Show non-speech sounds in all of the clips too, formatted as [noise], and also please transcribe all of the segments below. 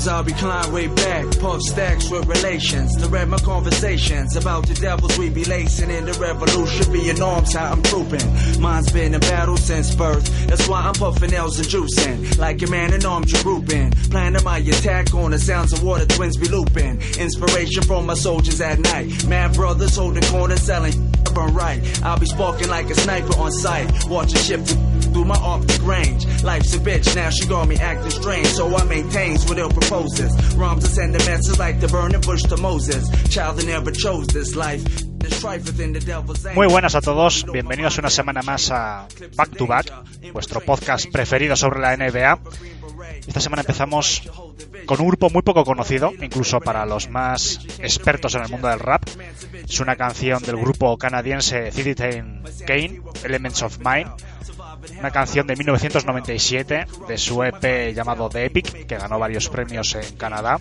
Times I'll recline way back, puff stacks with relations. To read my conversations about the devils we be lacing in the revolution. Be norms how I'm trooping. Mine's been in battle since birth. That's why I'm puffing L's and juicing. Like a man in arms, you're grouping. Planning my attack on the sounds of water twins be looping. Inspiration from my soldiers at night. Mad brothers holding corners, selling [laughs] right. I'll be sparking like a sniper on sight. Watch it shift through my optic range. Life's a bitch, now she strange. So I. Rhymes like the burning bush to Moses. Child that never chose this life. Muy buenas a todos, bienvenidos una semana más a Back to Back, vuestro podcast preferido sobre la NBA. Esta semana empezamos con un grupo muy poco conocido, incluso para los más expertos en el mundo del rap. Es una canción del grupo canadiense Citizen Kane, Elements of Mine. Una canción de 1997 de su EP llamado The Epic, que ganó varios premios en Canadá.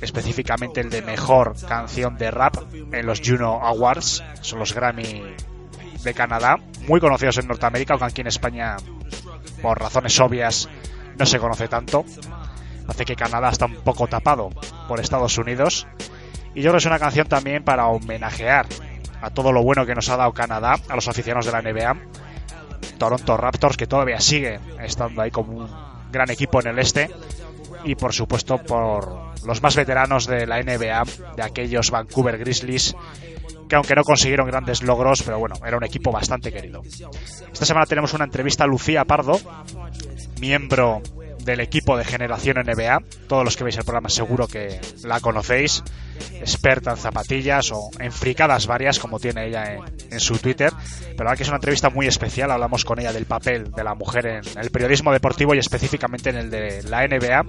Específicamente el de mejor canción de rap en los Juno Awards, son los Grammy de Canadá, muy conocidos en Norteamérica, aunque aquí en España, por razones obvias, no se conoce tanto. Hace que Canadá está un poco tapado por Estados Unidos. Y yo creo que es una canción también para homenajear a todo lo bueno que nos ha dado Canadá, a los aficionados de la NBA. Toronto Raptors, que todavía sigue estando ahí como un gran equipo en el este. Y por supuesto por los más veteranos de la NBA, de aquellos Vancouver Grizzlies, que aunque no consiguieron grandes logros, pero bueno, era un equipo bastante querido. Esta semana tenemos una entrevista a Lucía Pardo, miembro del equipo de Generación NBA. Todos los que veis el programa seguro que la conocéis. Experta en zapatillas o en fricadas varias, como tiene ella en, su Twitter. Pero la que es una entrevista muy especial. Hablamos con ella del papel de la mujer en el periodismo deportivo y específicamente en el de la NBA.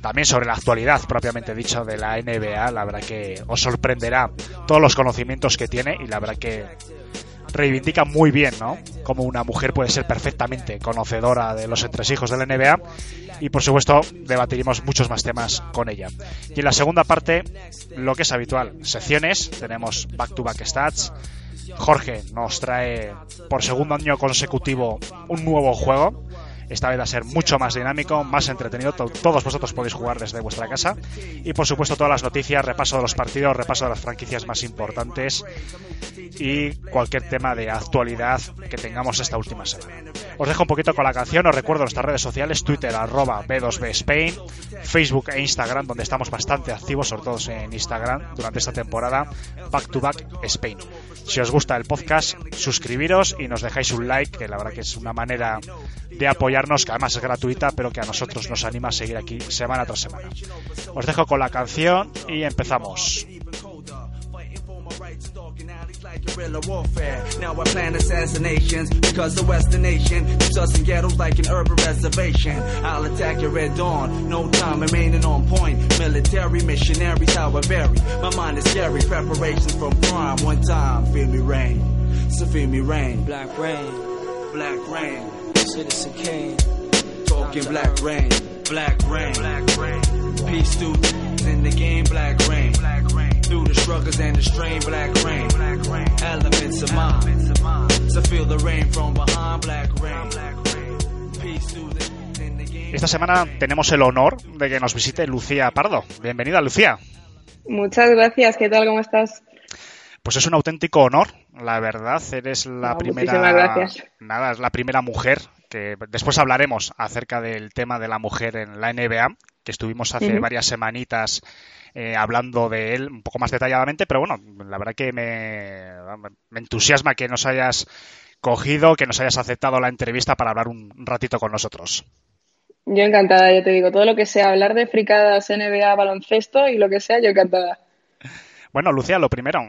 También sobre la actualidad propiamente dicho de la NBA. La verdad que os sorprenderá todos los conocimientos que tiene y la verdad que reivindica muy bien, ¿no? Como una mujer puede ser perfectamente conocedora de los entresijos de la NBA y por supuesto debatiremos muchos más temas con ella. Y en la segunda parte, lo que es habitual, secciones, tenemos back to back stats. Jorge nos trae por segundo año consecutivo un nuevo juego. Esta vez va a ser mucho más dinámico, más entretenido. To- Todos vosotros podéis jugar desde vuestra casa. Y por supuesto todas las noticias, repaso de los partidos, repaso de las franquicias más importantes y cualquier tema de actualidad que tengamos esta última semana. Os dejo un poquito con la canción, os recuerdo nuestras redes sociales, Twitter arroba B2B Spain, Facebook e Instagram, donde estamos bastante activos, sobre todo en Instagram, durante esta temporada, Back to Back Spain. Si os gusta el podcast, suscribiros y nos dejáis un like, que la verdad que es una manera de apoyarnos, que además es gratuita, pero que a nosotros nos anima a seguir aquí semana tras semana. Os dejo con la canción y empezamos. because the Western nation keeps in ghettos like an urban reservation. I'll attack your red dawn, no time remaining on point. Military missionaries, how I vary. My mind is scary, preparations from crime. One time, feel me rain, so feel me rain. Black rain, black rain, Citizen Kane. Talking black rain, black rain, black rain. Peace to in the game, black rain, black rain. Through the struggles and the strain, black rain, black rain. Elements of mine, so feel the rain from behind, black rain, black rain. Peace to the in the game. Esta semana tenemos el honor de que nos visite Lucía Pardo. Bienvenida, Lucía. Muchas gracias, ¿qué tal? ¿Cómo estás? Pues es un auténtico honor, la verdad. Eres la Ah, primera. muchísimas gracias. Nada, es la primera mujer que después hablaremos acerca del tema de la mujer en la NBA, que estuvimos hace varias semanitas eh, hablando de él un poco más detalladamente, pero bueno, la verdad que me, me entusiasma que nos hayas cogido, que nos hayas aceptado la entrevista para hablar un ratito con nosotros. Yo encantada, ya te digo, todo lo que sea hablar de fricadas, NBA, baloncesto y lo que sea, yo encantada. Bueno, Lucía, lo primero,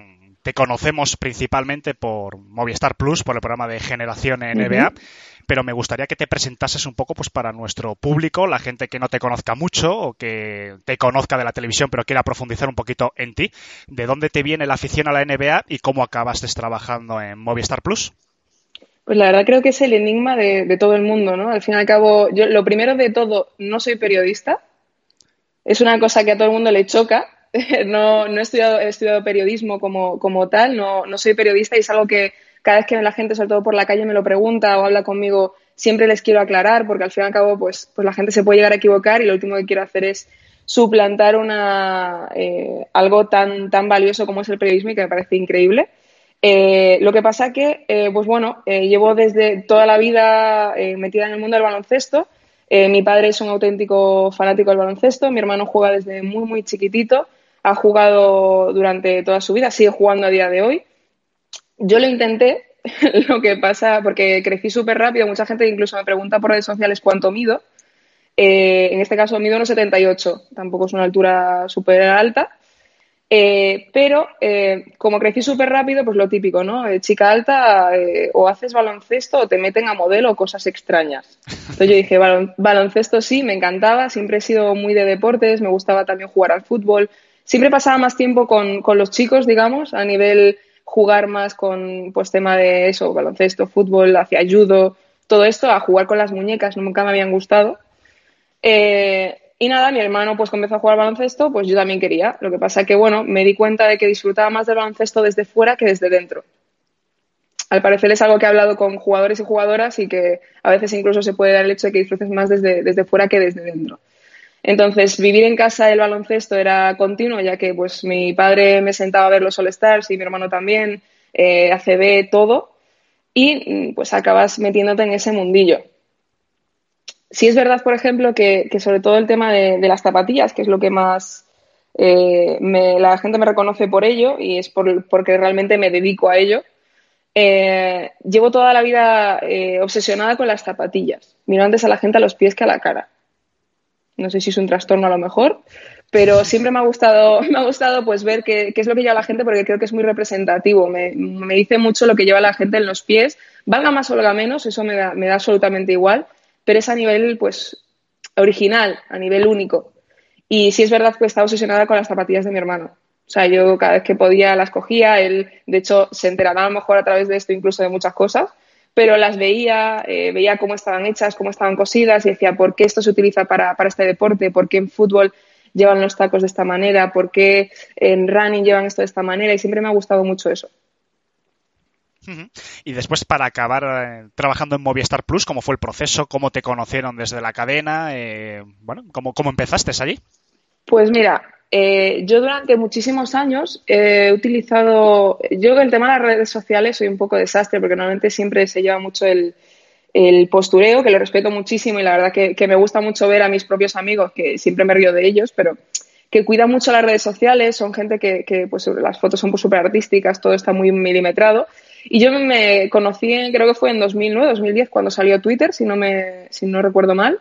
te conocemos principalmente por Movistar Plus, por el programa de Generación NBA, pero me gustaría que te presentases un poco pues para nuestro público, la gente que no te conozca mucho o que te conozca de la televisión pero quiera profundizar un poquito en ti. ¿De dónde te viene la afición a la NBA y cómo acabaste trabajando en Movistar Plus? Pues la verdad creo que es el enigma de, todo el mundo, ¿no? Al fin y al cabo, yo lo primero de todo, no soy periodista. Es una cosa que a todo el mundo le choca. [laughs] no, no he, estudiado, he estudiado periodismo como, como tal, no, no soy periodista y es algo que cada vez que la gente, sobre todo por la calle, me lo pregunta o habla conmigo, siempre les quiero aclarar porque al fin y al cabo, pues, pues la gente se puede llegar a equivocar y lo último que quiero hacer es suplantar una, eh, algo tan, tan valioso como es el periodismo y que me parece increíble. Eh, lo que pasa que, eh, pues bueno, llevo desde toda la vida metida en el mundo del baloncesto. mi padre es un auténtico fanático del baloncesto. Mi hermano juega desde muy, muy chiquitito. Ha jugado durante toda su vida, sigue jugando a día de hoy. Yo lo intenté, [laughs] lo que pasa, porque crecí súper rápido. Mucha gente incluso me pregunta por redes sociales cuánto mido. en este caso mido 1,78. Tampoco es una altura súper alta. Eh, pero eh, como crecí súper rápido, pues lo típico, ¿no? Eh, chica alta, o haces baloncesto o te meten a modelo o cosas extrañas. Entonces yo dije, baloncesto sí, me encantaba, siempre he sido muy de deportes, me gustaba también jugar al fútbol. Siempre pasaba más tiempo con, con los chicos, digamos, a nivel jugar más con, pues, tema de eso, baloncesto, fútbol, hacia judo, todo esto, a jugar con las muñecas, nunca me habían gustado. Eh, y nada, mi hermano pues comenzó a jugar baloncesto, pues yo también quería. Lo que pasa que, bueno, me di cuenta de que disfrutaba más del baloncesto desde fuera que desde dentro. Al parecer es algo que he hablado con jugadores y jugadoras y que a veces incluso se puede dar el hecho de que disfrutes más desde, desde fuera que desde dentro. Entonces, vivir en casa del baloncesto era continuo, ya que pues mi padre me sentaba a ver los All-Stars y mi hermano también, eh, ACB, todo, y pues acabas metiéndote en ese mundillo. Sí es verdad, por ejemplo, que, sobre todo el tema de, las zapatillas, que es lo que más eh, la gente me reconoce por ello y es porque realmente me dedico a ello. Eh, llevo toda la vida eh, obsesionada con las zapatillas. Miro antes a la gente a los pies que a la cara. No sé si es un trastorno a lo mejor, pero siempre me ha gustado, [laughs] me ha gustado pues ver qué, es lo que lleva la gente porque creo que es muy representativo. Me, dice mucho lo que lleva la gente en los pies. Valga más o valga menos, eso me da, me da absolutamente igual pero es a nivel, pues, original, a nivel único. Y sí es verdad que estaba obsesionada con las zapatillas de mi hermano. O sea, yo cada vez que podía las cogía, él, de hecho, se enteraba a lo mejor a través de esto incluso de muchas cosas, pero las veía, eh, veía cómo estaban hechas, cómo estaban cosidas y decía, ¿por qué esto se utiliza para, para este deporte? ¿Por qué en fútbol llevan los tacos de esta manera? ¿Por qué en running llevan esto de esta manera? Y siempre me ha gustado mucho eso. Y después, para acabar eh, trabajando en Movistar Plus, ¿cómo fue el proceso? ¿Cómo te conocieron desde la cadena? Eh, bueno, ¿cómo, ¿cómo, empezaste allí? Pues mira, eh, yo durante muchísimos años he utilizado. Yo, el tema de las redes sociales, soy un poco desastre porque normalmente siempre se lleva mucho el, el postureo, que lo respeto muchísimo y la verdad que, me gusta mucho ver a mis propios amigos, que siempre me río de ellos, pero que cuidan mucho las redes sociales, son gente que, que pues las fotos son súper pues, artísticas, todo está muy milimetrado y yo me conocí, creo que fue en 2009, 2010, cuando salió Twitter, si no, me, si no recuerdo mal.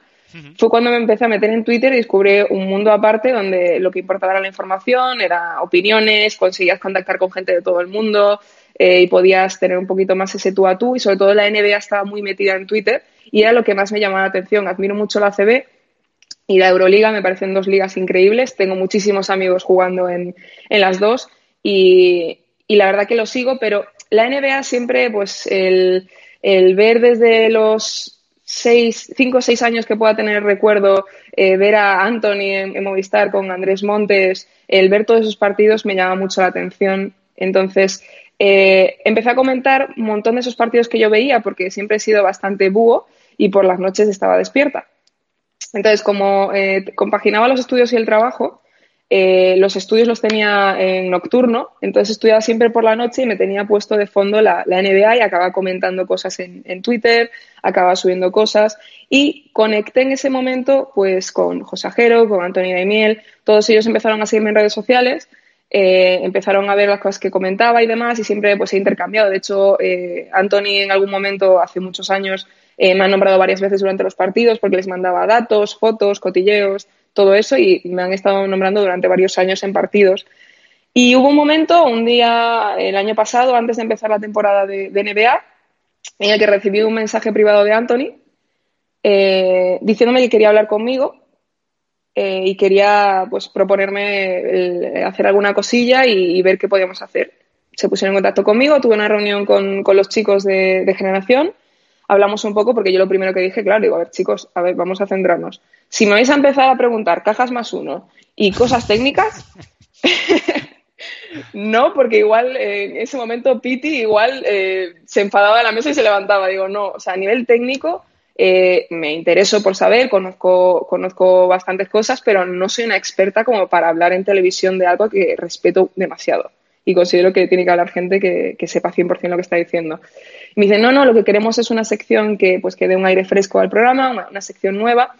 Fue cuando me empecé a meter en Twitter y descubrí un mundo aparte donde lo que importaba era la información, era opiniones, conseguías contactar con gente de todo el mundo eh, y podías tener un poquito más ese tú a tú. Y sobre todo la NBA estaba muy metida en Twitter y era lo que más me llamaba la atención. Admiro mucho la CB y la Euroliga, me parecen dos ligas increíbles. Tengo muchísimos amigos jugando en, en las dos y, y la verdad que lo sigo, pero la NBA siempre, pues el, ver desde los seis, cinco o seis años que pueda tener recuerdo, eh, ver a Anthony en, Movistar con Andrés Montes, el ver todos esos partidos me llama mucho la atención. Entonces, eh, empecé a comentar un montón de esos partidos que yo veía porque siempre he sido bastante búho y por las noches estaba despierta. Entonces, como eh, compaginaba los estudios y el trabajo, eh, los estudios los tenía en nocturno, entonces estudiaba siempre por la noche y me tenía puesto de fondo la, NBA y acababa comentando cosas en, Twitter, acababa subiendo cosas y conecté en ese momento pues con José Ajero, con Antonio Daimiel, todos ellos empezaron a seguirme en redes sociales, eh, empezaron a ver las cosas que comentaba y demás y siempre pues he intercambiado. De hecho, eh, en algún momento, hace muchos años, eh, me han nombrado varias veces durante los partidos porque les mandaba datos, fotos, cotilleos, todo eso y me han estado nombrando durante varios años en partidos. Y hubo un momento, un día el año pasado, antes de empezar la temporada de, NBA, en el que recibí un mensaje privado de Anthony eh, diciéndome que quería hablar conmigo eh, y quería pues proponerme hacer alguna cosilla y, ver qué podíamos hacer. Se pusieron en contacto conmigo, tuve una reunión con, los chicos de generación hablamos un poco porque yo lo primero que dije, claro, digo, a ver chicos, a ver, vamos a centrarnos. Si me vais a empezar a preguntar cajas más uno y cosas técnicas, [laughs] no, porque igual eh, en ese momento Piti igual eh, se enfadaba de la mesa y se levantaba. Digo, no, o sea, a nivel técnico eh, me intereso por saber, conozco, conozco bastantes cosas, pero no soy una experta como para hablar en televisión de algo que respeto demasiado y considero que tiene que hablar gente que, que sepa 100% lo que está diciendo. Y me dicen, no, no, lo que queremos es una sección que, pues, que dé un aire fresco al programa, una, sección nueva.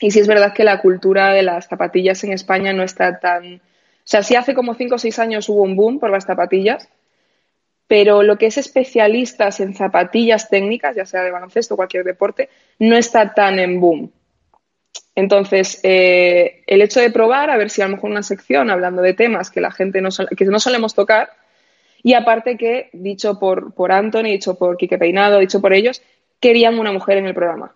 Y sí es verdad que la cultura de las zapatillas en España no está tan... O sea, sí hace como 5 o 6 años hubo un boom por las zapatillas, pero lo que es especialistas en zapatillas técnicas, ya sea de baloncesto o cualquier deporte, no está tan en boom. Entonces, eh, el hecho de probar, a ver si a lo mejor una sección hablando de temas que la gente no, que no solemos tocar, y aparte que, dicho por, por Anthony, dicho por Quique Peinado, dicho por ellos, querían una mujer en el programa.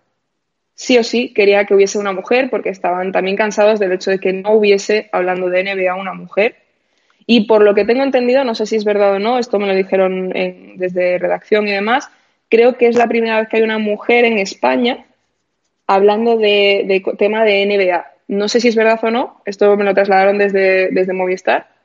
Sí o sí, quería que hubiese una mujer porque estaban también cansados del hecho de que no hubiese, hablando de NBA, una mujer. Y por lo que tengo entendido, no sé si es verdad o no, esto me lo dijeron desde redacción y demás, creo que es la primera vez que hay una mujer en España hablando de, tema de NBA. No sé si es verdad o no, esto me lo trasladaron desde, desde Movistar,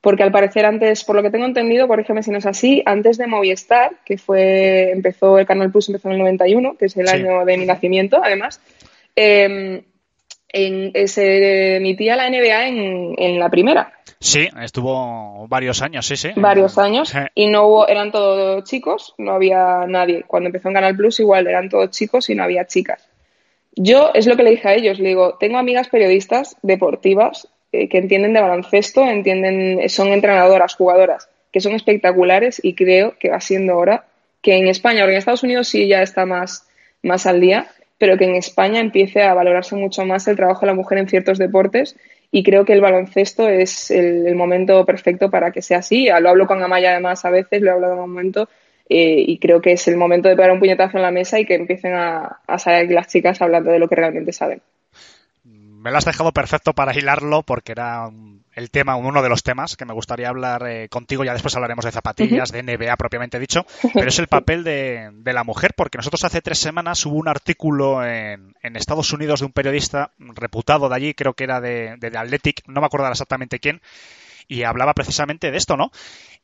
porque al parecer antes, por lo que tengo entendido, corrígeme si no es así, antes de Movistar, que fue, empezó, el Canal Plus empezó en el 91, que es el año de mi nacimiento, además, em, se emitía la NBA en, en, la primera. Sí, estuvo varios años, sí, sí. Varios años. Y no hubo, eran todos chicos, no había nadie. Cuando empezó en Canal Plus igual eran todos chicos y no había chicas. Yo es lo que le dije a ellos, le digo, tengo amigas periodistas deportivas eh, que entienden de baloncesto, entienden, son entrenadoras, jugadoras, que son espectaculares y creo que va siendo hora que en España, o en Estados Unidos sí ya está más, más al día, pero que en España empiece a valorarse mucho más el trabajo de la mujer en ciertos deportes y creo que el baloncesto es el, momento perfecto para que sea así. Lo hablo con Amaya además a veces, lo he hablado en un momento eh, y creo que es el momento de pegar un puñetazo en la mesa y que empiecen a, a salir las chicas hablando de lo que realmente saben. Me lo has dejado perfecto para hilarlo porque era el tema, uno de los temas que me gustaría hablar eh, contigo. Ya después hablaremos de zapatillas, de NBA propiamente dicho, pero es el papel de, la mujer porque nosotros hace tres semanas hubo un artículo en, Estados Unidos de un periodista reputado de allí, creo que era de, de Athletic, no me acuerdo exactamente quién, y hablaba precisamente de esto, ¿no?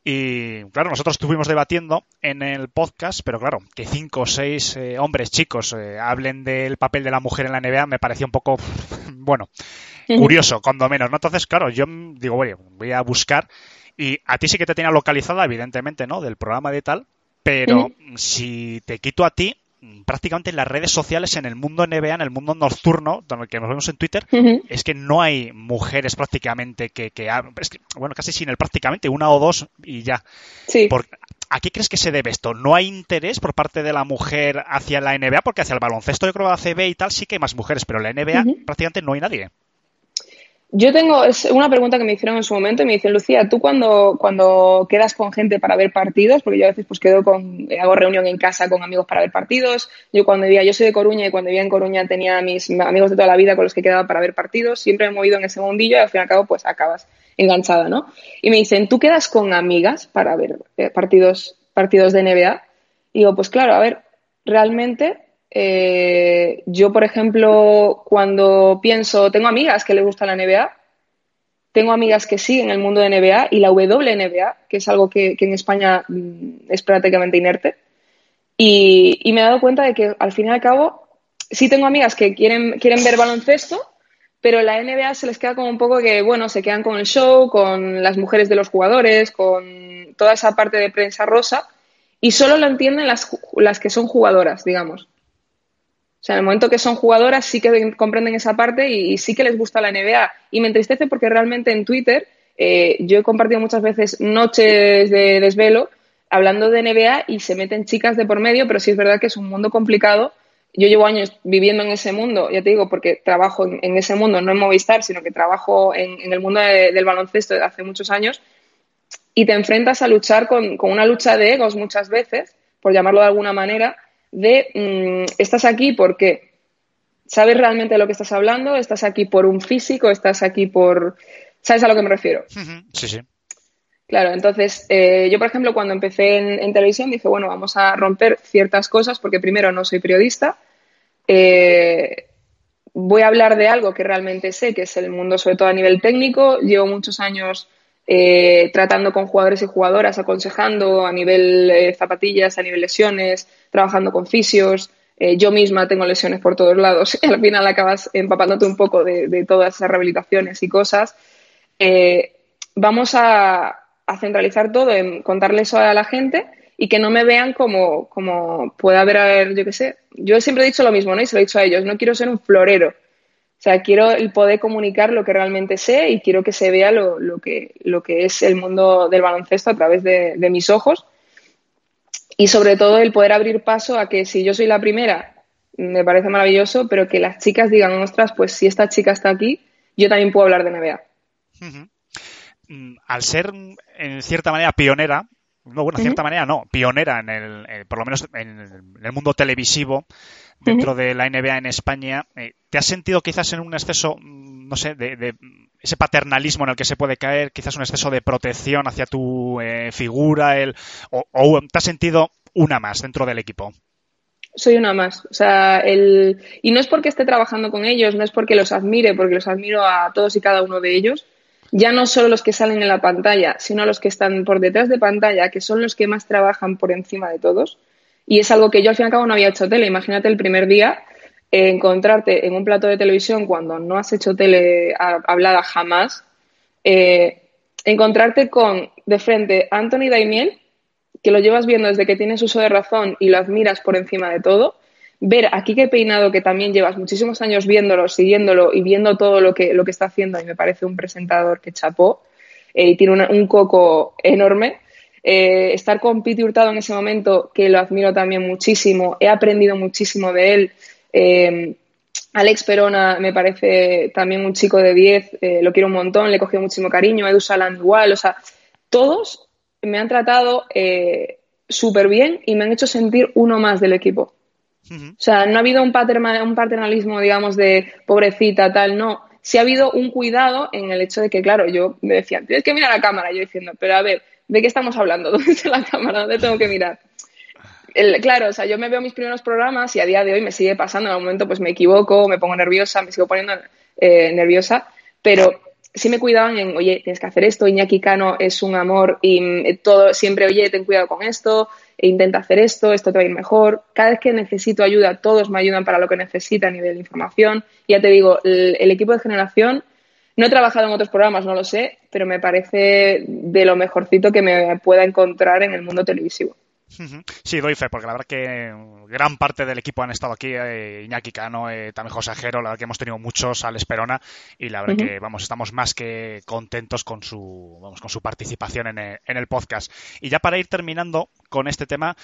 Y claro, nosotros estuvimos debatiendo en el podcast, pero claro, que cinco o seis eh, hombres chicos eh, hablen del papel de la mujer en la NBA me parecía un poco, bueno, curioso, cuando menos, ¿no? Entonces, claro, yo digo, bueno, voy a buscar y a ti sí que te tenía localizada, evidentemente, ¿no? Del programa de tal, pero si te quito a ti, prácticamente en las redes sociales, en el mundo NBA, en el mundo nocturno, donde que nos vemos en Twitter, es que no hay mujeres prácticamente que, que, bueno, casi sin el prácticamente, una o dos y ya. Sí. ¿A qué crees que se debe esto? ¿No hay interés por parte de la mujer hacia la NBA? Porque hacia el baloncesto, yo creo, la CB y tal, sí que hay más mujeres, pero en la NBA prácticamente no hay nadie. Yo tengo es una pregunta que me hicieron en su momento y me dicen, Lucía, tú cuando, cuando quedas con gente para ver partidos, porque yo a veces pues quedo con, hago reunión en casa con amigos para ver partidos, yo cuando vivía, yo soy de Coruña y cuando vivía en Coruña tenía mis amigos de toda la vida con los que quedaba para ver partidos, siempre me he movido en ese mundillo y al fin y al cabo pues acabas enganchada, ¿no? Y me dicen, ¿tú quedas con amigas para ver eh, partidos, partidos de NBA? Y digo, pues claro, a ver, realmente eh, yo, por ejemplo, cuando pienso, tengo amigas que les gusta la NBA, tengo amigas que siguen el mundo de NBA y la WNBA, que es algo que, en España mm, es prácticamente inerte. Y, me he dado cuenta de que al fin y al cabo sí tengo amigas que quieren, quieren ver baloncesto, pero la NBA se les queda como un poco que, bueno, se quedan con el show, con las mujeres de los jugadores, con toda esa parte de prensa rosa, y solo lo entienden las, las que son jugadoras, digamos. O sea, en el momento que son jugadoras sí que comprenden esa parte y, sí que les gusta la NBA. Y me entristece porque realmente en Twitter eh, yo he compartido muchas veces noches de desvelo hablando de NBA y se meten chicas de por medio, pero sí es verdad que es un mundo complicado. Yo llevo años viviendo en ese mundo, ya te digo, porque trabajo en, ese mundo, no en Movistar, sino que trabajo en, el mundo del baloncesto desde hace muchos años y te enfrentas a luchar con, una lucha de egos muchas veces, por llamarlo de alguna manera, de mm, estás aquí porque sabes realmente de lo que estás hablando, estás aquí por un físico, estás aquí por... ¿Sabes a lo que me refiero? Sí, sí. Claro, entonces eh, yo, por ejemplo, cuando empecé en, televisión dije, bueno, vamos a romper ciertas cosas porque primero no soy periodista, eh, voy a hablar de algo que realmente sé, que es el mundo sobre todo a nivel técnico, llevo muchos años eh, tratando con jugadores y jugadoras, aconsejando a nivel eh, zapatillas, a nivel lesiones, trabajando con fisios. Eh, yo misma tengo lesiones por todos lados [laughs] y al final acabas empapándote un poco de, todas esas rehabilitaciones y cosas. vamos a, centralizar todo en contarle eso a la gente y que no me vean como, como puede haber, yo qué sé. Yo siempre he dicho lo mismo, ¿no? Y se lo he dicho a ellos, no quiero ser un florero sea, quiero el poder comunicar lo que realmente sé y quiero que se vea lo, que, lo que es el mundo del baloncesto a través de, mis ojos. Y sobre todo el poder abrir paso a que si yo soy la primera, me parece maravilloso, pero que las chicas digan, ostras, pues si esta chica está aquí, yo también puedo hablar de NBA. Mm, al ser, en cierta manera, pionera, no, bueno, en cierta manera no, pionera en el, eh, por lo menos en el mundo televisivo, dentro de la NBA en España. Eh, ¿Te has sentido quizás en un exceso, mm, no sé, de, ese paternalismo en el que se puede caer, quizás un exceso de protección hacia tu eh, figura, el, o, te has sentido una más dentro del equipo? Soy una más. O sea, el... Y no es porque esté trabajando con ellos, no es porque los admire, porque los admiro a todos y cada uno de ellos. Ya no solo los que salen en la pantalla, sino los que están por detrás de pantalla, que son los que más trabajan por encima de todos. Y es algo que yo al fin y al cabo no había hecho tele. Imagínate el primer día eh, encontrarte en un plato de televisión cuando no has hecho tele hablada jamás, eh, encontrarte con de frente Anthony Daimiel, que lo llevas viendo desde que tienes uso de razón y lo admiras por encima de todo, ver aquí que Peinado, que también llevas muchísimos años viéndolo, siguiéndolo y viendo todo lo que, lo que está haciendo, y me parece un presentador que chapó eh, y tiene un coco enorme. Eh, estar con Piti Hurtado en ese momento, que lo admiro también muchísimo, he aprendido muchísimo de él. Eh, Alex Perona me parece también un chico de 10, eh, lo quiero un montón, le cogido muchísimo cariño, Edu Saland igual, o sea, todos me han tratado súper bien y me han hecho sentir uno más del equipo. O sea, no ha habido un, un paternalismo, digamos, de pobrecita, tal, no. Sí ha habido un cuidado en el hecho de que, claro, yo me decía, tienes que mirar la cámara, yo diciendo, pero a ver, ¿de qué estamos hablando? [laughs] ¿Dónde está la cámara? ¿Dónde tengo que mirar? claro, o sea, yo me veo mis primeros programas y a día de hoy me sigue pasando. En algún momento pues me equivoco, me pongo nerviosa, me sigo poniendo eh, nerviosa, pero sí me cuidaban en, oye, tienes que hacer esto, Iñaki Cano es un amor y mm, todo, siempre, oye, ten cuidado con esto, e intenta hacer esto, esto te va a ir mejor. Cada vez que necesito ayuda, todos me ayudan para lo que necesita a nivel de información. Ya te digo, el equipo de generación no he trabajado en otros programas, no lo sé, pero me parece de lo mejorcito que me pueda encontrar en el mundo televisivo. Sí, doy fe, porque la verdad que gran parte del equipo han estado aquí, eh, Iñaki Cano, eh, también José Ajero, la verdad que hemos tenido muchos al Esperona y la verdad que vamos, estamos más que contentos con su, vamos, con su participación en el, en el podcast. Y ya para ir terminando con este tema,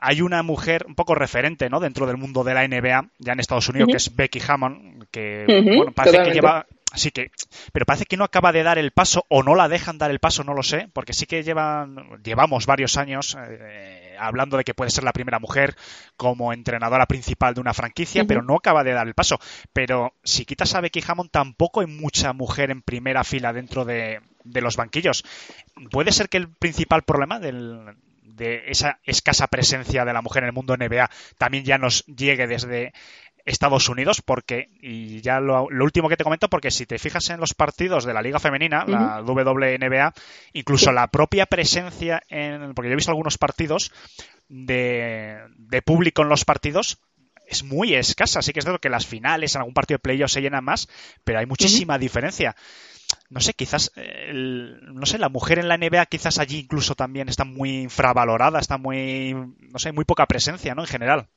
hay una mujer un poco referente ¿no? dentro del mundo de la NBA, ya en Estados Unidos, que es Becky Hammond, que bueno, parece que lleva, Así que, pero parece que no acaba de dar el paso o no la dejan dar el paso, no lo sé, porque sí que llevan, llevamos varios años eh, hablando de que puede ser la primera mujer como entrenadora principal de una franquicia, pero no acaba de dar el paso. Pero si quitas a Becky Hammond, tampoco hay mucha mujer en primera fila dentro de, los banquillos. ¿Puede ser que el principal problema de esa escasa presencia de la mujer en el mundo NBA también ya nos llegue desde Estados Unidos, porque, y ya lo, último que te comento, porque si te fijas en los partidos de la Liga Femenina, la WNBA, incluso la propia presencia en, porque yo he visto algunos partidos de, de público en los partidos, es muy escasa. Sí que es de lo que las finales, en algún partido de playoff se llenan más, pero hay muchísima diferencia. No sé, quizás, no sé, la mujer en la NBA quizás allí incluso también está muy infravalorada, está muy, no sé, muy poca presencia, ¿no? En general.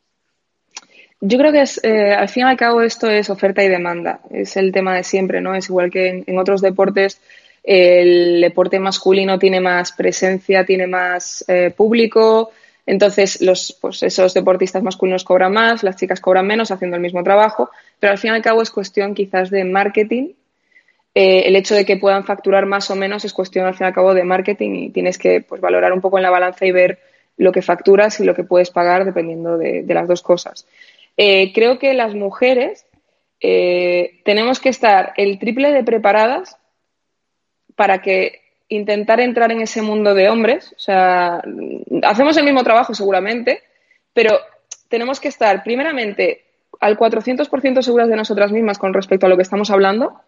Yo creo que es, eh, al fin y al cabo esto es oferta y demanda, es el tema de siempre, ¿no? Es igual que en, otros deportes, el deporte masculino tiene más presencia, tiene más eh, público, entonces los, pues esos deportistas masculinos cobran más, las chicas cobran menos haciendo el mismo trabajo, pero al fin y al cabo es cuestión quizás de marketing. Eh, el hecho de que puedan facturar más o menos es cuestión al fin y al cabo de marketing y tienes que pues, valorar un poco en la balanza y ver lo que facturas y lo que puedes pagar dependiendo de las dos cosas. Eh, creo que las mujeres eh, tenemos que estar el triple de preparadas para que intentar entrar en ese mundo de hombres. O sea, hacemos el mismo trabajo seguramente, pero tenemos que estar primeramente al 400% seguras de nosotras mismas con respecto a lo que estamos hablando.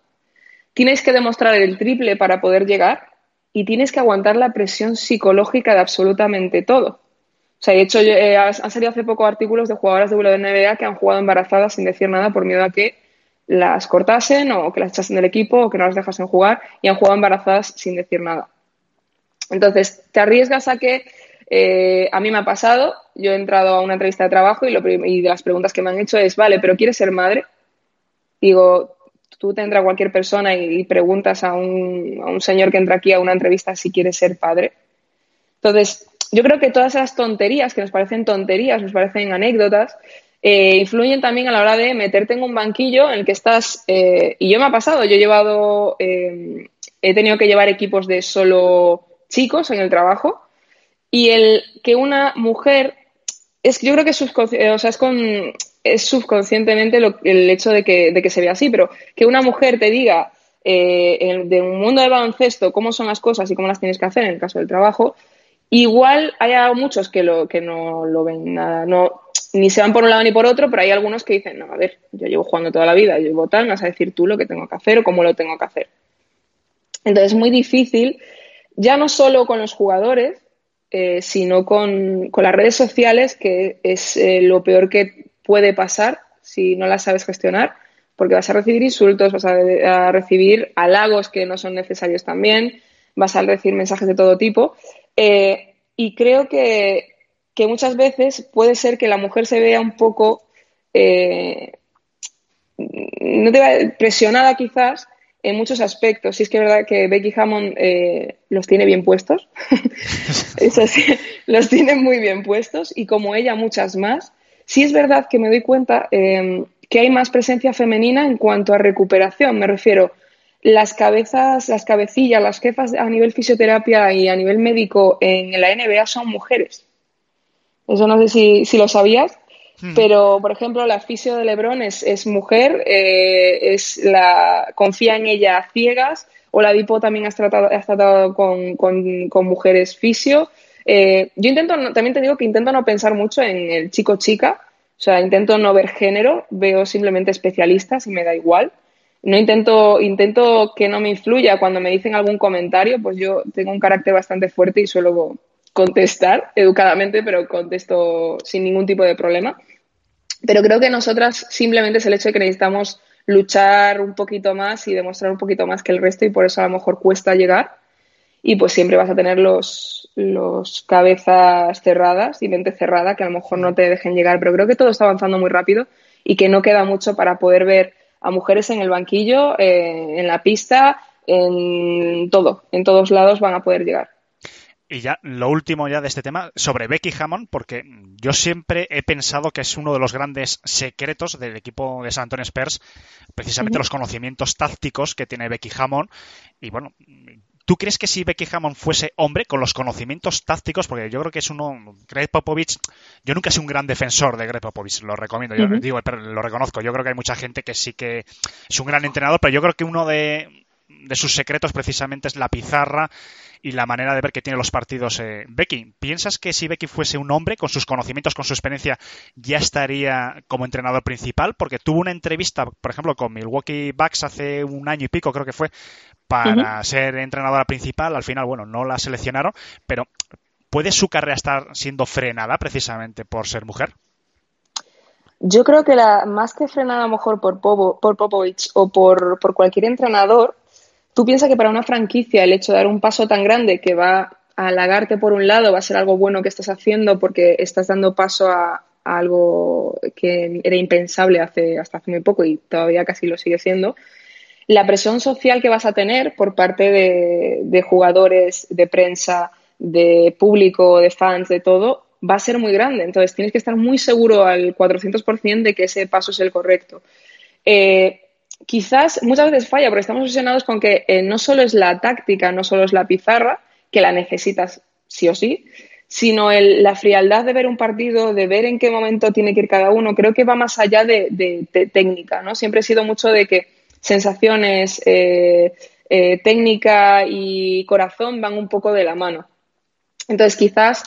Tienes que demostrar el triple para poder llegar y tienes que aguantar la presión psicológica de absolutamente todo. O sea, de hecho, eh, han salido hace poco artículos de jugadoras de NBA que han jugado embarazadas sin decir nada por miedo a que las cortasen o que las echasen del equipo o que no las dejasen jugar y han jugado embarazadas sin decir nada. Entonces, te arriesgas a que eh, a mí me ha pasado, yo he entrado a una entrevista de trabajo y, lo y de las preguntas que me han hecho es, vale, pero ¿quieres ser madre? Digo, tú te entra cualquier persona y, preguntas a un, a un señor que entra aquí a una entrevista si quiere ser padre. Entonces, yo creo que todas esas tonterías, que nos parecen tonterías, nos parecen anécdotas, eh, influyen también a la hora de meterte en un banquillo en el que estás, eh, y yo me ha pasado, yo he llevado, eh, he tenido que llevar equipos de solo chicos en el trabajo, y el que una mujer, es, yo creo que es, o sea, es, con, es subconscientemente el hecho de que, de que se vea así, pero que una mujer te diga de un mundo de baloncesto cómo son las cosas y cómo las tienes que hacer en el caso del trabajo, Igual hay muchos que, lo, que no lo ven nada, no, ni se van por un lado ni por otro, pero hay algunos que dicen, no, a ver, yo llevo jugando toda la vida, yo llevo tal, me vas a decir tú lo que tengo que hacer o cómo lo tengo que hacer. Entonces es muy difícil, ya no solo con los jugadores, eh, sino con, las redes sociales, que es eh, lo peor que puede pasar si no las sabes gestionar, porque vas a recibir insultos, vas a recibir halagos que no son necesarios también, vas a recibir mensajes de todo tipo. Eh, y creo que, muchas veces puede ser que la mujer se vea un poco, eh, no te presionada quizás en muchos aspectos. Si es que es verdad que Becky Hammond eh, los tiene bien puestos, [laughs] sí, los tiene muy bien puestos y como ella muchas más. Sí es verdad que me doy cuenta que hay más presencia femenina en cuanto a recuperación. Me refiero, las cabezas, las cabecillas, las jefas a nivel fisioterapia y a nivel médico en la NBA son mujeres. Eso no sé si, lo sabías, hmm. pero por ejemplo la fisio de Lebron es, mujer, eh, es la confía en ella a ciegas, o la Dipo también has tratado, has tratado con, con, mujeres fisio. Eh, yo intento, también te digo que intento no pensar mucho en el chico-chica, o sea, intento no ver género, veo simplemente especialistas y me da igual no intento, intento que no me influya cuando me dicen algún comentario, pues yo tengo un carácter bastante fuerte y suelo contestar educadamente, pero contesto sin ningún tipo de problema. Pero creo que nosotras simplemente es el hecho de que necesitamos luchar un poquito más y demostrar un poquito más que el resto y por eso a lo mejor cuesta llegar y pues siempre vas a tener los, los cabezas cerradas y mente cerrada que a lo mejor no te dejen llegar, pero creo que todo está avanzando muy rápido y que no queda mucho para poder ver a mujeres en el banquillo, eh, en la pista, en todo, en todos lados van a poder llegar. Y ya, lo último ya de este tema, sobre Becky Hammond, porque yo siempre he pensado que es uno de los grandes secretos del equipo de San Antonio Spurs, precisamente los conocimientos tácticos que tiene Becky Hammond. Y bueno, ¿Tú crees que si Becky Hammond fuese hombre, con los conocimientos tácticos, porque yo creo que es uno, Greg Popovich, yo nunca he sido un gran defensor de Greg Popovich, lo recomiendo, yo digo, pero lo reconozco, yo creo que hay mucha gente que sí que es un gran entrenador, pero yo creo que uno de, sus secretos precisamente es la pizarra y la manera de ver que tiene los partidos eh, Becky. ¿Piensas que si Becky fuese un hombre, con sus conocimientos, con su experiencia, ya estaría como entrenador principal? Porque tuvo una entrevista, por ejemplo, con Milwaukee Bucks hace un año y pico, creo que fue, para ser entrenadora principal. Al final, bueno, no la seleccionaron, pero ¿puede su carrera estar siendo frenada precisamente por ser mujer? Yo creo que la, más que frenada a lo mejor por, Popo, por Popovich o por, por cualquier entrenador, tú piensas que para una franquicia el hecho de dar un paso tan grande que va a halagarte por un lado, va a ser algo bueno que estás haciendo porque estás dando paso a, algo que era impensable hace, hasta hace muy poco y todavía casi lo sigue siendo, la presión social que vas a tener por parte de, de jugadores, de prensa, de público, de fans, de todo, va a ser muy grande. Entonces tienes que estar muy seguro al 400% de que ese paso es el correcto. Eh, quizás muchas veces falla porque estamos obsesionados con que eh, no solo es la táctica, no solo es la pizarra, que la necesitas sí o sí, sino la frialdad de ver un partido, de ver en qué momento tiene que ir cada uno, creo que va más allá de técnica, ¿no? Siempre he sido mucho de que sensaciones, eh, eh, técnica y corazón van un poco de la mano. Entonces, quizás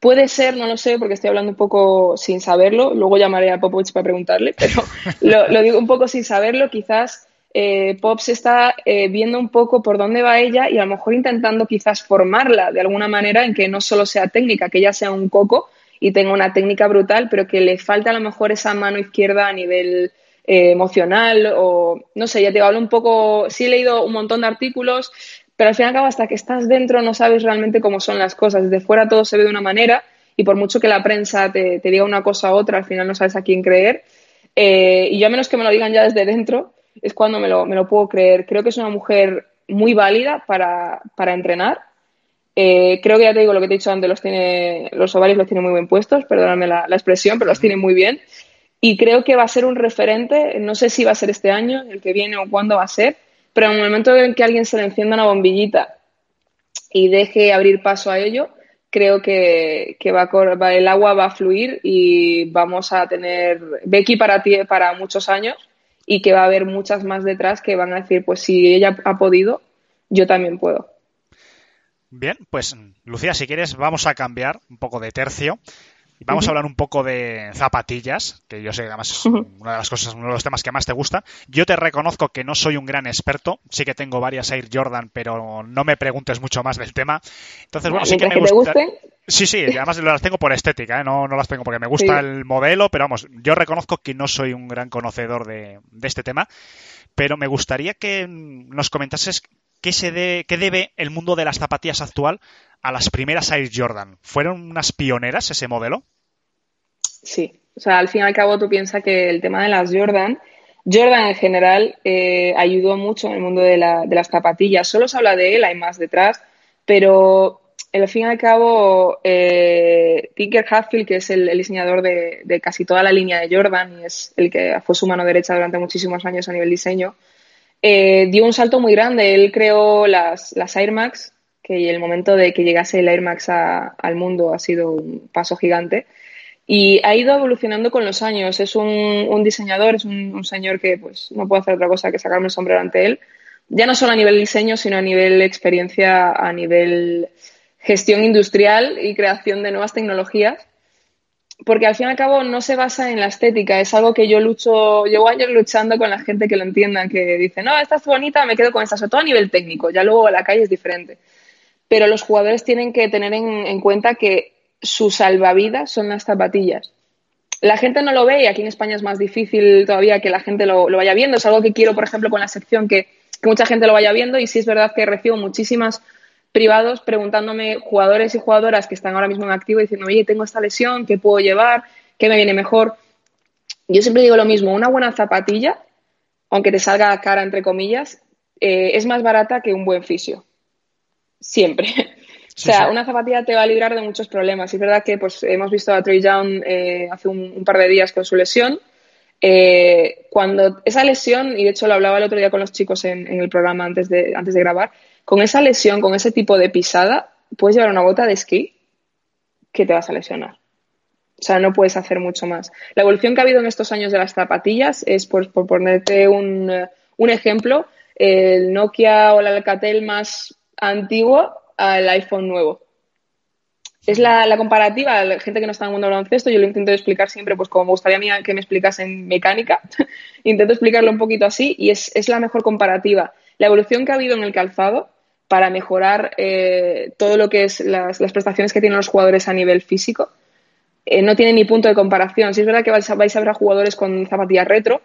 puede ser, no lo sé, porque estoy hablando un poco sin saberlo, luego llamaré a Popovich para preguntarle, pero [laughs] lo, lo digo un poco sin saberlo, quizás eh, Pops está eh, viendo un poco por dónde va ella y a lo mejor intentando quizás formarla de alguna manera en que no solo sea técnica, que ella sea un coco y tenga una técnica brutal, pero que le falta a lo mejor esa mano izquierda a nivel eh, emocional o no sé, ya te hablo un poco, sí he leído un montón de artículos, pero al fin y al cabo hasta que estás dentro no sabes realmente cómo son las cosas. Desde fuera todo se ve de una manera y por mucho que la prensa te, diga una cosa u otra, al final no sabes a quién creer. Eh, y yo a menos que me lo digan ya desde dentro, es cuando me lo, puedo creer. Creo que es una mujer muy válida para, para entrenar. Eh, creo que ya te digo lo que te he dicho antes, los, tiene, los ovarios los tiene muy bien puestos, perdóname la, la, expresión, pero los tiene muy bien. Y creo que va a ser un referente, no sé si va a ser este año, el que viene o cuándo va a ser, pero en el momento en que alguien se le encienda una bombillita y deje abrir paso a ello, creo que, va, va, el agua va a fluir y vamos a tener Becky para ti para muchos años y que va a haber muchas más detrás que van a decir, pues si ella ha podido, yo también puedo. Bien, pues Lucía, si quieres, vamos a cambiar un poco de tercio. Vamos uh -huh. a hablar un poco de zapatillas, que yo sé que además es una de las cosas, uno de los temas que más te gusta. Yo te reconozco que no soy un gran experto, sí que tengo varias Air Jordan, pero no me preguntes mucho más del tema. Entonces, bueno, sí que me gusta. Sí, sí, además las tengo por estética, ¿eh? no, no las tengo porque me gusta sí. el modelo, pero vamos, yo reconozco que no soy un gran conocedor de, de este tema, pero me gustaría que nos comentases qué, se qué debe el mundo de las zapatillas actual a las primeras Air Jordan. ¿Fueron unas pioneras ese modelo? Sí, o sea, al fin y al cabo tú piensas que el tema de las Jordan, Jordan en general eh, ayudó mucho en el mundo de, la, de, las zapatillas. Solo se habla de él, hay más detrás, pero al fin y al cabo eh, Tinker Hatfield, que es el, el diseñador de, de, casi toda la línea de Jordan y es el que fue su mano derecha durante muchísimos años a nivel diseño, eh, dio un salto muy grande. Él creó las, las Air Max, que el momento de que llegase el Air Max a, al mundo ha sido un paso gigante. Y ha ido evolucionando con los años. Es un, un diseñador, es un, un, señor que pues no puedo hacer otra cosa que sacarme el sombrero ante él. Ya no solo a nivel diseño, sino a nivel experiencia, a nivel gestión industrial y creación de nuevas tecnologías. Porque al fin y al cabo no se basa en la estética, es algo que yo lucho, llevo años luchando con la gente que lo entienda, que dice, no, esta es bonita, me quedo con esta, sobre todo a nivel técnico, ya luego la calle es diferente. Pero los jugadores tienen que tener en, en cuenta que su salvavidas son las zapatillas. La gente no lo ve y aquí en España es más difícil todavía que la gente lo, lo vaya viendo. Es algo que quiero, por ejemplo, con la sección que, que, mucha gente lo vaya viendo y sí es verdad que recibo muchísimas privados preguntándome jugadores y jugadoras que están ahora mismo en activo diciendo, oye, tengo esta lesión, ¿qué puedo llevar? ¿Qué me viene mejor? Yo siempre digo lo mismo, una buena zapatilla, aunque te salga cara entre comillas, eh, es más barata que un buen fisio. Siempre. [laughs] Sí, o sea, sí. una zapatilla te va a librar de muchos problemas. Es verdad que pues, hemos visto a Trey Young eh, hace un, un, par de días con su lesión. Eh, cuando esa lesión, y de hecho lo hablaba el otro día con los chicos en, en, el programa antes de, antes de grabar, con esa lesión, con ese tipo de pisada, puedes llevar una bota de esquí que te vas a lesionar. O sea, no puedes hacer mucho más. La evolución que ha habido en estos años de las zapatillas es, por, por ponerte un, un ejemplo, el Nokia o el Alcatel más antiguo al iPhone nuevo. Es la, comparativa, la gente que no está en el mundo del baloncesto, yo lo intento explicar siempre, pues como me gustaría a que me explicasen mecánica, [laughs] intento explicarlo un poquito así y es, es, la mejor comparativa. La evolución que ha habido en el calzado para mejorar eh, todo lo que es las, las, prestaciones que tienen los jugadores a nivel físico eh, no tiene ni punto de comparación. Si es verdad que vais a, ver a jugadores con zapatillas retro,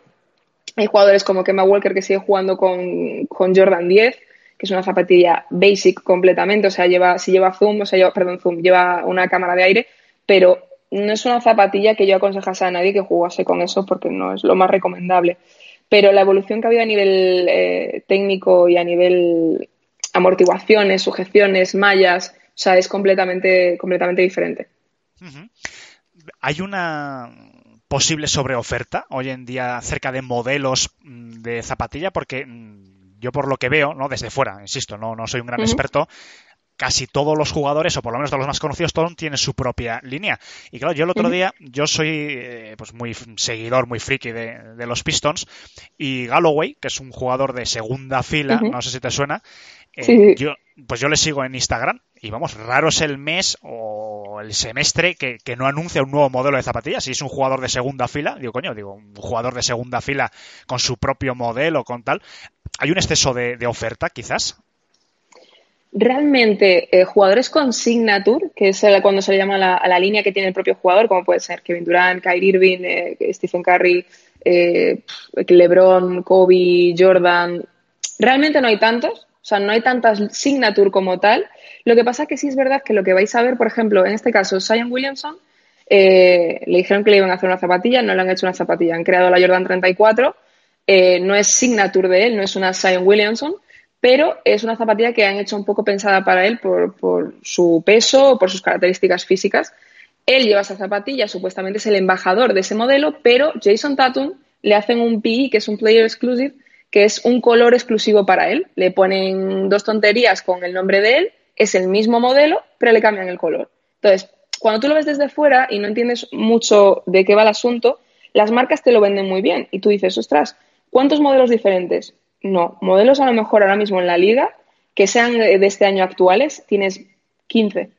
hay jugadores como Kemba Walker que sigue jugando con, con Jordan 10, que es una zapatilla basic completamente, o sea, lleva, si lleva zoom, o sea, perdón, zoom, lleva una cámara de aire, pero no es una zapatilla que yo aconsejase a nadie que jugase con eso porque no es lo más recomendable. Pero la evolución que ha habido a nivel eh, técnico y a nivel amortiguaciones, sujeciones, mallas, o sea, es completamente, completamente diferente. Hay una posible sobreoferta hoy en día acerca de modelos mm, de zapatilla porque mm, yo por lo que veo, ¿no? Desde fuera, insisto, no, no soy un gran experto, casi todos los jugadores, o por lo menos de los más conocidos, todos tienen su propia línea. Y claro, yo el otro día, yo soy eh, pues muy seguidor, muy friki de, los Pistons, y Galloway, que es un jugador de segunda fila, no sé si te suena, eh, yo, pues yo le sigo en Instagram, y vamos, raro es el mes o el semestre que, no anuncia un nuevo modelo de zapatillas. Si es un jugador de segunda fila, digo, coño, digo, un jugador de segunda fila con su propio modelo, con tal. ¿Hay un exceso de oferta, quizás? realmente eh, jugadores con signature, que es cuando se le llama a la línea que tiene el propio jugador, como puede ser Kevin Durant, Kyrie Irving, eh, Stephen Curry, eh, LeBron, Kobe, Jordan, realmente no hay tantos, o sea, no hay tantas signature como tal. Lo que pasa que sí es verdad que lo que vais a ver, por ejemplo, en este caso, Zion Williamson, le dijeron que le iban a hacer una zapatilla, no le han hecho una zapatilla, han creado la Jordan 34, no es signature de él, no es una Zion Williamson, pero es una zapatilla que han hecho un poco pensada para él por, su peso o por sus características físicas. Él lleva esa zapatilla, supuestamente es el embajador de ese modelo, pero Jason Tatum le hacen un PE, que es un Player Exclusive, que es un color exclusivo para él. Le ponen dos tonterías con el nombre de él, es el mismo modelo, pero le cambian el color. Entonces, cuando tú lo ves desde fuera y no entiendes mucho de qué va el asunto, las marcas te lo venden muy bien y tú dices, ostras, ¿cuántos modelos diferentes? No, modelos a lo mejor ahora mismo en la liga que sean de este año actuales, tienes 15.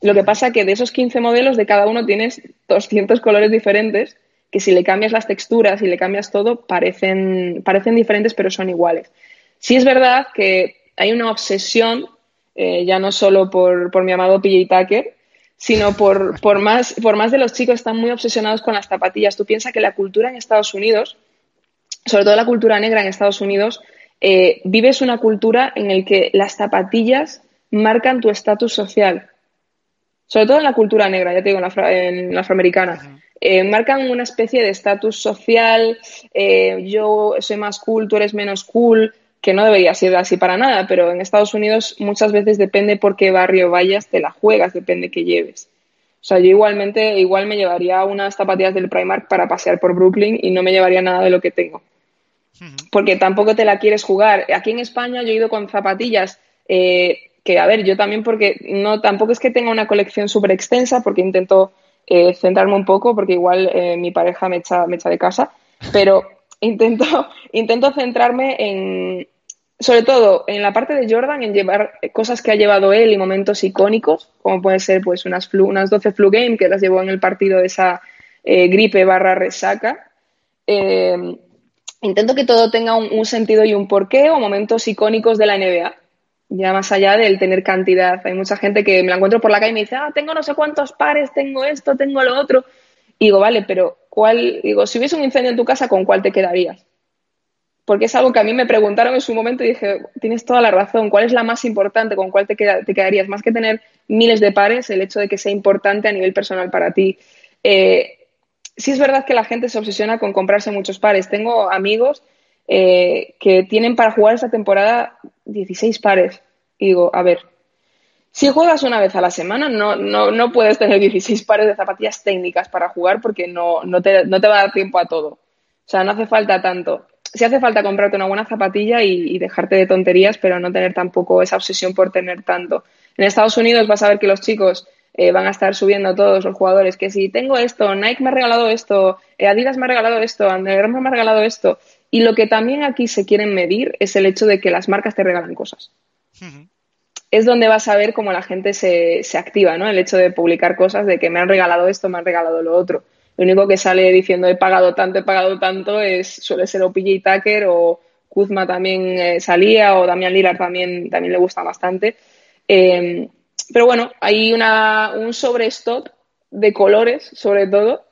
Lo que pasa que de esos 15 modelos, de cada uno tienes 200 colores diferentes, que si le cambias las texturas y le cambias todo, parecen, parecen diferentes, pero son iguales. Sí es verdad que hay una obsesión, eh, ya no solo por, por mi amado PJ Tucker, sino por, por, más, por más de los chicos están muy obsesionados con las zapatillas. Tú piensas que la cultura en Estados Unidos sobre todo la cultura negra en Estados Unidos, eh, vives una cultura en la que las zapatillas marcan tu estatus social. Sobre todo en la cultura negra, ya te digo, en la, afroamericana. Eh, marcan una especie de estatus social, eh, yo soy más cool, tú eres menos cool, que no debería ser así para nada, pero en Estados Unidos muchas veces depende por qué barrio vayas, te la juegas, depende qué lleves. O sea, yo igualmente, igual me llevaría unas zapatillas del Primark para pasear por Brooklyn y no me llevaría nada de lo que tengo porque tampoco te la quieres jugar. Aquí en España yo he ido con zapatillas eh, que, a ver, yo también porque no, tampoco es que tenga una colección súper extensa, porque intento eh, centrarme un poco, porque igual eh, mi pareja me echa, me echa de casa, pero [laughs] intento, intento centrarme en, sobre todo en la parte de Jordan, en llevar cosas que ha llevado él y momentos icónicos, como puede ser pues unas, unas 12 flu game que las llevó en el partido de esa gripe barra resaca. Eh, intento que todo tenga un, sentido y un porqué o momentos icónicos de la NBA. Ya más allá del tener cantidad. Hay mucha gente que me la encuentro por la calle y me dice, ah, tengo no sé cuántos pares, tengo esto, tengo lo otro. Y digo, vale, pero ¿cuál? Digo, si hubiese un incendio en tu casa, ¿con cuál te quedarías? Porque es algo que a mí me preguntaron en su momento y dije, tienes toda la razón, ¿cuál es la más importante? ¿Con cuál te, quedarías? Más que tener miles de pares, el hecho de que sea importante a nivel personal para ti. Eh, sí es verdad que la gente se obsesiona con comprarse muchos pares. Tengo amigos eh, que tienen para jugar esta temporada 16 pares. Y digo, a ver, si juegas una vez a la semana, no, no, no puedes tener [laughs] 16 pares de zapatillas técnicas para jugar porque no, no, te, no te va a dar tiempo a todo. O sea, no hace falta tanto. Sí hace falta comprarte una buena zapatilla y, dejarte de tonterías, pero no tener tampoco esa obsesión por tener tanto. En Estados Unidos vas a ver que los chicos eh, van a estar subiendo todos los jugadores que si tengo esto, Nike me ha regalado esto, eh, Adidas me ha regalado esto, Under me ha regalado esto. Y lo que también aquí se quieren medir es el hecho de que las marcas te regalan cosas. Es donde vas a ver cómo la gente se, se activa, ¿no? El hecho de publicar cosas de que me han regalado esto, me han regalado lo otro. Lo único que sale diciendo he pagado tanto, he pagado tanto es suele ser o Tucker o Kuzma también eh, salía o Damian Lillard también, también le gusta bastante. Eh, pero bueno, hay una, un sobrestock de colores, sobre todo.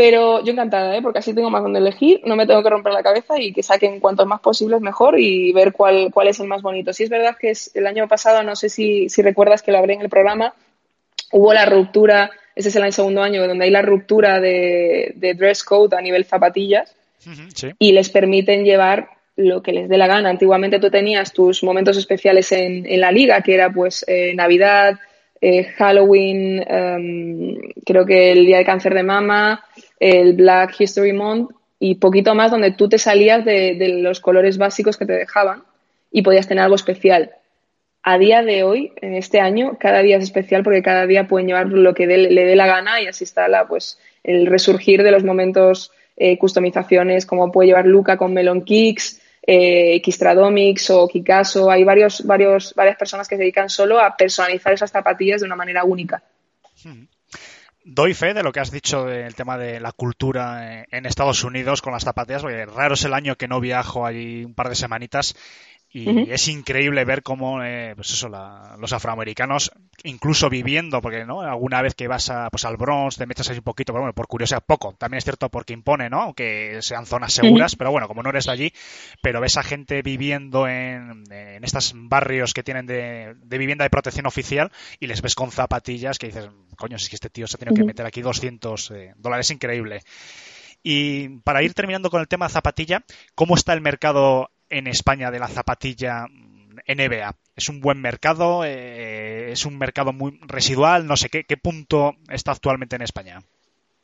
Pero yo encantada, ¿eh? porque así tengo más donde elegir, no me tengo que romper la cabeza y que saquen cuantos más posibles mejor y ver cuál, cuál es el más bonito. Si es verdad que es el año pasado, no sé si, si recuerdas que lo hablé en el programa, hubo la ruptura, ese es el segundo año, donde hay la ruptura de, de dress code a nivel zapatillas Sí. y les permiten llevar lo que les dé la gana. Antiguamente tú tenías tus momentos especiales en, en la liga, que era pues eh, Navidad, eh, Halloween, em, creo que el Día de Cáncer de Mama, el Black History Month y poquito más donde tú te salías de, los colores básicos que te dejaban y podías tener algo especial. A día de hoy, en este año, cada día es especial porque cada día pueden llevar lo que le dé la gana y así está la, pues, el resurgir de los momentos, eh, customizaciones, como puede llevar Luca con Melon Kicks, eh, Kistradomix o Kikaso. Hay varios, varios, varias personas que se dedican solo a personalizar esas zapatillas de una manera única. Doy fe de lo que has dicho del tema de la cultura en Estados Unidos con las zapatillas, porque raro es el año que no viajo allí un par de semanitas y es increíble ver cómo, eh, pues eso, la- los afroamericanos, incluso viviendo, porque no, alguna vez que vas a, pues al Bronx te metes ahí un poquito, pero bueno, por curiosidad poco. También es cierto porque impone, ¿no? Aunque sean zonas seguras, pero bueno, como no eres de allí, pero ves a gente viviendo en, en estos barrios que tienen de, de vivienda de protección oficial y les ves con zapatillas que dices, coño, si es que este tío se ha tenido que meter aquí 200 eh, dólares, increíble. Y para ir terminando con el tema zapatilla, ¿cómo está el mercado en España de la zapatilla mm, NBA? ¿Es un buen mercado? Eh, ¿Es un mercado muy residual? No sé, ¿qué, qué punto está actualmente en España?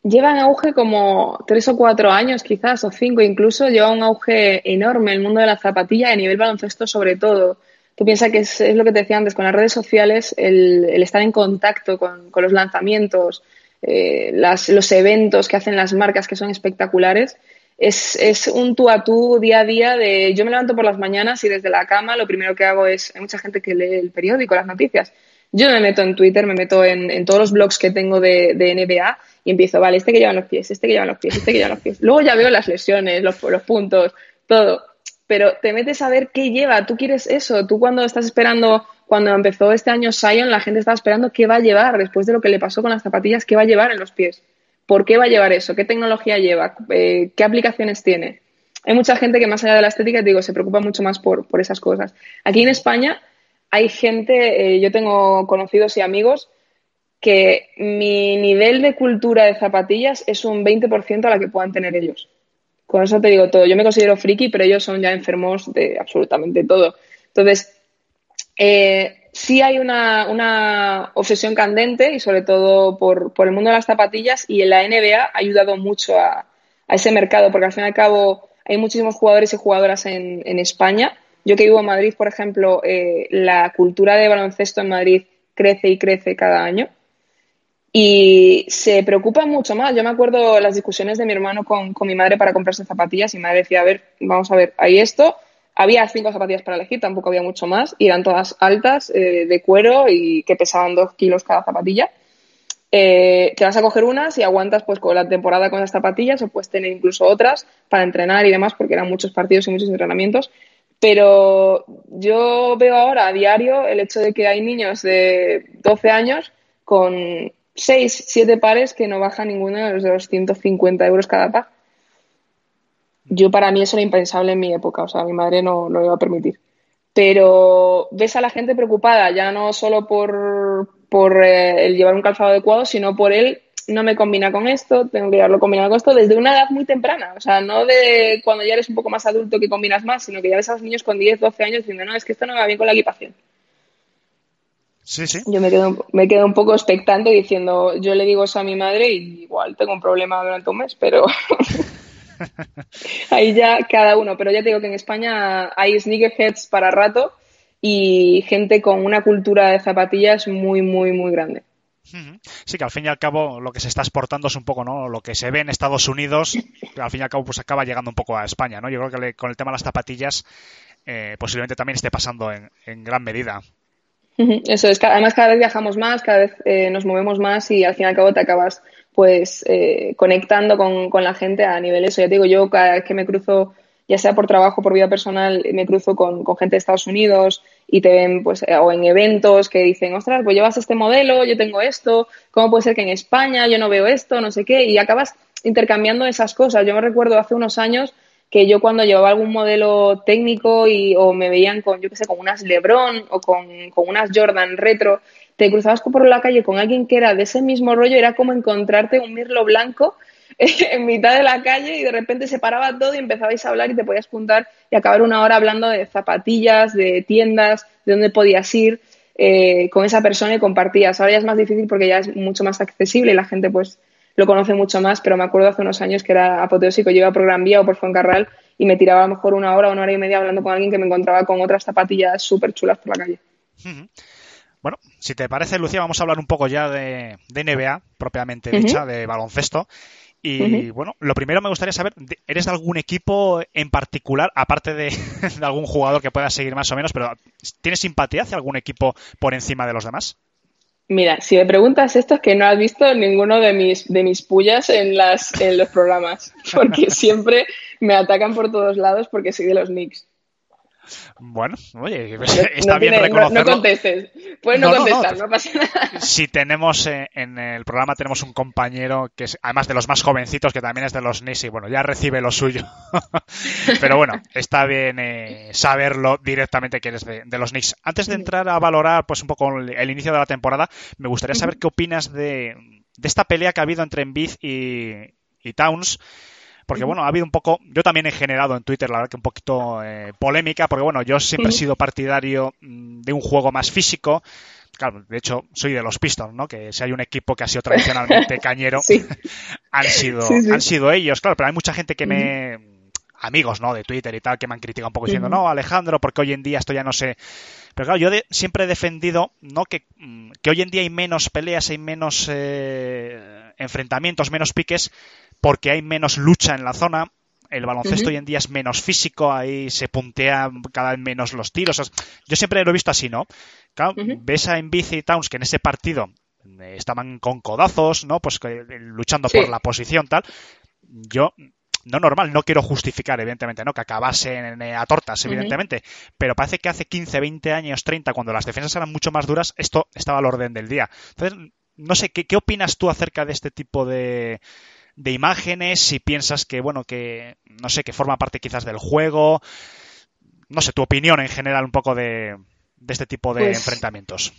Lleva en auge como tres o cuatro años, quizás, o cinco incluso. Lleva un auge enorme el mundo de la zapatilla a nivel baloncesto, sobre todo. Tú piensas que es, lo que te decía antes, con las redes sociales, el, estar en contacto con, los lanzamientos, eh, los eventos que hacen las marcas que son espectaculares, es, es un tú a tú día a día de yo me levanto por las mañanas y desde la cama lo primero que hago es, hay mucha gente que lee el periódico, las noticias. Yo me meto en Twitter, me meto en, todos los blogs que tengo de, NBA y empiezo, vale, este que llevan los pies, este que llevan los pies, este que llevan los pies. Luego ya veo las lesiones, los, los puntos, todo. Pero te metes a ver qué lleva, tú quieres eso. Tú cuando estás esperando, cuando empezó este año Sion, la gente estaba esperando qué va a llevar después de lo que le pasó con las zapatillas, qué va a llevar en los pies. ¿Por qué va a llevar eso? ¿Qué tecnología lleva? Eh, ¿Qué aplicaciones tiene? Hay mucha gente que más allá de la estética, digo, se preocupa mucho más por, por esas cosas. Aquí en España hay gente, eh, yo tengo conocidos y amigos que mi nivel de cultura de zapatillas es un 20% a la que puedan tener ellos. Con eso te digo todo. Yo me considero friki, pero ellos son ya enfermos de absolutamente todo. Entonces, eh, sí hay una, una, obsesión candente y sobre todo por, por, el mundo de las zapatillas y en la NBA ha ayudado mucho a, a, ese mercado porque al fin y al cabo hay muchísimos jugadores y jugadoras en, en España. Yo que vivo en Madrid, por ejemplo, eh, la cultura de baloncesto en Madrid crece y crece cada año y se preocupa mucho más. Yo me acuerdo las discusiones de mi hermano con, con mi madre para comprarse zapatillas y mi madre decía, a ver, vamos a ver, hay esto, había cinco zapatillas para elegir, tampoco había mucho más, y eran todas altas, eh, de cuero y que pesaban dos kilos cada zapatilla. Eh, te vas a coger unas y aguantas pues con la temporada con las zapatillas o puedes tener incluso otras para entrenar y demás porque eran muchos partidos y muchos entrenamientos. Pero yo veo ahora a diario el hecho de que hay niños de 12 años con 6, 7 pares que no bajan ninguno de los 250 euros cada par yo para mí eso era impensable en mi época, o sea, mi madre no, no lo iba a permitir. Pero ves a la gente preocupada, ya no solo por, por eh, el llevar un calzado adecuado, sino por él no me combina con esto, tengo que llevarlo combinado con esto desde una edad muy temprana. O sea, no de cuando ya eres un poco más adulto que combinas más, sino que ya ves a los niños con 10, 12 años diciendo, no, es que esto no me va bien con la equipación. Sí, sí. Yo me quedo, me quedo un poco expectante diciendo, yo le digo eso a mi madre y igual tengo un problema durante un mes, pero [laughs] ahí ya cada uno. Pero ya te digo que en España hay sneakerheads para rato y gente con una cultura de zapatillas muy, muy, muy grande. Sí, que al fin y al cabo lo que se está exportando es un poco, ¿no? Lo que se ve en Estados Unidos, que al fin y al cabo pues acaba llegando un poco a España, ¿no? Yo creo que le, con el tema de las zapatillas eh, posiblemente también esté pasando en, en, gran medida. Eso es, además cada vez viajamos más, cada vez eh, nos movemos más y al fin y al cabo te acabas pues eh, conectando con, con, la gente a nivel eso. Ya te digo, yo cada vez que me cruzo ya sea por trabajo, por vida personal, me cruzo con, con gente de Estados Unidos y te ven, pues, eh, o en eventos que dicen, ostras, pues llevas este modelo, yo tengo esto, ¿cómo puede ser que en España yo no veo esto, no sé qué? Y acabas intercambiando esas cosas. Yo me recuerdo hace unos años que yo cuando llevaba algún modelo técnico y, o me veían con, yo qué sé, con unas Lebron o con, con unas Jordan retro, te cruzabas por la calle con alguien que era de ese mismo rollo, era como encontrarte un mirlo blanco [laughs] en mitad de la calle y de repente se paraba todo y empezabais a hablar y te podías juntar y acabar una hora hablando de zapatillas, de tiendas, de dónde podías ir eh, con esa persona y compartías. Ahora ya es más difícil porque ya es mucho más accesible y la gente pues lo conoce mucho más, pero me acuerdo hace unos años que era apoteósico, yo iba por Gran Vía o por Fuencarral y me tiraba a lo mejor una hora, una hora y media hablando con alguien que me encontraba con otras zapatillas súper chulas por la calle. Bueno, si te parece, Lucía, vamos a hablar un poco ya de, NBA, propiamente dicha, de baloncesto. Y bueno, lo primero me gustaría saber, ¿eres de algún equipo en particular, aparte de, [laughs] de, algún jugador que puedas seguir más o menos, pero ¿tienes simpatía hacia algún equipo por encima de los demás? Mira, si me preguntas esto es que no has visto ninguno de mis, de mis pullas en, las, en los programas, [laughs] porque siempre me atacan por todos lados porque soy de los Knicks. Bueno, oye, [laughs] está bien reconocerlo. No, contestes. Puedes no, contestar, no, pasa nada. Si tenemos eh, en el programa tenemos un compañero que es además de los más jovencitos que también es de los Knicks y bueno, ya recibe lo suyo. [laughs] Pero bueno, está bien eh, saberlo directamente que eres de, los Knicks. Antes de entrar a valorar pues un poco el, inicio de la temporada, me gustaría saber qué opinas de, de esta pelea que ha habido entre Embiid y, y Towns porque bueno, ha habido un poco, yo también he generado en Twitter, la verdad que un poquito eh, polémica, porque bueno, yo siempre he sido partidario mm, de un juego más físico. Claro, de hecho, soy de los Pistons, ¿no? Que si hay un equipo que ha sido tradicionalmente [laughs] cañero, [laughs] han sido, han sido ellos, claro, pero hay mucha gente que me amigos, ¿no? De Twitter y tal, que me han criticado un poco diciendo, no, Alejandro, porque hoy en día esto ya no sé. Pero claro, yo siempre he defendido, ¿no? Que, mm, que, hoy en día hay menos peleas, hay menos eh, enfrentamientos, menos piques, porque hay menos lucha en la zona. El baloncesto hoy en día es menos físico, ahí se puntean cada vez menos los tiros. Yo siempre lo he visto así, ¿no? Claro, ves a Embiid y Towns que en ese partido eh, estaban con codazos, ¿no? Pues luchando por la posición, tal. Yo no normal, no quiero justificar, evidentemente, ¿no? Que acabasen eh, a tortas, evidentemente, pero parece que hace 15, 20 años, 30, cuando las defensas eran mucho más duras, esto estaba al orden del día. Entonces, no sé, ¿qué, qué opinas tú acerca de este tipo de, de imágenes, si piensas que, bueno, que, no sé, que forma parte quizás del juego, no sé, tu opinión en general un poco de, de este tipo de pues, enfrentamientos.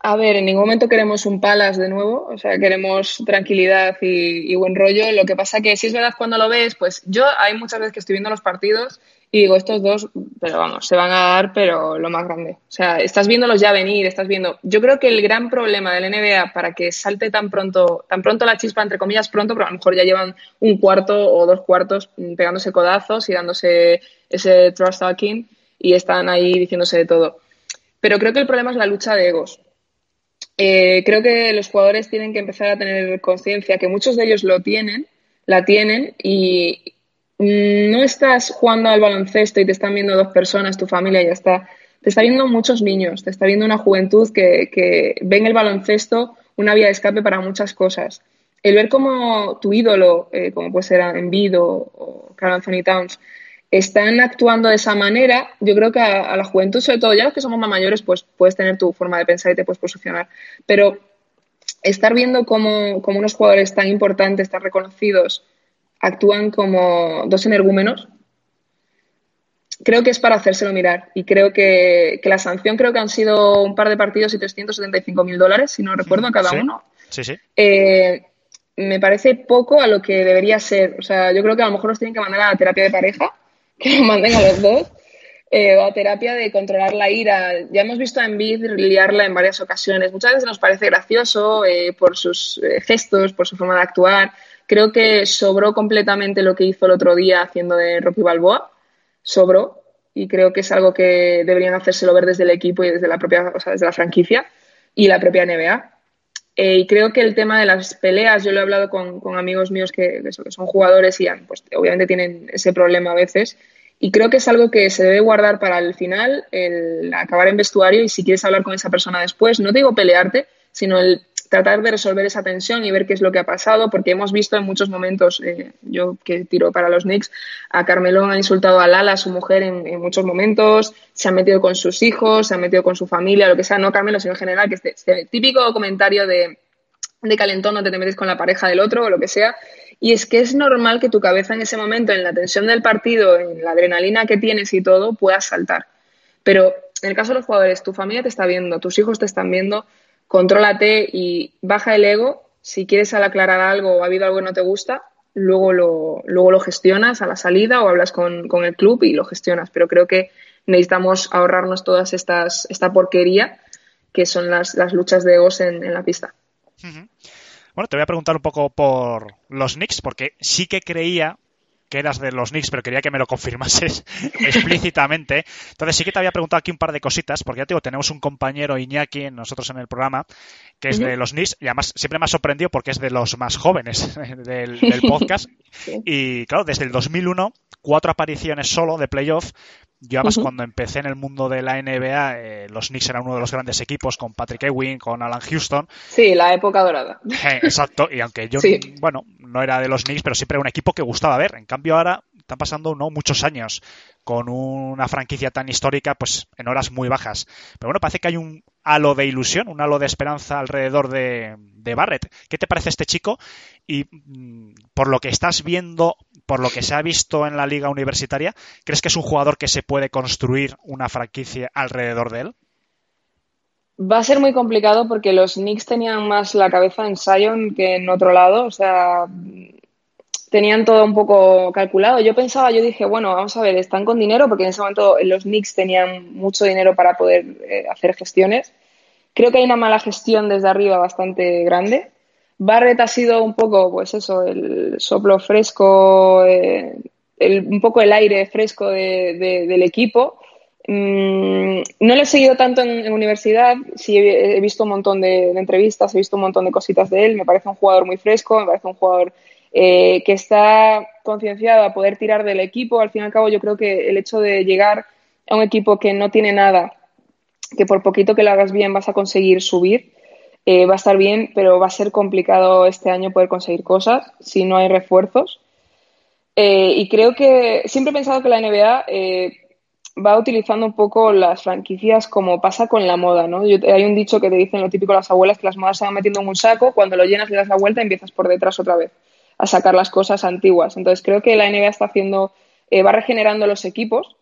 A ver, en ningún momento queremos un palas de nuevo, o sea, queremos tranquilidad y, y, buen rollo. Lo que pasa que si es verdad cuando lo ves, pues yo hay muchas veces que estoy viendo los partidos y digo, estos dos, pero vamos, se van a dar, pero lo más grande. O sea, estás viéndolos ya venir, estás viendo. Yo creo que el gran problema del NBA para que salte tan pronto, tan pronto la chispa, entre comillas, pronto, pero a lo mejor ya llevan un cuarto o dos cuartos pegándose codazos y dándose ese trust talking y están ahí diciéndose de todo. Pero creo que el problema es la lucha de egos. Eh, creo que los jugadores tienen que empezar a tener conciencia, que muchos de ellos lo tienen, la tienen y, no estás jugando al baloncesto y te están viendo dos personas, tu familia ya está. Te está viendo muchos niños, te está viendo una juventud que, que ven el baloncesto una vía de escape para muchas cosas. El ver cómo tu ídolo, eh, como puede ser Envid o, o Carl Anthony Towns, están actuando de esa manera, yo creo que a, a, la juventud, sobre todo ya los que somos más mayores, pues puedes tener tu forma de pensar y te puedes posicionar. Pero estar viendo cómo, cómo unos jugadores tan importantes, tan reconocidos, actúan como dos energúmenos, creo que es para hacérselo mirar. Y creo que, que, la sanción creo que han sido un par de partidos y 375 mil dólares, si no recuerdo, cada sí, uno. Sí, sí. Eh, me parece poco a lo que debería ser. O sea, yo creo que a lo mejor los tienen que mandar a la terapia de pareja, [laughs] que lo manden a los dos, eh, o a terapia de controlar la ira. Ya hemos visto a Envid liarla en varias ocasiones. Muchas veces nos parece gracioso eh, por sus gestos, por su forma de actuar, Creo que sobró completamente lo que hizo el otro día haciendo de Rocky Balboa. Sobró. Y creo que es algo que deberían hacérselo ver desde el equipo y desde la propia, o sea, desde la franquicia y la propia NBA. Eh, y creo que el tema de las peleas, yo lo he hablado con, con amigos míos que, que, son jugadores y pues, obviamente tienen ese problema a veces. Y creo que es algo que se debe guardar para el final, el acabar en vestuario y si quieres hablar con esa persona después, no te digo pelearte, sino el tratar de resolver esa tensión y ver qué es lo que ha pasado, porque hemos visto en muchos momentos, eh, yo que tiro para los Knicks, a Carmelón ha insultado a Lala, a su mujer, en, muchos momentos, se ha metido con sus hijos, se ha metido con su familia, lo que sea, no Carmelo, sino en general, que este, este típico comentario de, de calentón, no te metes con la pareja del otro o lo que sea. Y es que es normal que tu cabeza en ese momento, en la tensión del partido, en la adrenalina que tienes y todo, puedas saltar. Pero en el caso de los jugadores, tu familia te está viendo, tus hijos te están viendo, contrólate y baja el ego. Si quieres aclarar algo o ha habido algo que no te gusta, luego lo, luego lo gestionas a la salida o hablas con, el club y lo gestionas. Pero creo que necesitamos ahorrarnos todas estas, esta porquería que son las, las luchas de egos en, la pista. Bueno, te voy a preguntar un poco por los Knicks, porque sí que creía que eras de los Knicks, pero quería que me lo confirmases [laughs] explícitamente. Entonces sí que te había preguntado aquí un par de cositas, porque ya te digo, tenemos un compañero Iñaki, nosotros en el programa, que es de los Knicks, y además siempre me ha sorprendido porque es de los más jóvenes [laughs] del, [laughs] podcast. Y claro, desde el 2001, cuatro apariciones solo de playoff, yo además cuando empecé en el mundo de la NBA, eh, los Knicks eran uno de los grandes equipos con Patrick Ewing, con Alan Houston. Sí, la época dorada. [laughs] Eh, exacto, y aunque yo, bueno, no era de los Knicks, pero siempre era un equipo que gustaba ver. En cambio ahora están pasando no muchos años con una franquicia tan histórica, pues en horas muy bajas. Pero bueno, parece que hay un halo de ilusión, un halo de esperanza alrededor de, de Barrett. ¿Qué te parece este chico? Y mm, por lo que estás viendo por lo que se ha visto en la liga universitaria, ¿crees que es un jugador que se puede construir una franquicia alrededor de él? Va a ser muy complicado porque los Knicks tenían más la cabeza en Sion que en otro lado, o sea, tenían todo un poco calculado. Yo pensaba, yo dije, bueno, vamos a ver, están con dinero porque en ese momento los Knicks tenían mucho dinero para poder eh, hacer gestiones. Creo que hay una mala gestión desde arriba bastante grande. Barrett ha sido un poco, pues eso, el soplo fresco, eh, un poco el aire fresco del equipo. Mm, no lo he seguido tanto en, universidad, sí he, visto un montón de, entrevistas, he visto un montón de cositas de él, me parece un jugador muy fresco, me parece un jugador eh, que está concienciado a poder tirar del equipo. Al fin y al cabo yo creo que el hecho de llegar a un equipo que no tiene nada, que por poquito que lo hagas bien vas a conseguir subir, eh, va a estar bien, pero va a ser complicado este año poder conseguir cosas si no hay refuerzos. Eh, y creo que siempre he pensado que la NBA eh, va utilizando un poco las franquicias como pasa con la moda, ¿no? hay un dicho que te dicen lo típico las abuelas, que las modas se van metiendo en un saco, cuando lo llenas le das la vuelta y empiezas por detrás otra vez a sacar las cosas antiguas. Entonces creo que la NBA está haciendo, va regenerando los equipos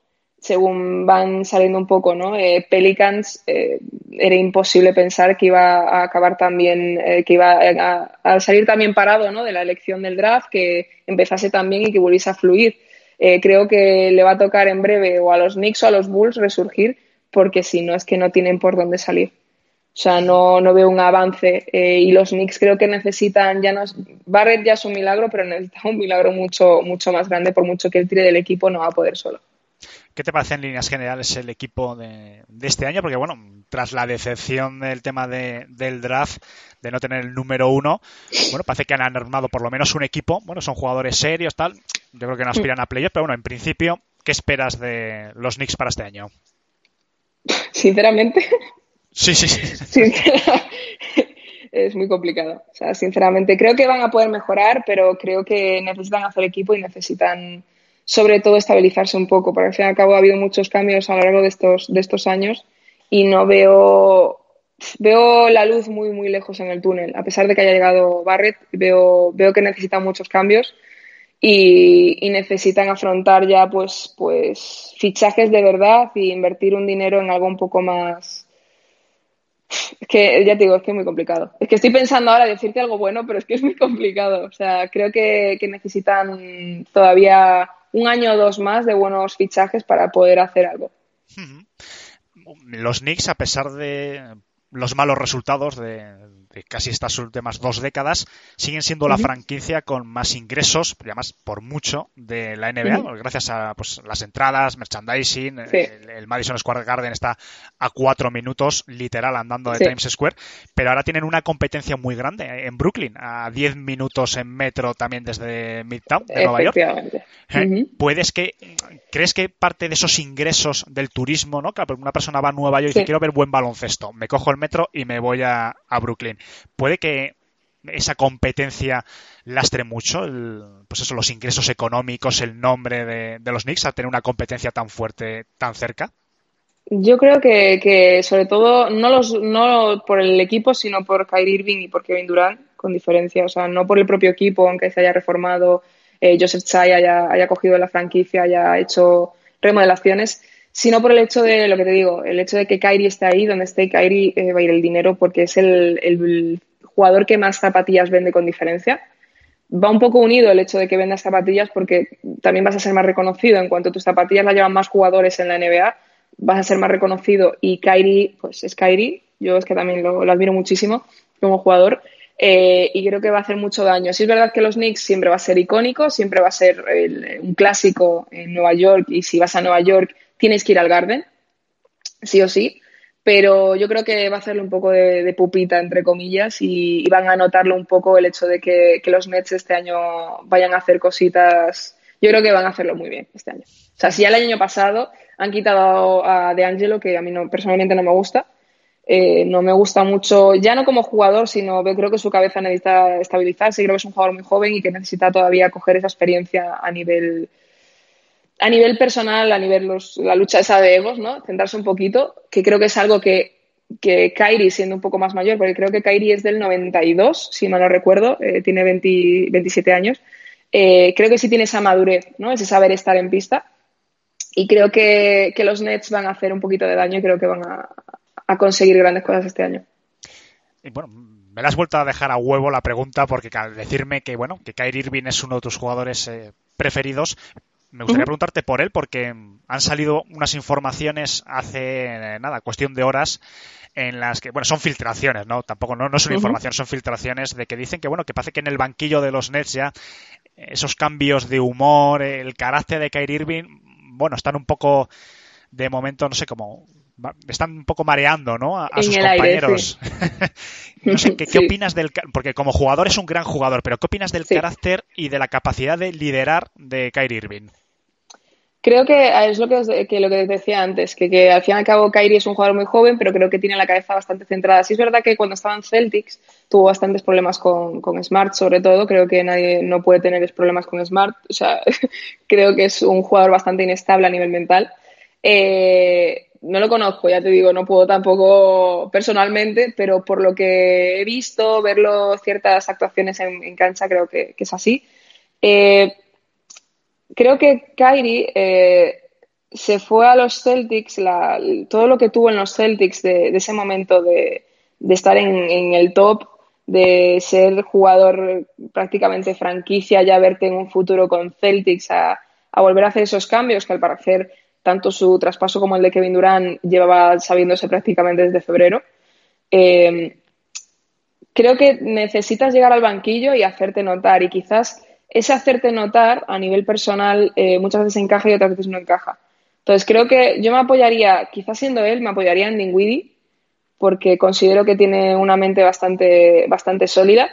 según van saliendo un poco, ¿no? Eh, Pelicans eh, era imposible pensar que iba a acabar también, eh, que iba a, salir también parado, ¿no? De la elección del draft, que empezase también y que volviese a fluir. creo que le va a tocar en breve o a los Knicks o a los Bulls resurgir, porque si no es que no tienen por dónde salir. O sea, no, no veo un avance y los Knicks creo que necesitan, ya no Barrett ya es un milagro, pero necesita un milagro mucho, mucho más grande, por mucho que el tire del equipo no va a poder solo. ¿Qué te parece en líneas generales el equipo de, este año? Porque, bueno, tras la decepción del tema del draft, de no tener el número uno, bueno, parece que han armado por lo menos un equipo. Bueno, son jugadores serios, tal. Yo creo que no aspiran a playoffs, pero bueno, en principio, ¿qué esperas de los Knicks para este año? Sinceramente. Sí, sí, sí. [laughs] es muy complicado. O sea, sinceramente, creo que van a poder mejorar, pero creo que necesitan hacer equipo y necesitan sobre todo estabilizarse un poco, porque al fin y al cabo ha habido muchos cambios a lo largo de estos, de estos años y no veo, veo la luz muy, muy lejos en el túnel. A pesar de que haya llegado Barrett, veo, veo que necesitan muchos cambios y, necesitan afrontar ya pues, pues fichajes de verdad y invertir un dinero en algo un poco más... Es que ya te digo, es que es muy complicado. Es que estoy pensando ahora decirte algo bueno, pero es que es muy complicado. O sea, creo que necesitan todavía un año o dos más de buenos fichajes para poder hacer algo. Los Knicks, a pesar de los malos resultados de, casi estas últimas dos décadas, siguen siendo la franquicia con más ingresos, además por mucho, de la NBA, gracias a pues, las entradas, merchandising, el, Madison Square Garden está a cuatro minutos, literal, andando de Times Square, pero ahora tienen una competencia muy grande en Brooklyn, a diez minutos en metro también desde Midtown de Nueva York. ¿Eh? Puedes que, ¿crees que parte de esos ingresos del turismo, ¿no? Que una persona va a Nueva York y dice, quiero ver buen baloncesto, me cojo el metro y me voy a, a Brooklyn puede que esa competencia lastre mucho, el, pues eso, los ingresos económicos, el nombre de, los Knicks, a tener una competencia tan fuerte, tan cerca? Yo creo que, sobre todo, no, los, no por el equipo, sino por Kyrie Irving y por Kevin Durant, con diferencia. O sea, no por el propio equipo, aunque se haya reformado, eh, Joseph Chai haya, haya cogido la franquicia, haya hecho remodelaciones, sino por el hecho de, lo que te digo, el hecho de que Kyrie esté ahí, donde esté Kyrie eh, va a ir el dinero, porque es el, jugador que más zapatillas vende con diferencia. Va un poco unido el hecho de que vendas zapatillas porque también vas a ser más reconocido. En cuanto tus zapatillas las llevan más jugadores en la NBA, vas a ser más reconocido. Y Kyrie, pues es Kyrie, yo es que también lo, lo admiro muchísimo como jugador. Eh, y creo que va a hacer mucho daño. Sí es verdad que los Knicks siempre va a ser icónico, siempre va a ser un clásico en Nueva York y si vas a Nueva York tienes que ir al Garden, sí o sí, pero yo creo que va a hacerle un poco de, pupita, entre comillas, y, y, van a notarlo un poco el hecho de que, que, los Nets este año vayan a hacer cositas. Yo creo que van a hacerlo muy bien este año. O sea, si ya el año pasado han quitado a De Angelo, que a mí no, personalmente no me gusta, eh, no me gusta mucho, ya no como jugador, sino creo que su cabeza necesita estabilizarse. Creo que es un jugador muy joven y que necesita todavía coger esa experiencia a nivel a nivel personal, a nivel los, la lucha esa de egos, ¿no? Centrarse un poquito, que creo que es algo que, que Kairi, siendo un poco más mayor, porque creo que Kairi es del 92, si mal no recuerdo, eh, tiene 20, 27 años, eh, creo que sí tiene esa madurez, ¿no? Ese saber estar en pista. Y creo que, que, los Nets van a hacer un poquito de daño y creo que van a, a conseguir grandes cosas este año. Y bueno, me la has vuelto a dejar a huevo la pregunta porque al decirme que bueno que Kyrie Irving es uno de tus jugadores eh, preferidos me gustaría uh -huh. preguntarte por él porque han salido unas informaciones hace eh, nada, cuestión de horas en las que, bueno, son filtraciones, ¿no? Tampoco, no, no son uh -huh. informaciones, son filtraciones de que dicen que, bueno, que parece que en el banquillo de los Nets ya esos cambios de humor, el carácter de Kyrie Irving, bueno, están un poco, de momento, no sé, como están un poco mareando, ¿no? A, a sus compañeros. Aire, sí. [laughs] no sé, ¿qué, ¿qué sí. opinas del...? Porque como jugador es un gran jugador, pero ¿qué opinas del sí. carácter y de la capacidad de liderar de Kyrie Irving? Creo que es lo que, que lo que decía antes, que, que, al fin y al cabo Kyrie es un jugador muy joven, pero creo que tiene la cabeza bastante centrada. Sí es verdad que cuando estaba en Celtics tuvo bastantes problemas con, con Smart, sobre todo. Creo que nadie no puede tener problemas con Smart. O sea, [laughs] creo que es un jugador bastante inestable a nivel mental. Eh, no lo conozco, ya te digo, no puedo tampoco personalmente, pero por lo que he visto, verlo ciertas actuaciones en, en cancha, creo que, que es así. Eh, creo que Kyrie eh, se fue a los Celtics, la, todo lo que tuvo en los Celtics de, ese momento de, estar en, el top, de ser jugador prácticamente franquicia, ya verte en un futuro con Celtics, a, a volver a hacer esos cambios que al parecer tanto su traspaso como el de Kevin Durant llevaba sabiéndose prácticamente desde febrero. Eh, creo que necesitas llegar al banquillo y hacerte notar y quizás ese hacerte notar a nivel personal eh, muchas veces encaja y otras veces no encaja. Entonces creo que yo me apoyaría, quizás siendo él, me apoyaría en Dinwiddie porque considero que tiene una mente bastante, bastante sólida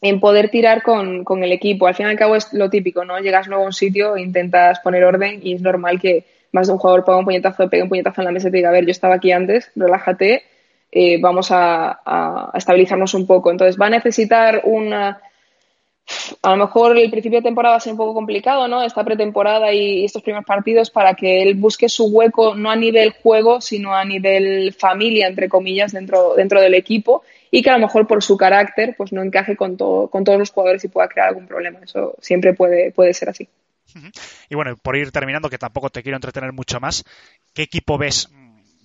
en poder tirar con, con, el equipo. Al fin y al cabo es lo típico, ¿no? Llegas luego a un sitio, intentas poner orden y es normal que más de un jugador ponga un puñetazo, pegue un puñetazo en la mesa y te diga, a ver, yo estaba aquí antes, relájate, eh, vamos a, a estabilizarnos un poco. Entonces va a necesitar una a lo mejor el principio de temporada va a ser un poco complicado, ¿no? Esta pretemporada y estos primeros partidos para que él busque su hueco no a nivel juego, sino a nivel familia, entre comillas, dentro, dentro del equipo y que a lo mejor por su carácter pues no encaje con, todo, con todos los jugadores y pueda crear algún problema. Eso siempre puede, puede ser así. Y bueno, por ir terminando, que tampoco te quiero entretener mucho más, ¿qué equipo ves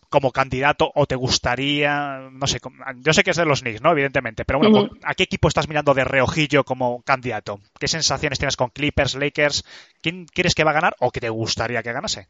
como candidato o te gustaría, no sé, yo sé que es de los Knicks, ¿no? Evidentemente, pero bueno, uh -huh. ¿a qué equipo estás mirando de reojillo como candidato? ¿Qué sensaciones tienes con Clippers, Lakers? ¿Quién quieres que va a ganar o que te gustaría que ganase?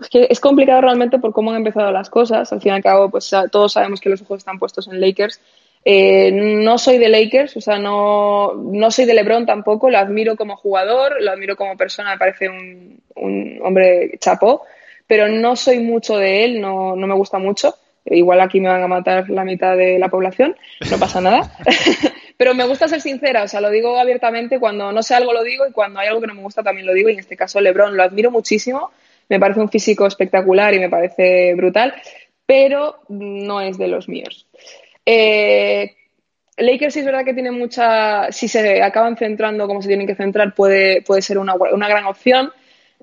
Es que es complicado realmente por cómo han empezado las cosas. Al fin y al cabo, pues todos sabemos que los ojos están puestos en Lakers. Eh, no soy de Lakers, o sea, no, no soy de LeBron tampoco. Lo admiro como jugador, lo admiro como persona, me parece un, un hombre chapó pero no soy mucho de él, no, no me gusta mucho. Igual aquí me van a matar la mitad de la población, no pasa nada. [laughs] pero me gusta ser sincera, o sea, lo digo abiertamente, cuando no sé algo lo digo y cuando hay algo que no me gusta también lo digo, y en este caso Lebron lo admiro muchísimo, me parece un físico espectacular y me parece brutal, pero no es de los míos. Eh, Lakers sí es verdad que tiene mucha. Si se acaban centrando como se tienen que centrar, puede, puede ser una, una gran opción.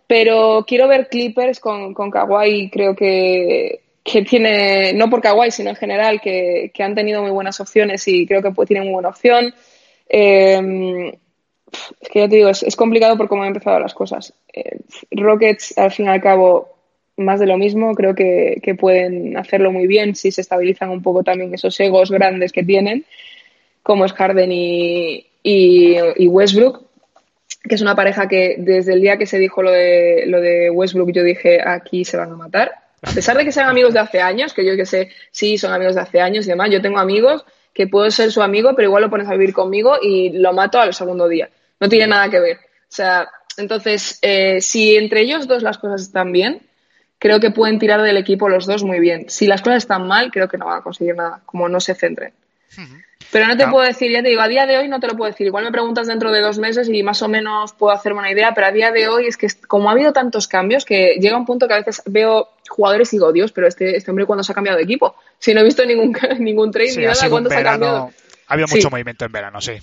Pero quiero ver Clippers con, con Kawhi. Creo que, que tiene, no por Kawhi, sino en general, que, que han tenido muy buenas opciones y creo que tienen muy buena opción. Eh, es que ya te digo, es, complicado por cómo han empezado las cosas. Eh, Rockets, al fin y al cabo, más de lo mismo. Creo que, que, pueden hacerlo muy bien si se estabilizan un poco también esos egos grandes que tienen, como es Harden y, y Westbrook, que es una pareja que desde el día que se dijo lo de, lo de Westbrook, yo dije, aquí se van a matar. A pesar de que sean amigos de hace años, que yo que sé, sí, son amigos de hace años y demás, yo tengo amigos que puedo ser su amigo, pero igual lo pones a vivir conmigo y lo mato al segundo día. No tiene nada que ver. O sea, entonces, eh, si entre ellos dos las cosas están bien, creo que pueden tirar del equipo los dos muy bien. Si las cosas están mal, creo que no van a conseguir nada, como no se centren. Uh -huh. Pero no te puedo decir, ya te digo, a día de hoy no te lo puedo decir. Igual me preguntas dentro de dos meses y más o menos puedo hacerme una idea, pero a día de hoy es que como ha habido tantos cambios que llega un punto que a veces veo jugadores y digo, Dios, pero este, este hombre cuando se ha cambiado de equipo. Si no he visto ningún, [laughs] ningún trade sí, ni nada, ¿cuándo se ha cambiado? Ha habido mucho sí. movimiento en verano, sí.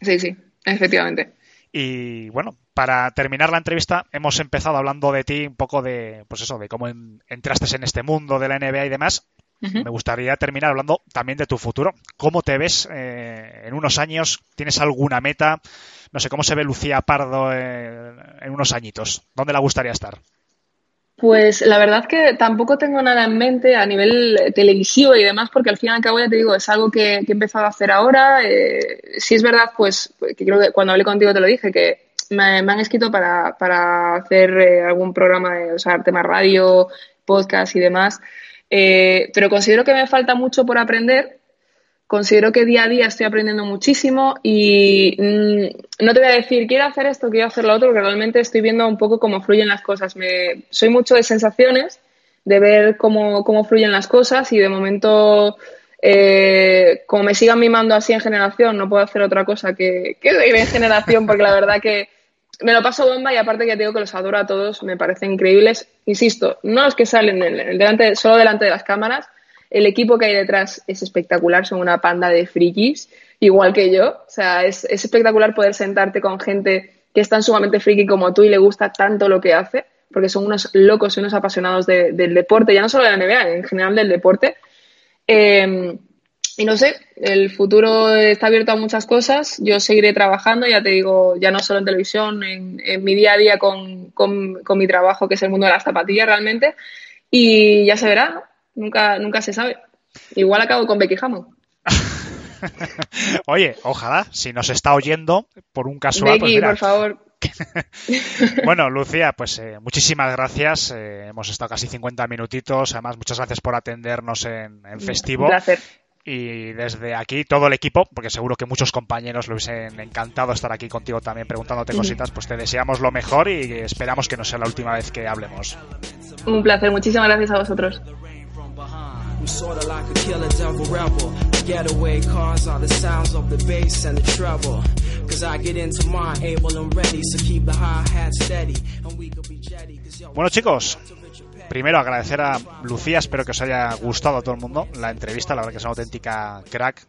Sí, sí, efectivamente. Y bueno, para terminar la entrevista, hemos empezado hablando de ti, un poco de, pues eso, de cómo en, entraste en este mundo de la NBA y demás. Uh -huh. Me gustaría terminar hablando también de tu futuro. ¿Cómo te ves eh, en unos años? ¿Tienes alguna meta? No sé, ¿cómo se ve Lucía Pardo eh, en unos añitos? ¿Dónde la gustaría estar? Pues la verdad que tampoco tengo nada en mente a nivel televisivo y demás, porque al fin y al cabo ya te digo, es algo que, que he empezado a hacer ahora. Eh, si es verdad, pues que creo que cuando hablé contigo te lo dije, que me, me han escrito para, para hacer eh, algún programa, de, o sea, tema radio, podcast y demás. Eh, pero considero que me falta mucho por aprender. Considero que día a día estoy aprendiendo muchísimo y mmm, no te voy a decir quiero hacer esto, quiero hacer lo otro, porque realmente estoy viendo un poco cómo fluyen las cosas. Me, soy mucho de sensaciones, de ver cómo, cómo fluyen las cosas y de momento, eh, como me sigan mimando así en generación, no puedo hacer otra cosa que, que ir en generación, porque la verdad que me lo paso bomba y aparte que te digo que los adoro a todos, me parecen increíbles. Insisto, no los que salen en el, delante, solo delante de las cámaras, el equipo que hay detrás es espectacular, son una panda de frikis, igual que yo. O sea, es, es espectacular poder sentarte con gente que es tan sumamente friki como tú y le gusta tanto lo que hace, porque son unos locos y unos apasionados de, del deporte, ya no solo de la NBA, en general del deporte. Eh, y no sé, el futuro está abierto a muchas cosas. Yo seguiré trabajando, ya te digo, ya no solo en televisión, en, en mi día a día con, con, con, mi trabajo, que es el mundo de las zapatillas realmente. Y ya se verá, nunca, nunca se sabe. Igual acabo con Becky Hammond. [laughs] Oye, ojalá, si nos está oyendo, por un casual. Becky, pues mira, por favor. [laughs] bueno, Lucía, pues eh, muchísimas gracias. Eh, hemos estado casi 50 minutitos. Además, muchas gracias por atendernos en, en festivo. Un placer y desde aquí todo el equipo, porque seguro que muchos compañeros lo hubiesen encantado estar aquí contigo también preguntándote cositas, pues te deseamos lo mejor y esperamos que no sea la última vez que hablemos. Un placer, muchísimas gracias a vosotros. I'm sorta like a killer devil rebel. Getaway cars are the sounds of the bass and the treble. Cause I get into mine able and ready, so keep the hi-hat steady. And we could be jetty, cause yo... Bueno chicos, primero agradecer a Lucía, espero que os haya gustado a todo el mundo la entrevista, la verdad que es una auténtica crack.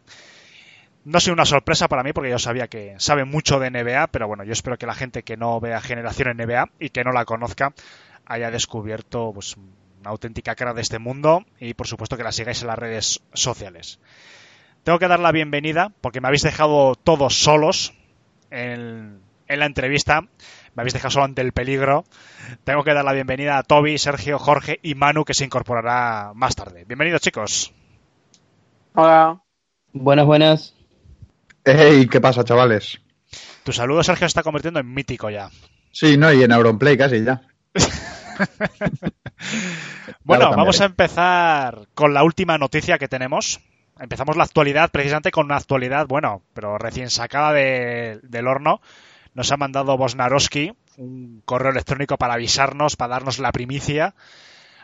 No ha sido una sorpresa para mí porque yo sabía que sabe mucho de NBA, pero bueno, yo espero que la gente que no vea Generación NBA y que no la conozca haya descubierto pues, una auténtica cara de este mundo y por supuesto que la sigáis en las redes sociales. Tengo que dar la bienvenida porque me habéis dejado todos solos en, en la entrevista me habéis dejado solo ante el peligro. Tengo que dar la bienvenida a Toby, Sergio, Jorge y Manu, que se incorporará más tarde. Bienvenidos, chicos. Hola. Buenas, buenas. Hey, ¿qué pasa, chavales? Tu saludo, Sergio, se está convirtiendo en mítico ya. Sí, no, y en Auronplay casi ya. [laughs] bueno, claro, vamos a empezar con la última noticia que tenemos. Empezamos la actualidad precisamente con una actualidad, bueno, pero recién sacada de, del horno nos ha mandado Bosnarowski un correo electrónico para avisarnos, para darnos la primicia.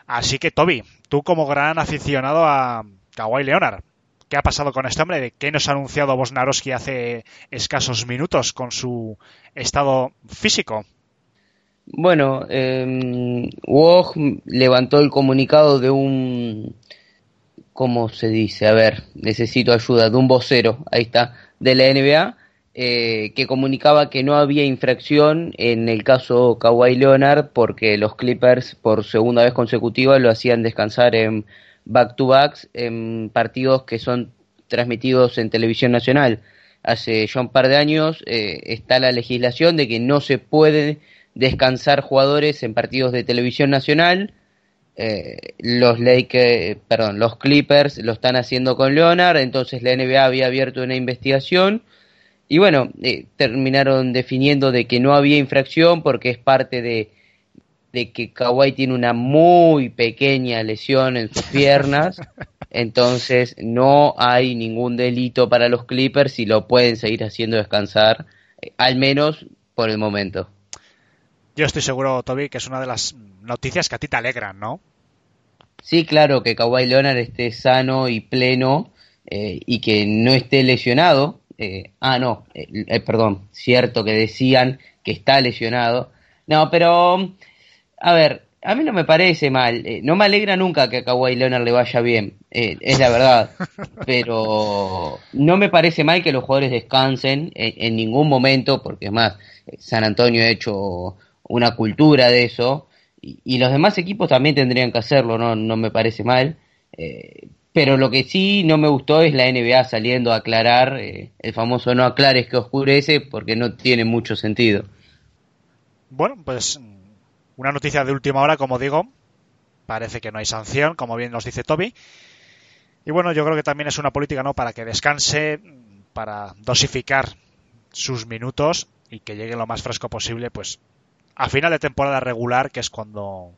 Así que, Toby, tú como gran aficionado a Kawhi Leonard, ¿qué ha pasado con este hombre? ¿De qué nos ha anunciado Bosnarowski hace escasos minutos con su estado físico? Bueno, eh, levantó el comunicado de un ¿cómo se dice? A ver, necesito ayuda de un vocero, ahí está, de la NBA, eh, que comunicaba que no había infracción en el caso Kawhi Leonard porque los Clippers por segunda vez consecutiva lo hacían descansar en back-to-backs en partidos que son transmitidos en televisión nacional. Hace ya un par de años eh, está la legislación de que no se puede descansar jugadores en partidos de televisión nacional. Eh, los Lakers, perdón, los Clippers lo están haciendo con Leonard, entonces la NBA había abierto una investigación y bueno, eh, terminaron definiendo de que no había infracción porque es parte de, de que Kawhi tiene una muy pequeña lesión en sus piernas, [laughs] entonces no hay ningún delito para los Clippers y lo pueden seguir haciendo descansar, eh, al menos por el momento. Yo estoy seguro, Toby, que es una de las noticias que a ti te alegran, ¿no? Sí, claro, que Kawhi Leonard esté sano y pleno eh, y que no esté lesionado. Eh, ah, no, eh, perdón, cierto que decían que está lesionado. No, pero, a ver, a mí no me parece mal. no me alegra nunca que a Kawhi Leonard le vaya bien, es la verdad. [laughs] pero no me parece mal que los jugadores descansen en, en ningún momento, porque es más, San Antonio ha hecho una cultura de eso y, los demás equipos también tendrían que hacerlo, no, no me parece mal. Pero lo que sí no me gustó es la NBA saliendo a aclarar, eh, el famoso no aclares que oscurece, porque no tiene mucho sentido. Bueno, pues una noticia de última hora, como digo, parece que no hay sanción, como bien nos dice Toby. Y bueno, yo creo que también es una política, ¿no? Para que descanse, para dosificar sus minutos y que llegue lo más fresco posible, pues a final de temporada regular, que es cuando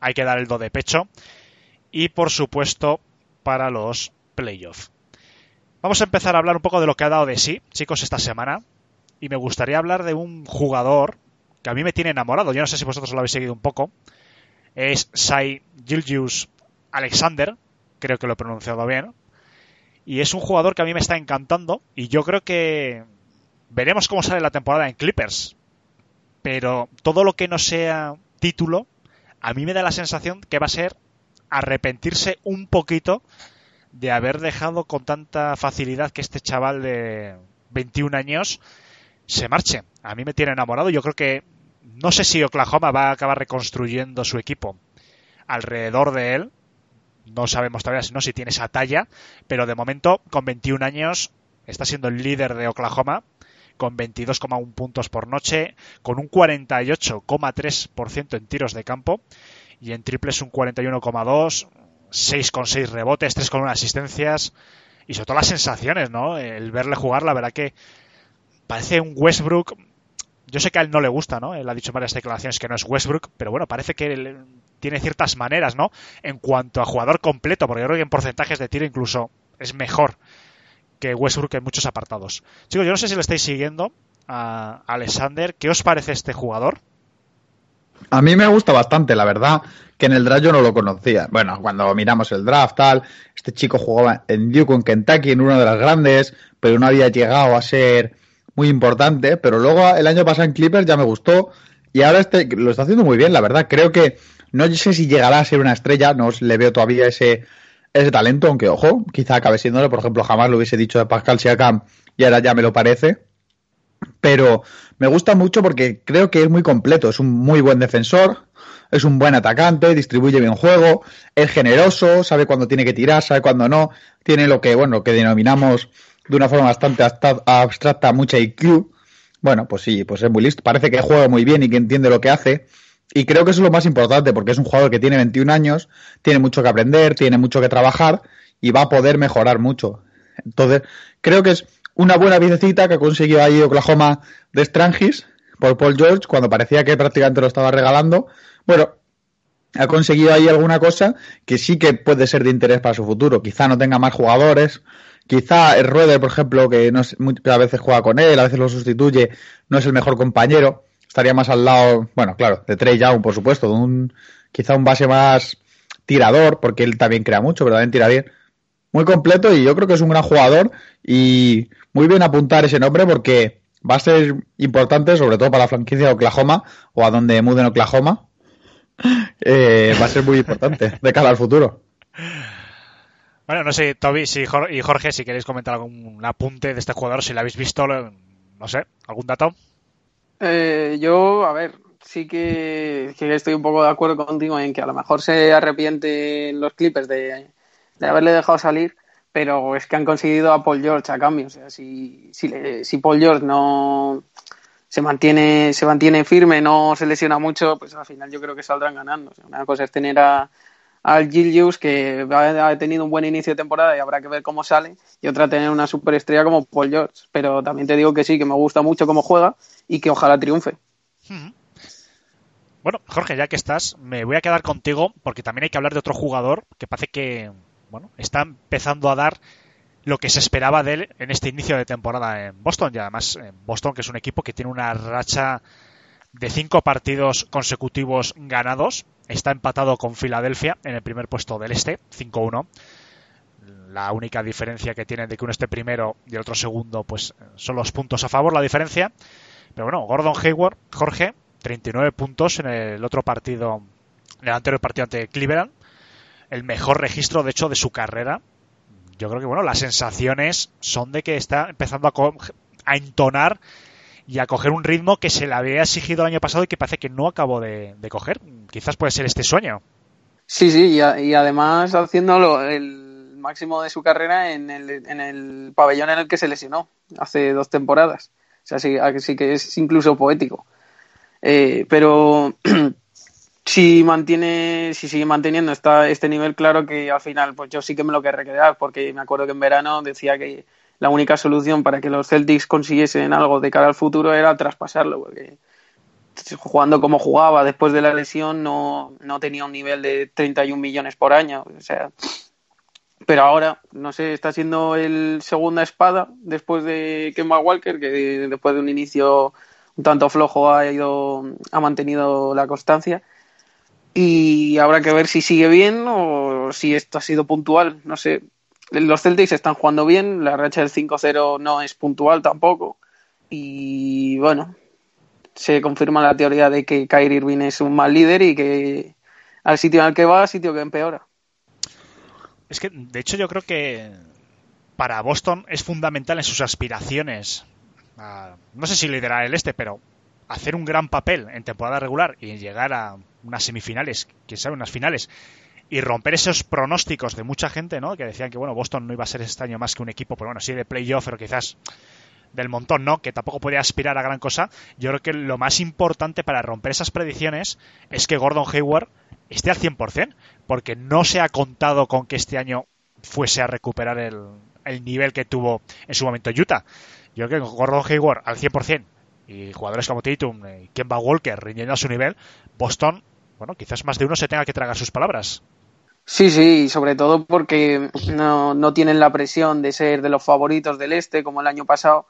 hay que dar el do de pecho, y por supuesto para los playoffs. Vamos a empezar a hablar un poco de lo que ha dado de sí, chicos, esta semana, y me gustaría hablar de un jugador que a mí me tiene enamorado, yo no sé si vosotros lo habéis seguido un poco, es Sai Gilgius Alexander, creo que lo he pronunciado bien, y es un jugador que a mí me está encantando, y yo creo que veremos cómo sale la temporada en Clippers, pero todo lo que no sea título, a mí me da la sensación que va a ser arrepentirse un poquito de haber dejado con tanta facilidad que este chaval de 21 años se marche. A mí me tiene enamorado. Yo creo que no sé si Oklahoma va a acabar reconstruyendo su equipo alrededor de él. No sabemos todavía si no si tiene esa talla, pero de momento con 21 años está siendo el líder de Oklahoma con 22,1 puntos por noche, con un 48,3% en tiros de campo y en triples un 41,2, 6,6 rebotes, 3,1 asistencias y sobre todo las sensaciones, ¿no? El verle jugar, la verdad que parece un Westbrook. Yo sé que a él no le gusta, ¿no? Él ha dicho en varias declaraciones que no es Westbrook, pero bueno, parece que él tiene ciertas maneras, ¿no? En cuanto a jugador completo, porque yo creo que en porcentajes de tiro incluso es mejor que Westbrook en muchos apartados. Chicos, yo no sé si lo estáis siguiendo a Alexander. ¿Qué os parece este jugador? A mí me gusta bastante, la verdad, que en el draft yo no lo conocía. Bueno, cuando miramos el draft, tal, este chico jugaba en Duke, en Kentucky, en una de las grandes, pero no había llegado a ser muy importante. Pero luego el año pasado en Clippers ya me gustó y ahora este lo está haciendo muy bien, la verdad. Creo que no sé si llegará a ser una estrella, no le veo todavía ese ese talento, aunque ojo, quizá acabe siéndolo, por ejemplo, jamás lo hubiese dicho de Pascal Siakam y ahora ya me lo parece. Pero me gusta mucho porque creo que es muy completo, es un muy buen defensor, es un buen atacante, distribuye bien juego, es generoso, sabe cuándo tiene que tirar, sabe cuándo no, tiene lo que, bueno, que denominamos de una forma bastante abstracta mucha IQ. Bueno, pues sí, pues es muy listo, parece que juega muy bien y que entiende lo que hace y creo que eso es lo más importante, porque es un jugador que tiene 21 años, tiene mucho que aprender, tiene mucho que trabajar y va a poder mejorar mucho. Entonces, creo que es una buena visita que ha conseguido ahí Oklahoma de Strangis por Paul George, cuando parecía que prácticamente lo estaba regalando. Bueno, ha conseguido ahí alguna cosa que sí que puede ser de interés para su futuro. Quizá no tenga más jugadores, quizá el Rueder, por ejemplo, que no a veces juega con él, a veces lo sustituye, no es el mejor compañero estaría más al lado, bueno, claro, de Trey Young, por supuesto, de un quizá un base más tirador, porque él también crea mucho, pero también tira bien. Muy completo y yo creo que es un gran jugador y muy bien apuntar ese nombre porque va a ser importante, sobre todo para la franquicia de Oklahoma o a donde muden Oklahoma. [laughs] Eh, va a ser muy importante de cara al futuro. Bueno, no sé, Toby si Jor- y Jorge, si queréis comentar algún apunte de este jugador, si lo habéis visto, no sé, algún dato. Eh, yo, a ver, sí que, que estoy un poco de acuerdo contigo en que a lo mejor se arrepienten los Clippers de, de haberle dejado salir, pero es que han conseguido a Paul George a cambio. O sea, si, si, si Paul George no se mantiene, se mantiene firme, no se lesiona mucho, pues al final yo creo que saldrán ganando. Una cosa es tener a al Gilius que ha, ha tenido un buen inicio de temporada y habrá que ver cómo sale y otra tener una superestrella como Paul George pero también te digo que sí que me gusta mucho cómo juega y que ojalá triunfe Bueno, Jorge, ya que estás, me voy a quedar contigo porque también hay que hablar de otro jugador que parece que, bueno, está empezando a dar lo que se esperaba de él en este inicio de temporada en Boston. Y además, en Boston, que es un equipo que tiene una racha de cinco partidos consecutivos ganados, está empatado con Filadelfia en el primer puesto del este, 5-1. La única diferencia que tienen de que uno esté primero y el otro segundo, pues son los puntos a favor, la diferencia. Pero bueno, Gordon Hayward, Jorge, 39 puntos en el otro partido, en el anterior partido ante Cleveland. El mejor registro, de hecho, de su carrera. Yo creo que, bueno, las sensaciones son de que está empezando a, a entonar y a coger un ritmo que se le había exigido el año pasado y que parece que no acabó de, coger. Quizás puede ser este sueño. Sí, sí, y además haciéndolo el máximo de su carrera en el, en el pabellón en el que se lesionó hace dos temporadas. O sea, sí, así que es incluso poético. Eh, pero [clears throat] si mantiene, si sigue manteniendo esta, este nivel, claro que al final, pues yo sí que me lo querré quedar, porque me acuerdo que en verano decía que la única solución para que los Celtics consiguiesen algo de cara al futuro era traspasarlo, porque jugando como jugaba después de la lesión no, no tenía un nivel de 31 millones por año. O sea, pero ahora, no sé, está siendo el segunda espada después de Kemba Walker, que después de un inicio un tanto flojo ha ido, ha mantenido la constancia. Y habrá que ver si sigue bien o si esto ha sido puntual. No sé. Los Celtics están jugando bien, la racha del 5-0 no es puntual tampoco. Y bueno, se confirma la teoría de que Kyrie Irving es un mal líder y que al sitio el que va, sitio que empeora. Es que, de hecho, yo creo que para Boston es fundamental en sus aspiraciones. a- no sé si liderar el este, pero hacer un gran papel en temporada regular y llegar a unas semifinales, quién sabe, unas finales, y romper esos pronósticos de mucha gente, ¿no? Que decían que, bueno, Boston no iba a ser este año más que un equipo, pero bueno, sí de playoff, pero quizás del montón, ¿no? Que tampoco podía aspirar a gran cosa. Yo creo que lo más importante para romper esas predicciones es que Gordon Hayward esté al 100%, porque no se ha contado con que este año fuese a recuperar el, el nivel que tuvo en su momento Utah. Yo creo que Gordon Hayward al 100% y jugadores como Tatum Kemba Walker rindiendo a su nivel, Boston, bueno, quizás más de uno se tenga que tragar sus palabras. Sí, sí, sobre todo porque no, no tienen la presión de ser de los favoritos del este como el año pasado.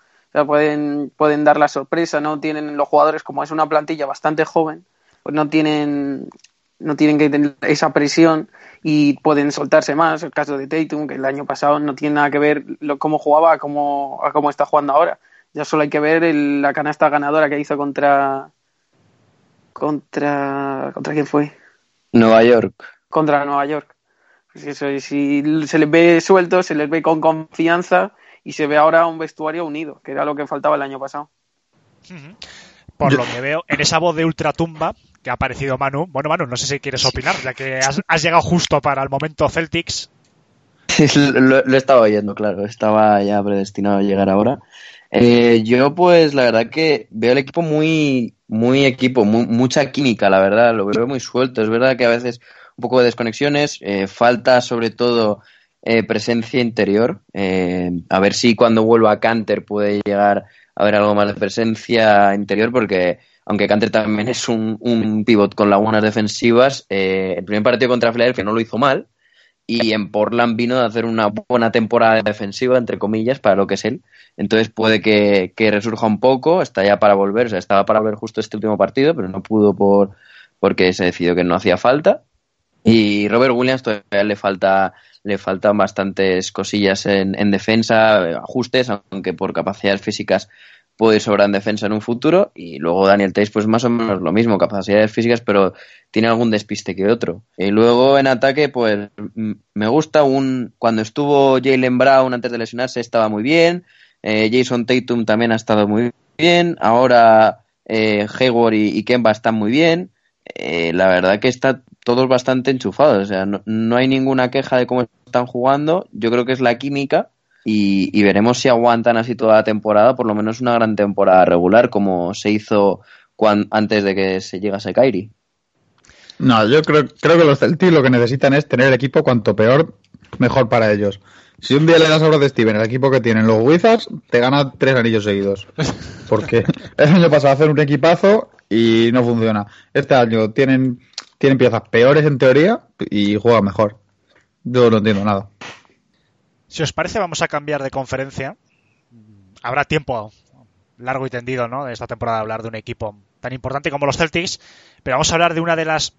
Pueden, pueden dar la sorpresa, no tienen los jugadores, como es una plantilla bastante joven, pues no tienen, no tienen que tener esa presión y pueden soltarse más. El caso de Tatum, que el año pasado no tiene nada que ver lo, cómo jugaba a cómo, a cómo está jugando ahora. Ya solo hay que ver la canasta ganadora que hizo contra. ¿Contra. ¿Contra quién fue? Nueva York. contra Nueva York. Pues eso, y si se les ve sueltos, se les ve con confianza y se ve ahora un vestuario unido, que era lo que faltaba el año pasado. Por lo que veo, en esa voz de ultratumba que ha aparecido Manu. Bueno, Manu, no sé si quieres opinar, ya que has, has llegado justo para el momento Celtics. [laughs] lo, lo estaba oyendo, claro. Estaba ya predestinado a llegar ahora. Eh, yo, pues, la verdad que veo el equipo muy, muy equipo, mu- mucha química, la verdad. Lo veo muy suelto. Es verdad que a veces un poco de desconexiones. eh, falta, sobre todo, eh, presencia interior. Eh, a ver si cuando vuelva a Canter puede llegar a haber algo más de presencia interior, porque aunque Canter también es un, un pivot con lagunas defensivas, eh, el primer partido contra Philadelphia no lo hizo mal y en Portland vino a hacer una buena temporada defensiva, entre comillas, para lo que es él. Entonces puede que, que resurja un poco, está ya para volver, o sea, estaba para volver justo este último partido, pero no pudo por porque se decidió que no hacía falta. Y Robert Williams todavía le falta le faltan bastantes cosillas en, en defensa, ajustes, aunque por capacidades físicas puede sobrar en defensa en un futuro. Y luego Daniel Tays, pues más o menos lo mismo, capacidades físicas, pero tiene algún despiste que otro. Y luego en ataque, pues me gusta un. Cuando estuvo Jalen Brown antes de lesionarse, estaba muy bien. Eh, Jason Tatum también ha estado muy bien. Ahora eh, Hayward y, Kemba están muy bien. Eh, la verdad que está todos bastante enchufados. O sea, no, no, hay ninguna queja de cómo están jugando. Yo creo que es la química y, veremos si aguantan así toda la temporada, por lo menos una gran temporada regular, como se hizo antes de que se llegase Kairi. No, yo creo, creo que los Celtics lo que necesitan es tener el equipo cuanto peor, mejor para ellos. Si un día le das a de Steven el equipo que tienen los Wizards, te gana tres anillos seguidos. Porque [laughs] el año pasado hacen un equipazo y no funciona. Este año tienen, tienen piezas peores en teoría y juegan mejor. Yo no entiendo nada. Si os parece, vamos a cambiar de conferencia. Habrá tiempo largo y tendido, ¿no? De esta temporada hablar de un equipo tan importante como los Celtics, pero vamos a hablar de una de las,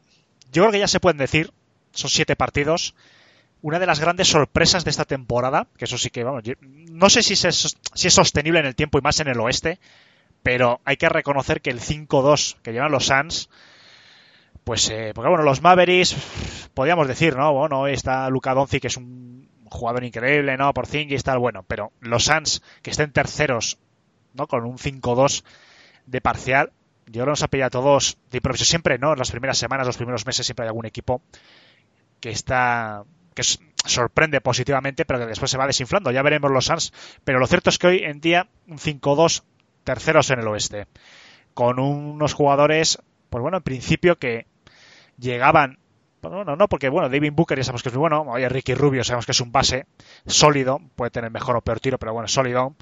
yo creo que ya se pueden decir, son siete partidos, una de las grandes sorpresas de esta temporada, que eso sí que, vamos, no sé si es, sostenible en el tiempo y más en el oeste, pero hay que reconocer que el 5-2 que llevan los Suns, pues, eh, porque bueno, los Mavericks, podríamos decir, ¿no? Bueno, está Luca Doncic, que es un jugador increíble, ¿no? Por y tal, bueno, pero los Suns, que estén terceros, ¿no? Con un 5-2 de parcial, yo creo que nos ha pillado a todos de improviso siempre, ¿no? En las primeras semanas, los primeros meses siempre hay algún equipo que está que sorprende positivamente, pero que después se va desinflando. Ya veremos los Suns, pero lo cierto es que hoy en día un 5-2 terceros en el oeste, con unos jugadores, pues bueno, en principio que llegaban bueno, no, porque bueno, David Booker ya sabemos que es muy bueno. Oye, Ricky Rubio sabemos que es un base sólido, puede tener mejor o peor tiro, pero bueno, sólido.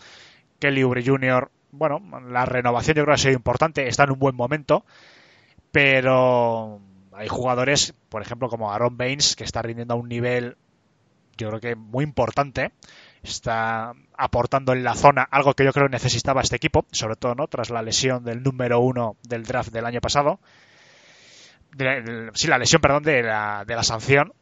Kelly Oubre Jr., bueno, la renovación yo creo que ha sido importante, está en un buen momento, pero hay jugadores, por ejemplo, como Aaron Baines, que está rindiendo a un nivel, yo creo que muy importante, está aportando en la zona algo que yo creo necesitaba este equipo, sobre todo no tras la lesión del número uno del draft del año pasado sí, la lesión, perdón, de la, de la sanción.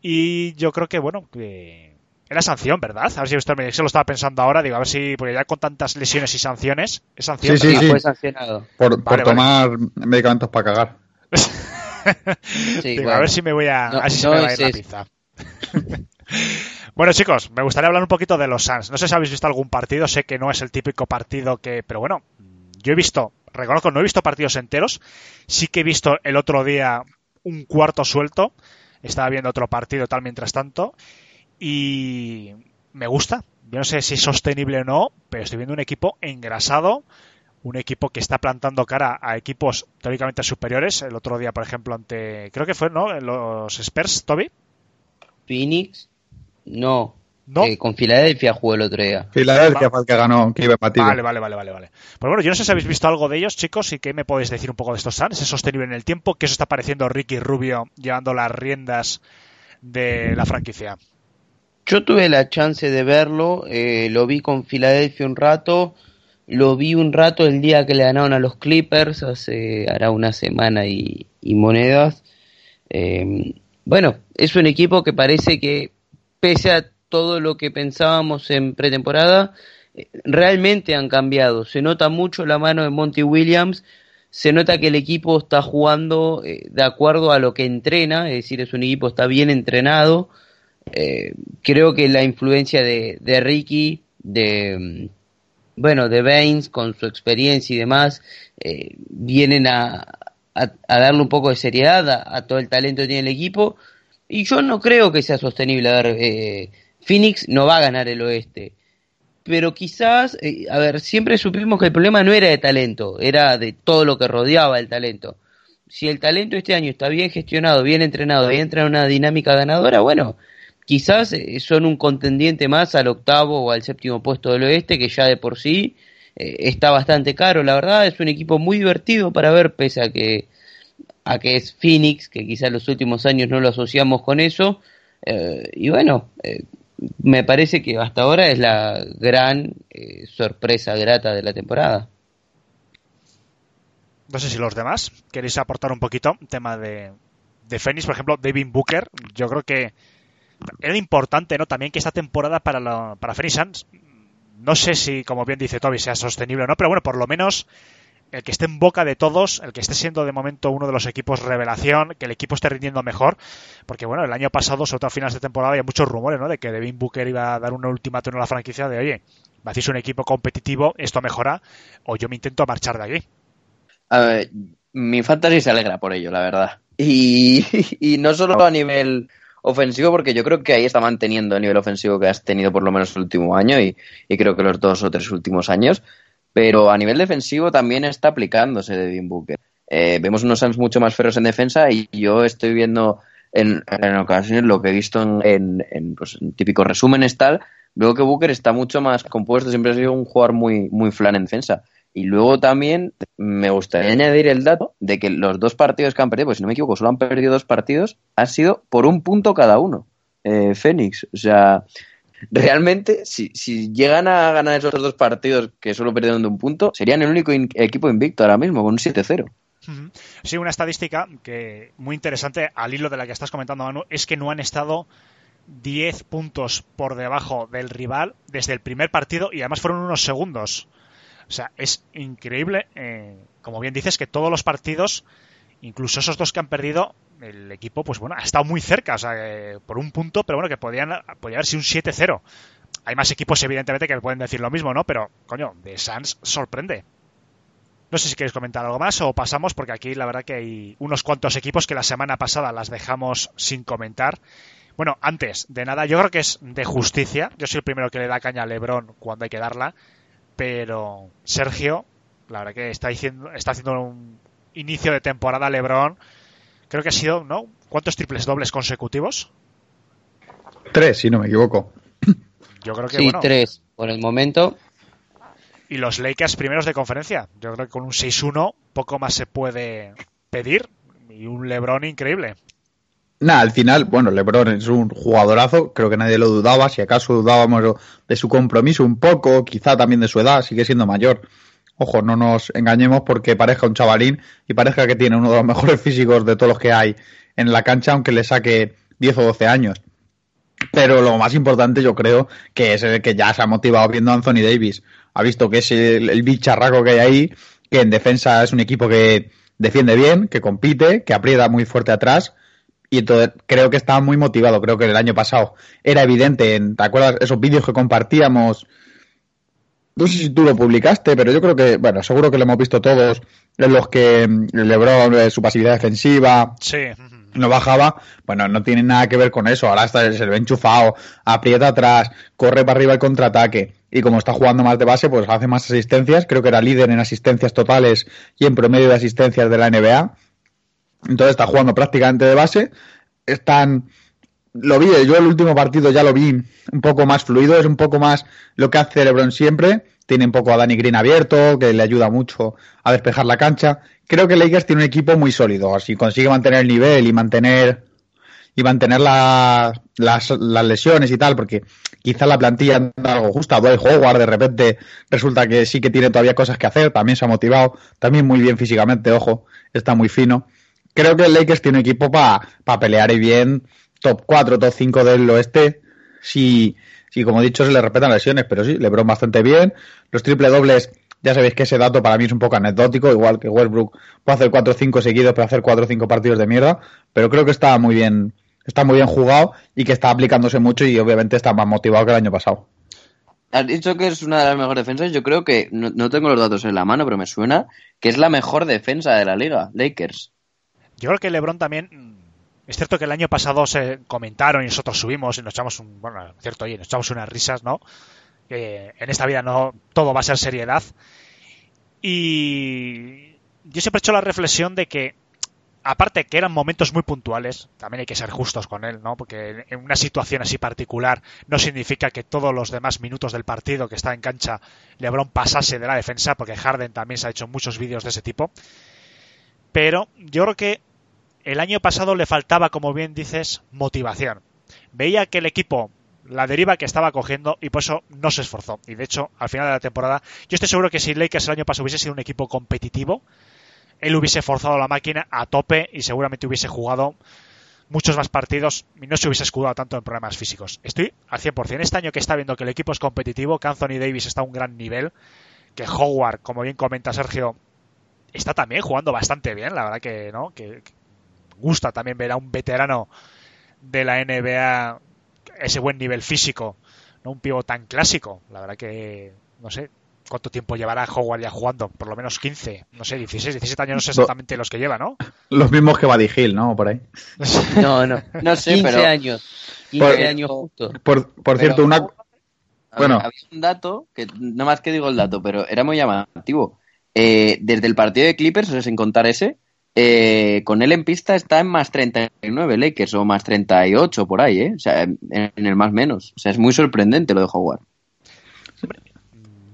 Y yo creo que, bueno, que era sanción, ¿verdad? A ver si usted me se lo estaba pensando ahora, digo, a ver si, porque ya con tantas lesiones y sanciones, es sanción. Sí, sí, sí. Fue sancionado. Por, tomar medicamentos para cagar. [laughs] digo, A ver si me voy a, a ver si se me va a ir la pizza. [laughs] bueno, chicos, me gustaría hablar un poquito de los Suns. No sé si habéis visto algún partido, sé que no es el típico partido que, pero bueno, yo he visto reconozco, no he visto partidos enteros. Sí que he visto el otro día un cuarto suelto. Estaba viendo otro partido tal mientras tanto. Y me gusta. Yo no sé si es sostenible o no, pero estoy viendo un equipo engrasado. Un equipo que está plantando cara a equipos teóricamente superiores. El otro día, por ejemplo, ante. Creo que fue, ¿no? Los Spurs, Toby. Phoenix. No. Eh, con Filadelfia jugó el otro día. Filadelfia fue el que ganó, que iba Vale, vale, vale, vale, vale. Pues bueno, yo no sé si habéis visto algo de ellos, chicos, y qué me podéis decir un poco de estos Suns. ¿Es sostenible en el tiempo? ¿Qué os está pareciendo Ricky Rubio llevando las riendas de la franquicia? Yo tuve la chance de verlo, eh, lo vi con Filadelfia un rato, lo vi un rato el día que le ganaron a los Clippers, hace hará una semana y, monedas. Eh, bueno, es un equipo que parece que, pese a todo lo que pensábamos en pretemporada, eh, realmente han cambiado. Se nota mucho la mano de Monty Williams, se nota que el equipo está jugando eh, de acuerdo a lo que entrena, es decir, es un equipo está bien entrenado. Eh, creo que la influencia de, de Ricky, de mm, bueno, de Baines con su experiencia y demás, vienen a, a, darle un poco de seriedad a, todo el talento que tiene el equipo. Y yo no creo que sea sostenible. A ver, Phoenix no va a ganar el oeste. Pero quizás, eh, a ver, siempre supimos que el problema no era de talento, era de todo lo que rodeaba el talento. Si el talento este año está bien gestionado, bien entrenado y entra en una dinámica ganadora, bueno, quizás eh, son un contendiente más al octavo o al séptimo puesto del oeste, que ya de por sí eh, está bastante caro. La verdad, es un equipo muy divertido para ver, pese a que, a que es Phoenix, que quizás los últimos años no lo asociamos con eso. y bueno, me parece que hasta ahora es la gran eh, sorpresa grata de la temporada. No sé si los demás queréis aportar un poquito tema de, de por ejemplo, David Booker. Yo creo que era importante, ¿no? También que esta temporada para, para Phoenix no sé si, como bien dice Toby, sea sostenible o no, pero bueno, por lo menos el que esté en boca de todos, el que esté siendo de momento uno de los equipos revelación, que el equipo esté rindiendo mejor, porque bueno, el año pasado, sobre todo a finales de temporada, había muchos rumores, ¿no? De que Devin Booker iba a dar un ultimátum a la franquicia de, oye, me hacéis un equipo competitivo, esto mejora, o yo me intento marchar de aquí. A ver, mi fantasy se alegra por ello, la verdad. Y, [laughs] y no solo a nivel ofensivo, porque yo creo que ahí está manteniendo el nivel ofensivo que has tenido por lo menos el último año y, y creo que los dos o tres últimos años, pero a nivel defensivo también está aplicándose Devin Booker. Eh, vemos unos Suns mucho más feroz en defensa y yo estoy viendo en, en ocasiones lo que he visto en, pues, en típicos resúmenes tal, veo que Booker está mucho más compuesto, siempre ha sido un jugador muy, muy flan en defensa. Y luego también me gustaría añadir el dato de que los dos partidos que han perdido, pues si no me equivoco, solo han perdido dos partidos, ha sido por un punto cada uno. Eh, Fénix, o sea, realmente, si, si, llegan a ganar esos dos partidos que solo perdieron de un punto, serían el único equipo invicto ahora mismo, con un 7-0. Sí, una estadística que muy interesante al hilo de la que estás comentando, Manu, es que no han estado 10 puntos por debajo del rival desde el primer partido y además fueron unos segundos. O sea, es increíble, eh, como bien dices, que todos los partidos, incluso esos dos que han perdido, el equipo, pues bueno, ha estado muy cerca, o sea, por un punto, pero bueno, que podían, podía haber sido un 7-0. Hay más equipos, evidentemente, que pueden decir lo mismo, ¿no? Pero, coño, de Sans sorprende. No sé si queréis comentar algo más o pasamos, porque aquí la verdad que hay unos cuantos equipos que la semana pasada las dejamos sin comentar. Bueno, antes de nada, yo creo que es de justicia. Yo soy el primero que le da caña a Lebron cuando hay que darla pero Sergio, la verdad que está, diciendo, está haciendo un inicio de temporada LeBron. Creo que ha sido, ¿no? ¿Cuántos triples dobles consecutivos? Tres, si no me equivoco. Yo creo que sí, bueno. tres por el momento. Y los Lakers primeros de conferencia. Yo creo que con un 6-1 poco más se puede pedir. Y un LeBron increíble. Nada, al final, bueno, LeBron es un jugadorazo, creo que nadie lo dudaba, si acaso dudábamos de su compromiso un poco, quizá también de su edad, sigue siendo mayor. Ojo, no nos engañemos porque parezca un chavalín y parezca que tiene uno de los mejores [laughs] físicos de todos los que hay en la cancha, aunque le saque 10 o 12 años. Pero lo más importante yo creo que es el que ya se ha motivado viendo a Anthony Davis. Ha visto que es el, bicharraco que hay ahí, que en defensa es un equipo que defiende bien, que compite, que aprieta muy fuerte atrás y entonces creo que estaba muy motivado. Creo que el año pasado era evidente. En, ¿Te acuerdas esos vídeos que compartíamos? No sé si tú lo publicaste, pero yo creo que, bueno, seguro que lo hemos visto todos, en los que LeBron, su pasividad defensiva, sí. no bajaba. Bueno, no tiene nada que ver con eso. Ahora está, se le ve enchufado, aprieta atrás, corre para arriba el contraataque. Y como está jugando más de base, pues hace más asistencias. Creo que era líder en asistencias totales y en promedio de asistencias de la NBA entonces está jugando prácticamente de base. Están. Lo vi, yo el último partido ya lo vi un poco más fluido, es un poco más lo que hace LeBron siempre. Tiene un poco a Danny Green abierto, que le ayuda mucho a despejar la cancha. Creo que Lakers tiene un equipo muy sólido. Así consigue mantener el nivel y mantener y mantener la, las, lesiones y tal, porque quizá la plantilla anda algo justa. Dwight Howard de repente resulta que sí que tiene todavía cosas que hacer, también se ha motivado, también muy bien físicamente, ojo, está muy fino creo que el Lakers tiene equipo para pa pelear y bien top 4, top 5 del oeste. Si, si como he dicho, se le respetan lesiones, pero sí, LeBron bastante bien. Los triple dobles, ya sabéis que ese dato para mí es un poco anecdótico, igual que Westbrook puede hacer 4 o 5 seguidos, pero hacer 4 o 5 partidos de mierda. Pero creo que está muy bien, está muy bien jugado y que está aplicándose mucho y obviamente está más motivado que el año pasado. Has dicho que es una de las mejores defensas. Yo creo que, no, no tengo los datos en la mano, pero me suena que es la mejor defensa de la liga, Lakers. Yo creo que LeBron también. Es cierto que el año pasado se comentaron y nosotros subimos y nos echamos un. Bueno, cierto, oye, nos echamos unas risas, ¿no? En esta vida no todo va a ser seriedad. Y yo siempre he hecho la reflexión de que, aparte que eran momentos muy puntuales, también hay que ser justos con él, ¿no? Porque en una situación así particular no significa que todos los demás minutos del partido que está en cancha LeBron pasase de la defensa, porque Harden también se ha hecho muchos vídeos de ese tipo. Pero yo creo que el año pasado le faltaba, como bien dices, motivación. Veía que el equipo la deriva que estaba cogiendo y por eso no se esforzó. Y de hecho, al final de la temporada, yo estoy seguro que si Lakers el año pasado hubiese sido un equipo competitivo, él hubiese forzado la máquina a tope y seguramente hubiese jugado muchos más partidos y no se hubiese escudado tanto en problemas físicos. Estoy al 100%. Este año que está viendo que el equipo es competitivo, que Anthony Davis está a un gran nivel, que Howard, como bien comenta Sergio, está también jugando bastante bien, la verdad que no, que, gusta también ver a un veterano de la NBA ese buen nivel físico, no un pivo tan clásico, la verdad que no sé, ¿Cuánto tiempo llevará Howard ya jugando? Por lo menos 15, no sé, 16, 17 años, no sé exactamente los que lleva, ¿no? Los mismos que Buddy Hill, ¿no? Por ahí. [laughs] No, no, No sé, 15 pero- años. 15 Por- años justo. Por, por Pero- cierto, una... Bueno. había un dato, que no más que digo el dato, pero era muy llamativo. Eh, desde el partido de Clippers, o sea, sin contar ese, eh, con él en pista está en más 39 Lakers o más 38 por ahí, ¿eh? O sea, en, el más menos. O sea, es muy sorprendente lo de Howard.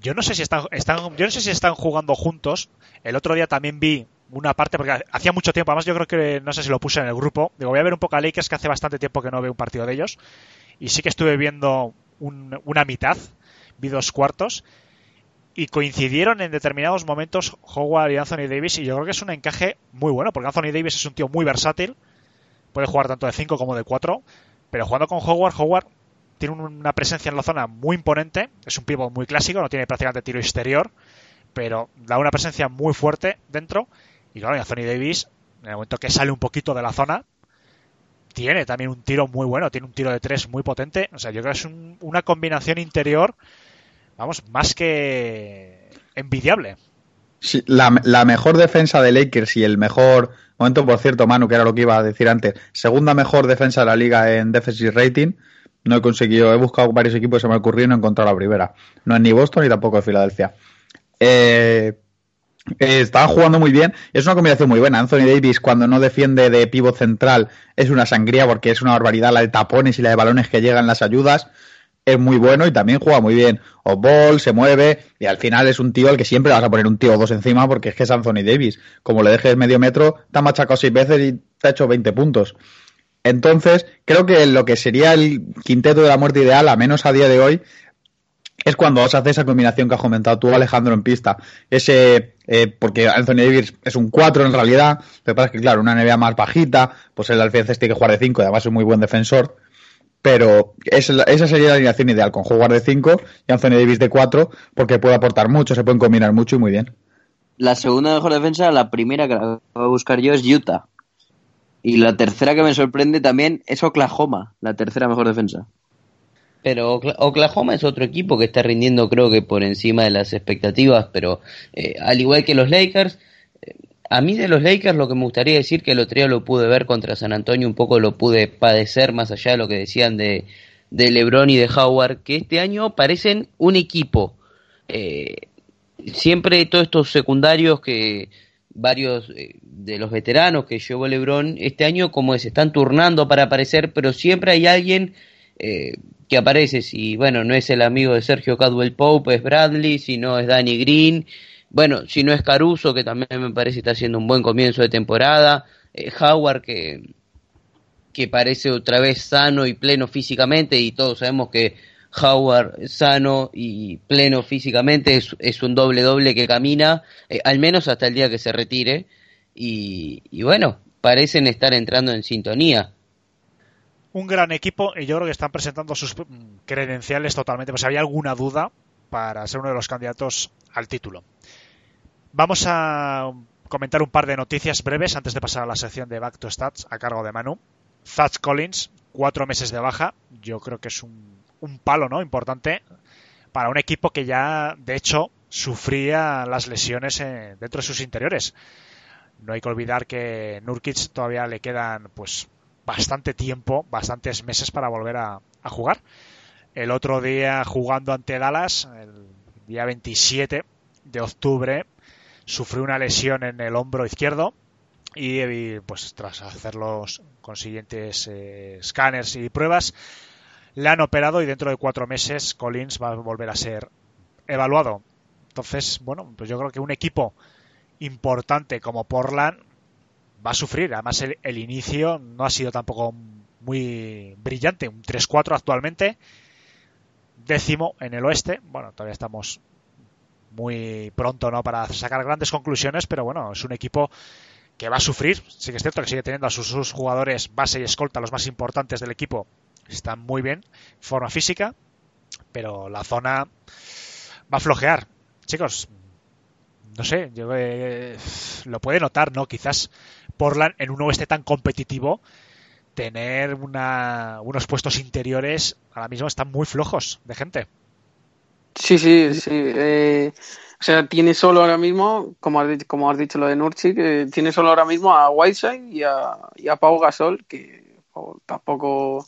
Yo no sé si están, están, yo no sé si están jugando juntos. El otro día también vi una parte, porque hacía mucho tiempo, además yo creo que no sé si lo puse en el grupo. Digo, voy a ver un poco a Lakers, que hace bastante tiempo que no veo un partido de ellos. Y sí que estuve viendo un- una mitad, vi dos cuartos. Y coincidieron en determinados momentos Howard y Anthony Davis. Y yo creo que es un encaje muy bueno, porque Anthony Davis es un tío muy versátil. Puede jugar tanto de 5 como de 4. Pero jugando con Howard, Howard tiene un- una presencia en la zona muy imponente. Es un pivot muy clásico, no tiene prácticamente tiro exterior, pero da una presencia muy fuerte dentro. Y claro, y Anthony Davis, en el momento que sale un poquito de la zona, tiene también un tiro muy bueno, tiene un tiro de tres muy potente. O sea, yo creo que es un- una combinación interior, vamos, más que envidiable. La, mejor defensa de Lakers y el mejor momento, por cierto, Manu, que era lo que iba a decir antes, segunda mejor defensa de la liga en defensive rating. No he conseguido, he buscado varios equipos, se me ha ocurrido y no he encontrado la primera. No es ni Boston ni tampoco es Filadelfia. Eh, eh, jugando muy bien. Es una combinación muy buena. Anthony Davis, cuando no defiende de pivot central, es una sangría porque es una barbaridad la de tapones y la de balones que llegan las ayudas. Es muy bueno y también juega muy bien. O ball, se mueve y al final es un tío al que siempre vas a poner un tío o dos encima porque es que es Anthony Davis. Como le dejes medio metro, te ha machacado seis veces y te ha hecho 20 puntos. Entonces, creo que lo que sería el quinteto de la muerte ideal, a menos a día de hoy, es cuando se hace esa combinación que has comentado tú, Alejandro, en pista. Ese, eh, porque Anthony Davis es un 4 en realidad, lo que pasa que, claro, una NBA más bajita, pues él al final tiene que jugar de 5 y además es muy buen defensor. Pero es la- esa sería la alineación ideal, con jugar de 5 y Anthony Davis de 4, porque puede aportar mucho, se pueden combinar mucho y muy bien. La segunda mejor defensa, la primera que la acabo de buscar yo es Utah. Y la tercera que me sorprende también es Oklahoma, la tercera mejor defensa. Pero Okla- Oklahoma es otro equipo que está rindiendo creo que por encima de las expectativas, pero eh, al igual que los Lakers, a mí de los Lakers lo que me gustaría decir que el otro día lo pude ver contra San Antonio, un poco lo pude padecer más allá de lo que decían de, de LeBron y de Howard, que este año parecen un equipo. Eh, siempre todos estos secundarios que varios eh, de los veteranos que llevó LeBron este año como se están turnando para aparecer, pero siempre hay alguien eh, que aparece, si bueno, no es el amigo de Sergio Cadwell Pope, es Bradley, si no es Danny Green, bueno, si no es Caruso, que también me parece está haciendo un buen comienzo de temporada, eh, Howard que, que parece otra vez sano y pleno físicamente, y todos sabemos que Howard sano y pleno físicamente es, un doble doble que camina, eh, al menos hasta el día que se retire, y, y bueno, parecen estar entrando en sintonía. un gran equipo y yo creo que están presentando sus credenciales totalmente. Pues había alguna duda para ser uno de los candidatos al título. Vamos a comentar un par de noticias breves antes de pasar a la sección de Back to Stats a cargo de Manu. Thad Collins, cuatro meses de baja. Yo creo que es un, palo ¿no? importante para un equipo que ya, de hecho, sufría las lesiones eh, dentro de sus interiores. No hay que olvidar que Nurkic todavía le quedan pues bastante tiempo, bastantes meses para volver a jugar. El otro día jugando ante Dallas, el día 27 de octubre, sufrió una lesión en el hombro izquierdo y pues tras hacer los consiguientes eh, escáneres y pruebas le han operado y dentro de cuatro meses Collins va a volver a ser evaluado. Entonces, bueno, pues yo creo que un equipo importante como Portland va a sufrir. Además, el, el inicio no ha sido tampoco muy brillante. Un 3-4 actualmente. Décimo en el oeste. Bueno, todavía estamos muy pronto ¿no? para sacar grandes conclusiones, pero bueno, es un equipo que va a sufrir. Sí que es cierto que sigue teniendo a sus, jugadores base y escolta, los más importantes del equipo. Están muy bien, forma física, pero la zona va a flojear. Chicos, no sé, yo eh, lo puede notar, ¿no? Quizás Portland en un oeste tan competitivo tener una, unos puestos interiores ahora mismo están muy flojos de gente. Sí, sí, sí. Eh, o sea, tiene solo ahora mismo, como has, dicho, como has dicho lo de Nurchi, que tiene solo ahora mismo a Whiteside y a, y a Pau Gasol, que tampoco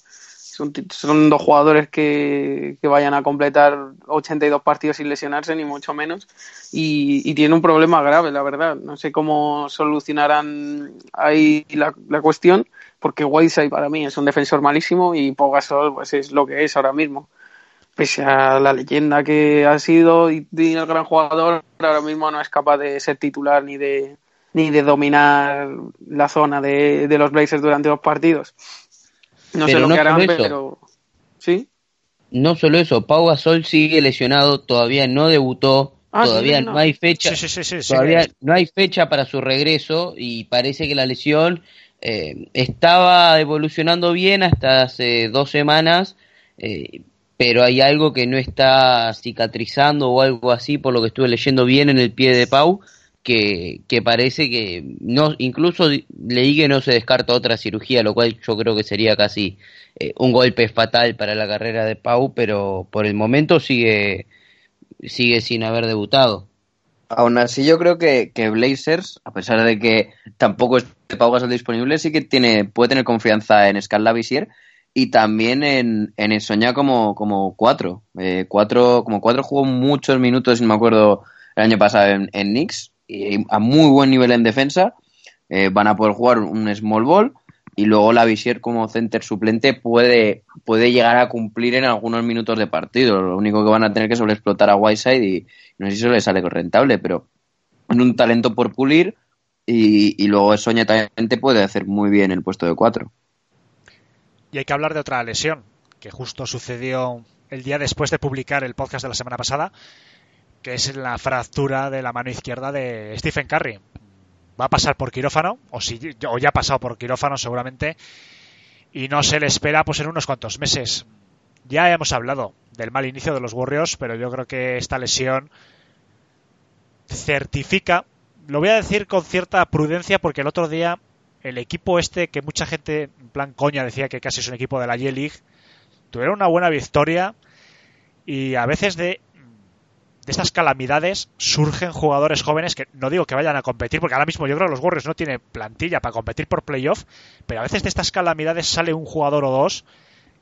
son, dos jugadores que, que, vayan a completar 82 partidos sin lesionarse, ni mucho menos. Y, y, tiene un problema grave, la verdad. No sé cómo solucionarán ahí la, la cuestión, porque Whiteside para mí es un defensor malísimo y Pau Gasol pues, es lo que es ahora mismo pese a la leyenda que ha sido y, y, el gran jugador, ahora mismo no es capaz de ser titular ni de ni de dominar la zona de, de los Blazers durante los partidos. No pero sé lo no que harán, solo eso. pero sí. No solo eso, Pau Gasol sigue lesionado, todavía no debutó, Ah, sí, todavía no. no. hay fecha, Sí, sí, sí, sí, sí, todavía no hay fecha para su regreso y parece que la lesión eh, estaba evolucionando bien hasta hace dos semanas, eh, pero hay algo que no está cicatrizando o algo así, por lo que estuve leyendo bien en el pie de Pau, que, que parece que no, incluso leí que no se descarta otra cirugía, lo cual yo creo que sería casi eh, un golpe fatal para la carrera de Pau, pero por el momento sigue, sigue sin haber debutado. Aún así, yo creo que, que Blazers, a pesar de que tampoco es Pau Gasol disponible, sí que tiene, puede tener confianza en Scal Lavisier y también en, en Soñá como, como cuatro. Eh, cuatro. Como cuatro jugó muchos minutos, no me acuerdo, el año pasado en, en Knicks, y a muy buen nivel en defensa. Eh, van a poder jugar un small ball y luego Lavisier como center suplente puede, puede llegar a cumplir en algunos minutos de partido. Lo único que van a tener que sobreexplotar a Whiteside y no sé si eso le sale rentable, pero en un talento por pulir y, y luego Soña también te puede hacer muy bien el puesto de cuatro. Y hay que hablar de otra lesión, que justo sucedió el día después de publicar el podcast de la semana pasada, que es la fractura de la mano izquierda de Stephen Curry. Va a pasar por quirófano, o, si, o ya ha pasado por quirófano seguramente, y no se le espera pues en unos cuantos meses. Ya hemos hablado del mal inicio de los Warriors, pero yo creo que esta lesión certifica, lo voy a decir con cierta prudencia porque el otro día el equipo este que mucha gente en plan coña decía que casi es un equipo de la J-League, tuvieron una buena victoria y a veces de, de estas calamidades surgen jugadores jóvenes que no digo que vayan a competir porque ahora mismo yo creo que los Warriors no tienen plantilla para competir por playoff, pero a veces de estas calamidades sale un jugador o dos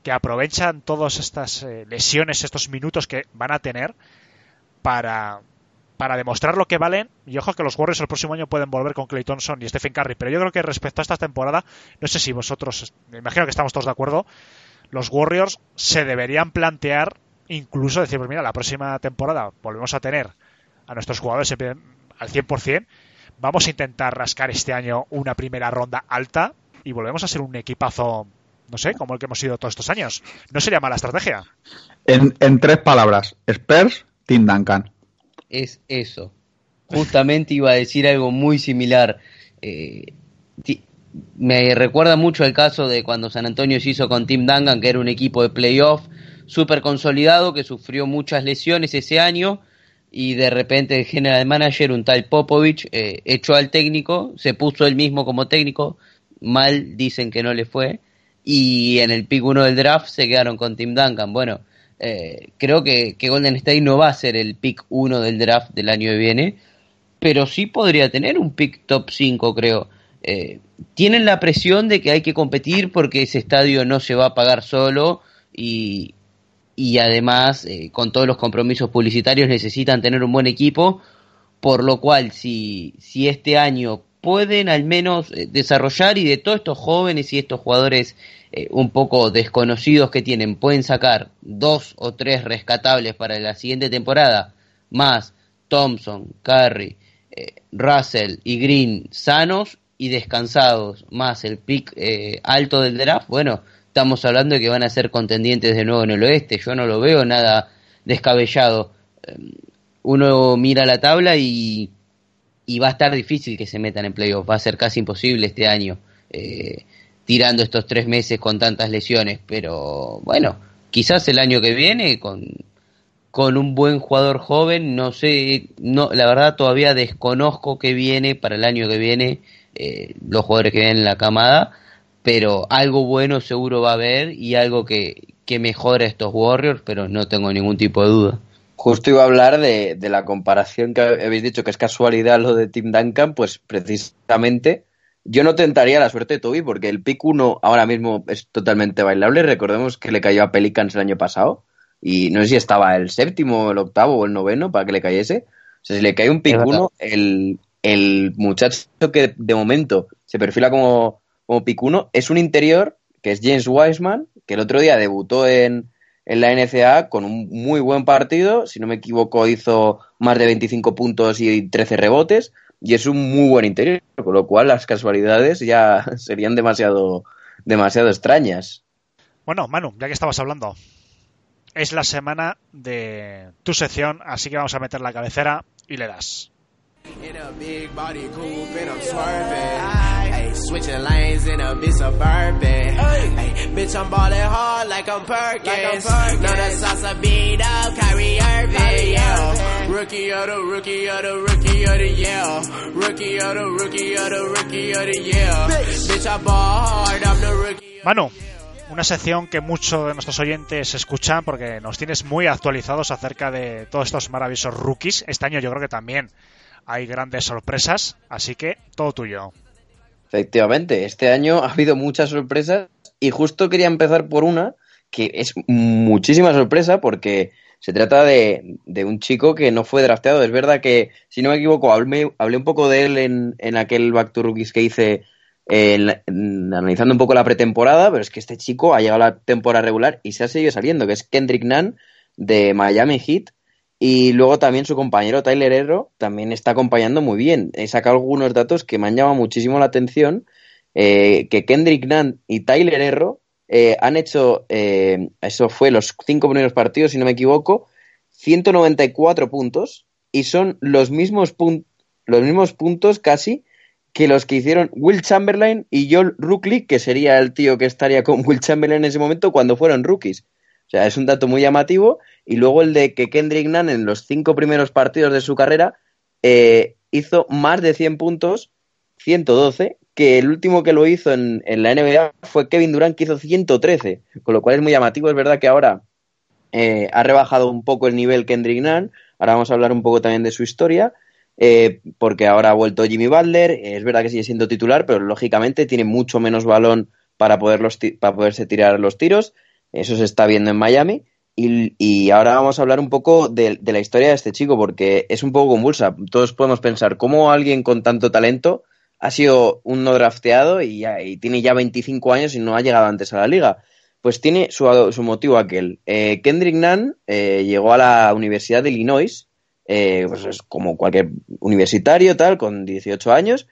que aprovechan todas estas eh, lesiones, estos minutos que van a tener para, para demostrar lo que valen. Y ojo que los Warriors el próximo año pueden volver con Clay Thompson y Stephen Curry. Pero yo creo que respecto a esta temporada, no sé si vosotros, me imagino que estamos todos de acuerdo, los Warriors se deberían plantear incluso decir, pues mira, la próxima temporada volvemos a tener a nuestros jugadores al 100%. Vamos a intentar rascar este año una primera ronda alta y volvemos a ser un equipazo, no sé, como el que hemos sido todos estos años. No sería mala estrategia. En, en tres palabras, Spurs, Tim Duncan. Es eso. Justamente iba a decir algo muy similar. Eh, me recuerda mucho el caso de cuando San Antonio se hizo con Tim Duncan, que era un equipo de playoff súper consolidado, que sufrió muchas lesiones ese año, y de repente el general manager, un tal Popovich, eh, echó al técnico, se puso él mismo como técnico, mal dicen que no le fue, y en el pick 1 del draft se quedaron con Tim Duncan. Bueno, eh, creo que, que Golden State no va a ser el pick 1 del draft del año que viene, pero sí podría tener un pick top 5, creo. Eh, tienen la presión de que hay que competir porque ese estadio no se va a pagar solo y, y además eh, con todos los compromisos publicitarios necesitan tener un buen equipo, por lo cual si, si este año pueden al menos eh, desarrollar y de todos estos jóvenes y estos jugadores eh, un poco desconocidos que tienen, pueden sacar dos o tres rescatables para la siguiente temporada, más Thompson, Curry, eh, Russell y Green sanos y descansados, más el pick eh, alto del draft, bueno, estamos hablando de que van a ser contendientes de nuevo en el oeste. Yo no lo veo nada descabellado. Eh, Uno mira la tabla y y va a estar difícil que se metan en playoffs, va a ser casi imposible este año, eh, tirando estos tres meses con tantas lesiones, pero bueno, quizás el año que viene con, con un buen jugador joven, no sé, no, la verdad todavía desconozco qué viene para el año que viene, eh, los jugadores que vienen en la camada, pero algo bueno seguro va a haber y algo que, que mejora estos Warriors, pero no tengo ningún tipo de duda. Justo iba a hablar de, de, la comparación que habéis dicho que es casualidad lo de Tim Duncan, pues precisamente yo no tentaría la suerte de Toby porque el pick 1 ahora mismo es totalmente bailable. Recordemos que le cayó a Pelicans el año pasado y no sé si estaba el séptimo, el octavo o el noveno para que le cayese. O sea, si le cae un pick 1, el, el muchacho que de momento se perfila como, como pick 1 es un interior que es James Wiseman, que el otro día debutó en, en la NCA con un muy buen partido. Si no me equivoco, hizo más de 25 puntos y 13 rebotes. Y es un muy buen interior, con lo cual las casualidades ya [laughs] serían demasiado, demasiado extrañas. Bueno, Manu, ya que estabas hablando, es la semana de tu sección, así que vamos a meter la cabecera y le das. In a big body coupe and I'm swerving. Hey, switching lanes in a bit suburban. Hey, bitch, I'm ballin' hard like I'm Perkins. Like Know the salsa beat up, Kyrie Irving, yeah. Rookie of the rookie of the rookie of the yeah. Rookie of the rookie of the rookie of the yeah. Bitch, I ball hard, I'm the rookie. Manu, una sección que muchos de nuestros oyentes escuchan porque nos tienes muy actualizados acerca de todos estos maravillosos rookies. Este año yo creo que también hay grandes sorpresas, así que todo tuyo. Efectivamente, este año ha habido muchas sorpresas y justo quería empezar por una que es muchísima sorpresa porque se trata de, de un chico que no fue drafteado. Es verdad que, si no me equivoco, hablé, un poco de él en, en aquel Back to Rookies que hice eh, analizando un poco la pretemporada, pero es que este chico ha llegado a la temporada regular y se ha seguido saliendo, que es Kendrick Nunn de Miami Heat y luego también su compañero Tyler Herro también está acompañando muy bien. He sacado algunos datos que me han llamado muchísimo la atención. Eh, que Kendrick Nunn y Tyler Herro eh, han hecho, eh, eso fue los cinco primeros partidos, si no me equivoco, 194 puntos y son los mismos, los mismos puntos casi que los que hicieron Will Chamberlain y Joel Rookley, que sería el tío que estaría con [laughs] Will Chamberlain en ese momento cuando fueron rookies. Sea, es un dato muy llamativo. Y luego el de que Kendrick Nunn en los cinco primeros partidos de su carrera eh, hizo más de 100 puntos, 112, que el último que lo hizo en, en, la NBA fue Kevin Durant, que hizo 113. Con lo cual es muy llamativo. Es verdad que ahora eh, ha rebajado un poco el nivel Kendrick Nunn. Ahora vamos a hablar un poco también de su historia. Eh, porque ahora ha vuelto Jimmy Butler. es verdad que sigue siendo titular, pero lógicamente tiene mucho menos balón para, poder para poderse tirar los tiros. Eso se está viendo en Miami. Y, ahora vamos a hablar un poco de, la historia de este chico, porque es un poco convulsa. Todos podemos pensar cómo alguien con tanto talento ha sido un no drafteado y tiene ya 25 años y no ha llegado antes a la liga. Pues tiene su, su motivo aquel. Eh, Kendrick Nunn eh, llegó a la Universidad de Illinois, eh, pues es como cualquier universitario, tal, con 18 años,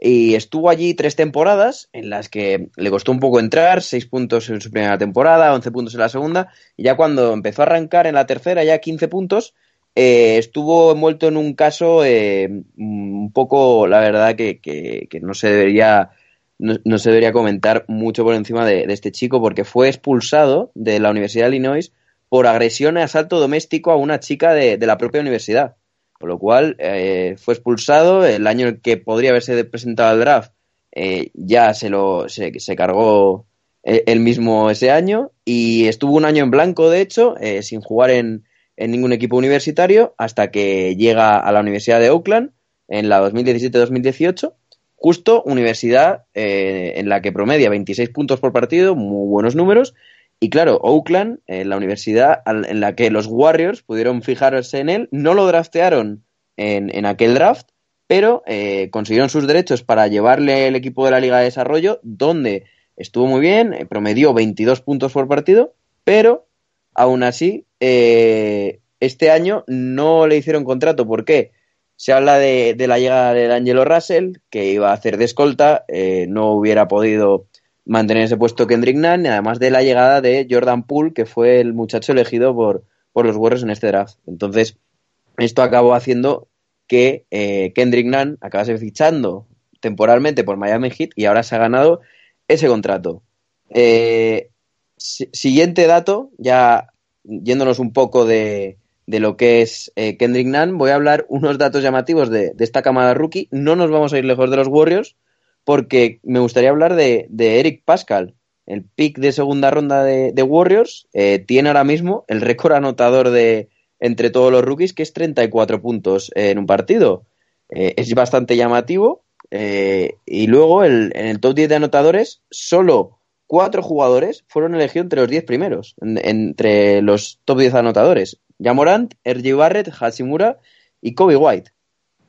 y estuvo allí tres temporadas en las que le costó un poco entrar, seis puntos en su primera temporada, 11 puntos en la segunda, y ya cuando empezó a arrancar en la tercera, ya 15 puntos, eh, estuvo envuelto en un caso eh, un poco, la verdad, que, que, no se debería no, se debería comentar mucho por encima de, de, este chico porque fue expulsado de la Universidad de Illinois por agresión y asalto doméstico a una chica de, de la propia universidad. Con lo cual eh, fue expulsado. El año en que podría haberse presentado al draft eh, ya se lo se, se cargó él mismo ese año y estuvo un año en blanco, de hecho, eh, sin jugar en, en, ningún equipo universitario hasta que llega a la Universidad de Oakland en la 2017-2018. Justo universidad eh, en la que promedia 26 puntos por partido, muy buenos números. Y claro, Oakland, eh, la universidad en la que los Warriors pudieron fijarse en él, no lo draftearon en, en aquel draft, pero eh, consiguieron sus derechos para llevarle el equipo de la Liga de Desarrollo, donde estuvo muy bien, eh, promedió 22 puntos por partido, pero aún así, eh, este año no le hicieron contrato. ¿Por qué? Se habla de, de la llegada del Angelo Russell, que iba a hacer de escolta, eh, no hubiera podido mantener ese puesto Kendrick Nunn, además de la llegada de Jordan Poole, que fue el muchacho elegido por, por los Warriors en este draft. Entonces, esto acabó haciendo que eh, Kendrick Nunn acabase fichando temporalmente por Miami Heat y ahora se ha ganado ese contrato. Eh, si- siguiente dato, ya yéndonos un poco de, de lo que es eh, Kendrick Nunn, voy a hablar unos datos llamativos de, de esta camada rookie. No nos vamos a ir lejos de los Warriors, porque me gustaría hablar de, Eric Pascal. El pick de segunda ronda de, Warriors eh, tiene ahora mismo el récord anotador de entre todos los rookies, que es 34 puntos en un partido. Eh, es bastante llamativo. eh, y luego el- en el top 10 de anotadores, solo cuatro jugadores fueron elegidos entre los 10 primeros, en- entre los top 10 anotadores. Jamorant, R.J. Barrett, Hashimura y Kobe White.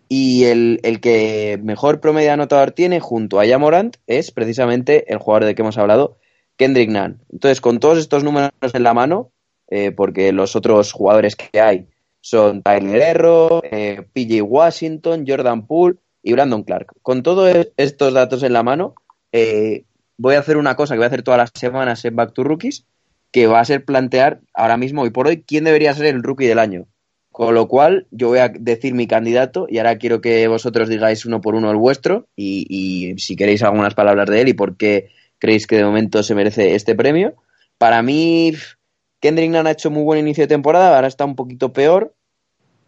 Y el, el que mejor promedio anotador tiene junto a Jamorant es precisamente el jugador de que hemos hablado, Kendrick Nunn. Entonces, con todos estos números en la mano, eh, porque los otros jugadores que hay son Tyler Herro, eh, PJ Washington, Jordan Poole y Brandon Clark. Con todos estos datos en la mano, eh, voy a hacer una cosa que voy a hacer todas las semanas en Back to Rookies, que va a ser plantear ahora mismo y por hoy quién debería ser el rookie del año. Con lo cual, yo voy a decir mi candidato y ahora quiero que vosotros digáis uno por uno el vuestro y, si queréis algunas palabras de él y por qué creéis que de momento se merece este premio. Para mí, Kendrick Nunn ha hecho muy buen inicio de temporada, ahora está un poquito peor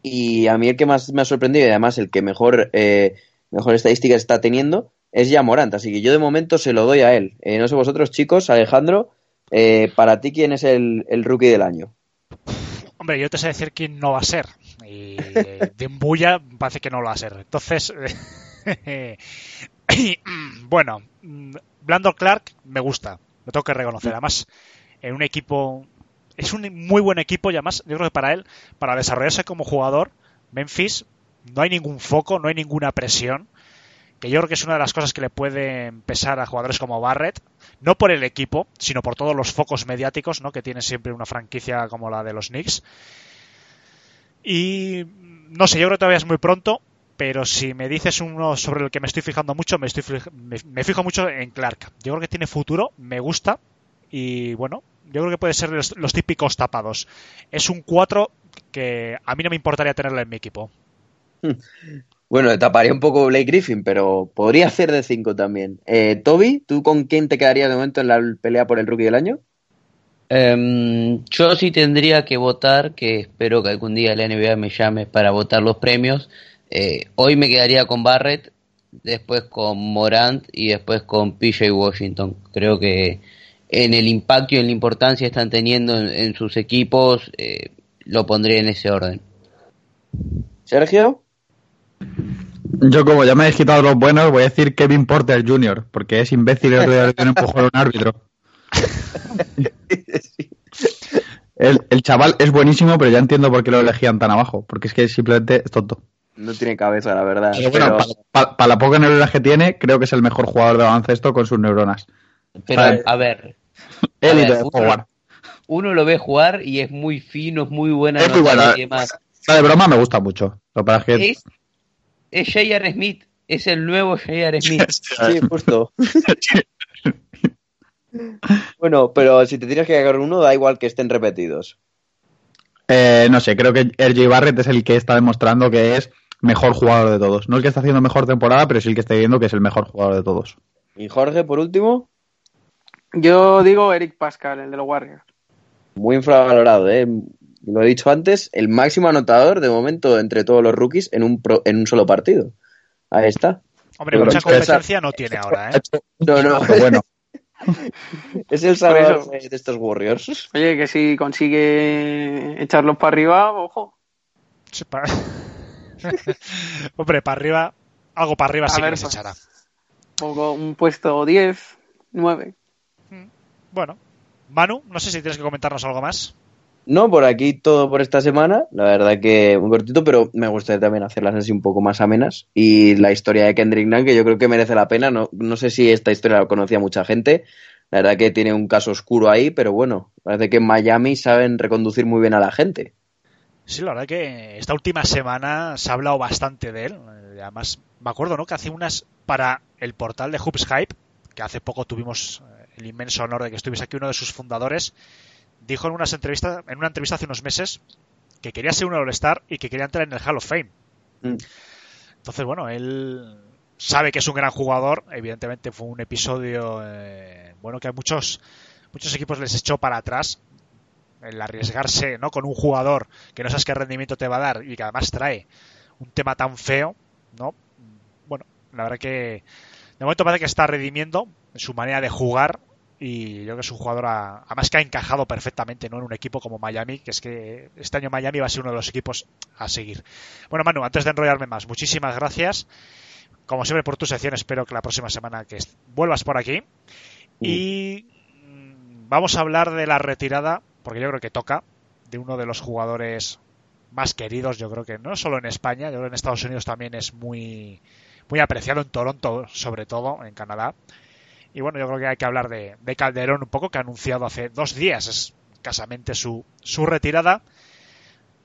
y a mí el que más me ha sorprendido y además el que mejor, eh, mejor estadística está teniendo es ya Morant, así que yo de momento se lo doy a él. Eh, no sé vosotros chicos, Alejandro, eh, para ti quién es el, el rookie del año. Hombre, yo te sé decir quién no va a ser. Y eh, de Mbuya parece que no lo va a ser. Entonces, [laughs] eh, bueno, mm, Brandon Clark me gusta, lo tengo que reconocer. Además, en un equipo, es un muy buen equipo y además yo creo que para él, para desarrollarse como jugador, Memphis, no hay ningún foco, no hay ninguna presión. Que yo creo que es una de las cosas que le puede pesar a jugadores como Barrett, no por el equipo, sino por todos los focos mediáticos ¿no? que tiene siempre una franquicia como la de los Knicks. Y no sé, yo creo que todavía es muy pronto, pero si me dices uno sobre el que me estoy fijando mucho, me, estoy me, me fijo mucho en Clark. Yo creo que tiene futuro, me gusta y bueno, yo creo que puede ser los, los típicos tapados. Es un 4 que a mí no me importaría tenerlo en mi equipo. Bueno, taparía un poco Blake Griffin, pero podría [laughs] hacer de 5 también. Eh, Toby, ¿tú con quién te quedarías de momento en la pelea por el rookie del año? Em, yo sí tendría que votar, que espero que algún día la NBA me llame para votar los premios. Eh, hoy me quedaría con Barrett, después con Morant y después con PJ Washington. Creo que en el impacto y en la importancia que están teniendo en, en sus equipos, eh, lo pondría en ese orden. Sergio. Yo, como ya me he quitado los buenos, voy a decir Kevin Porter Jr., porque es imbécil el de un empujón a un árbitro. [laughs] El, el chaval es buenísimo, pero ya entiendo por qué lo elegían tan abajo, porque es que simplemente es tonto. No tiene cabeza, la verdad. Pero bueno, pero- para la poca neuronas que tiene, creo que es el mejor jugador de baloncesto con sus neuronas. Pero, Vale. a ver, Élite ver, de uno- lo ve jugar y es muy fino, es muy buena Es muy bueno. y demás. La de broma me gusta mucho. Lo que pasa es que Es, es J.R. Smith, es el nuevo J.R. [laughs] Smith. Sí, justo. [laughs] bueno, pero si te tienes que agarrar uno, da igual que estén repetidos. Eh, no sé, creo que RJ Barrett es el que está demostrando que es mejor jugador de todos. No el que está haciendo mejor temporada, pero sí el que está viendo que es el mejor jugador de todos. Y Jorge, por último, Yo digo Eric Pascal, el de los Warriors. muy infravalorado, ¿eh? Lo he dicho antes, el máximo anotador de momento entre todos los rookies en un, pro- en un solo partido. Ahí está. Hombre, Pero mucha competencia no tiene [laughs] ahora, ¿eh? No, no, Pero bueno, [laughs] es el eso. de estos Warriors. [laughs] Oye, que si consigue echarlos para arriba, ojo. Sí, Hombre, para arriba, algo para arriba A sí que ver, pues. echará. Poco, un puesto 10, 9. Bueno, Manu, no sé si tienes que comentarnos algo más. No, por aquí todo por esta semana. La verdad que muy cortito, pero me gustaría también hacerlas así un poco más amenas. Y la historia de Kendrick Nunn, que yo creo que merece la pena. No, no sé si esta historia la conocía mucha gente. La verdad que tiene un caso oscuro ahí, pero bueno, parece que en Miami saben reconducir muy bien a la gente. Sí, la verdad que esta última semana se ha hablado bastante de él. Además, me acuerdo, ¿no? Que hace unas para el portal de Hoops Hype, que hace poco tuvimos el inmenso honor de que estuviese aquí uno de sus fundadores, dijo en unas entrevistas, en una entrevista hace unos meses que quería ser un All-Star y que quería entrar en el Hall of Fame. Mm. Entonces, bueno, él sabe que es un gran jugador. Evidentemente fue un episodio, eh, bueno, que a muchos, muchos equipos les echó para atrás el arriesgarse ¿no? con un jugador que no sabes qué rendimiento te va a dar y que además trae un tema tan feo, ¿no? Bueno, la verdad que de momento parece que está redimiendo en su manera de jugar y yo creo que es un jugador a- además que ha encajado perfectamente ¿no? en un equipo como Miami, que es que este año Miami va a ser uno de los equipos a seguir. Bueno, Manu, antes de enrollarme más, muchísimas gracias. Como siempre por tu sección, espero que la próxima semana que vuelvas por aquí. Y mm, vamos a hablar de la retirada, porque yo creo que toca, de uno de los jugadores más queridos, yo creo que no solo en España, yo creo que en Estados Unidos también es muy, muy apreciado, en Toronto sobre todo, en Canadá. Y bueno, yo creo que hay que hablar de, de Calderón un poco, que ha anunciado hace dos días escasamente su, su retirada.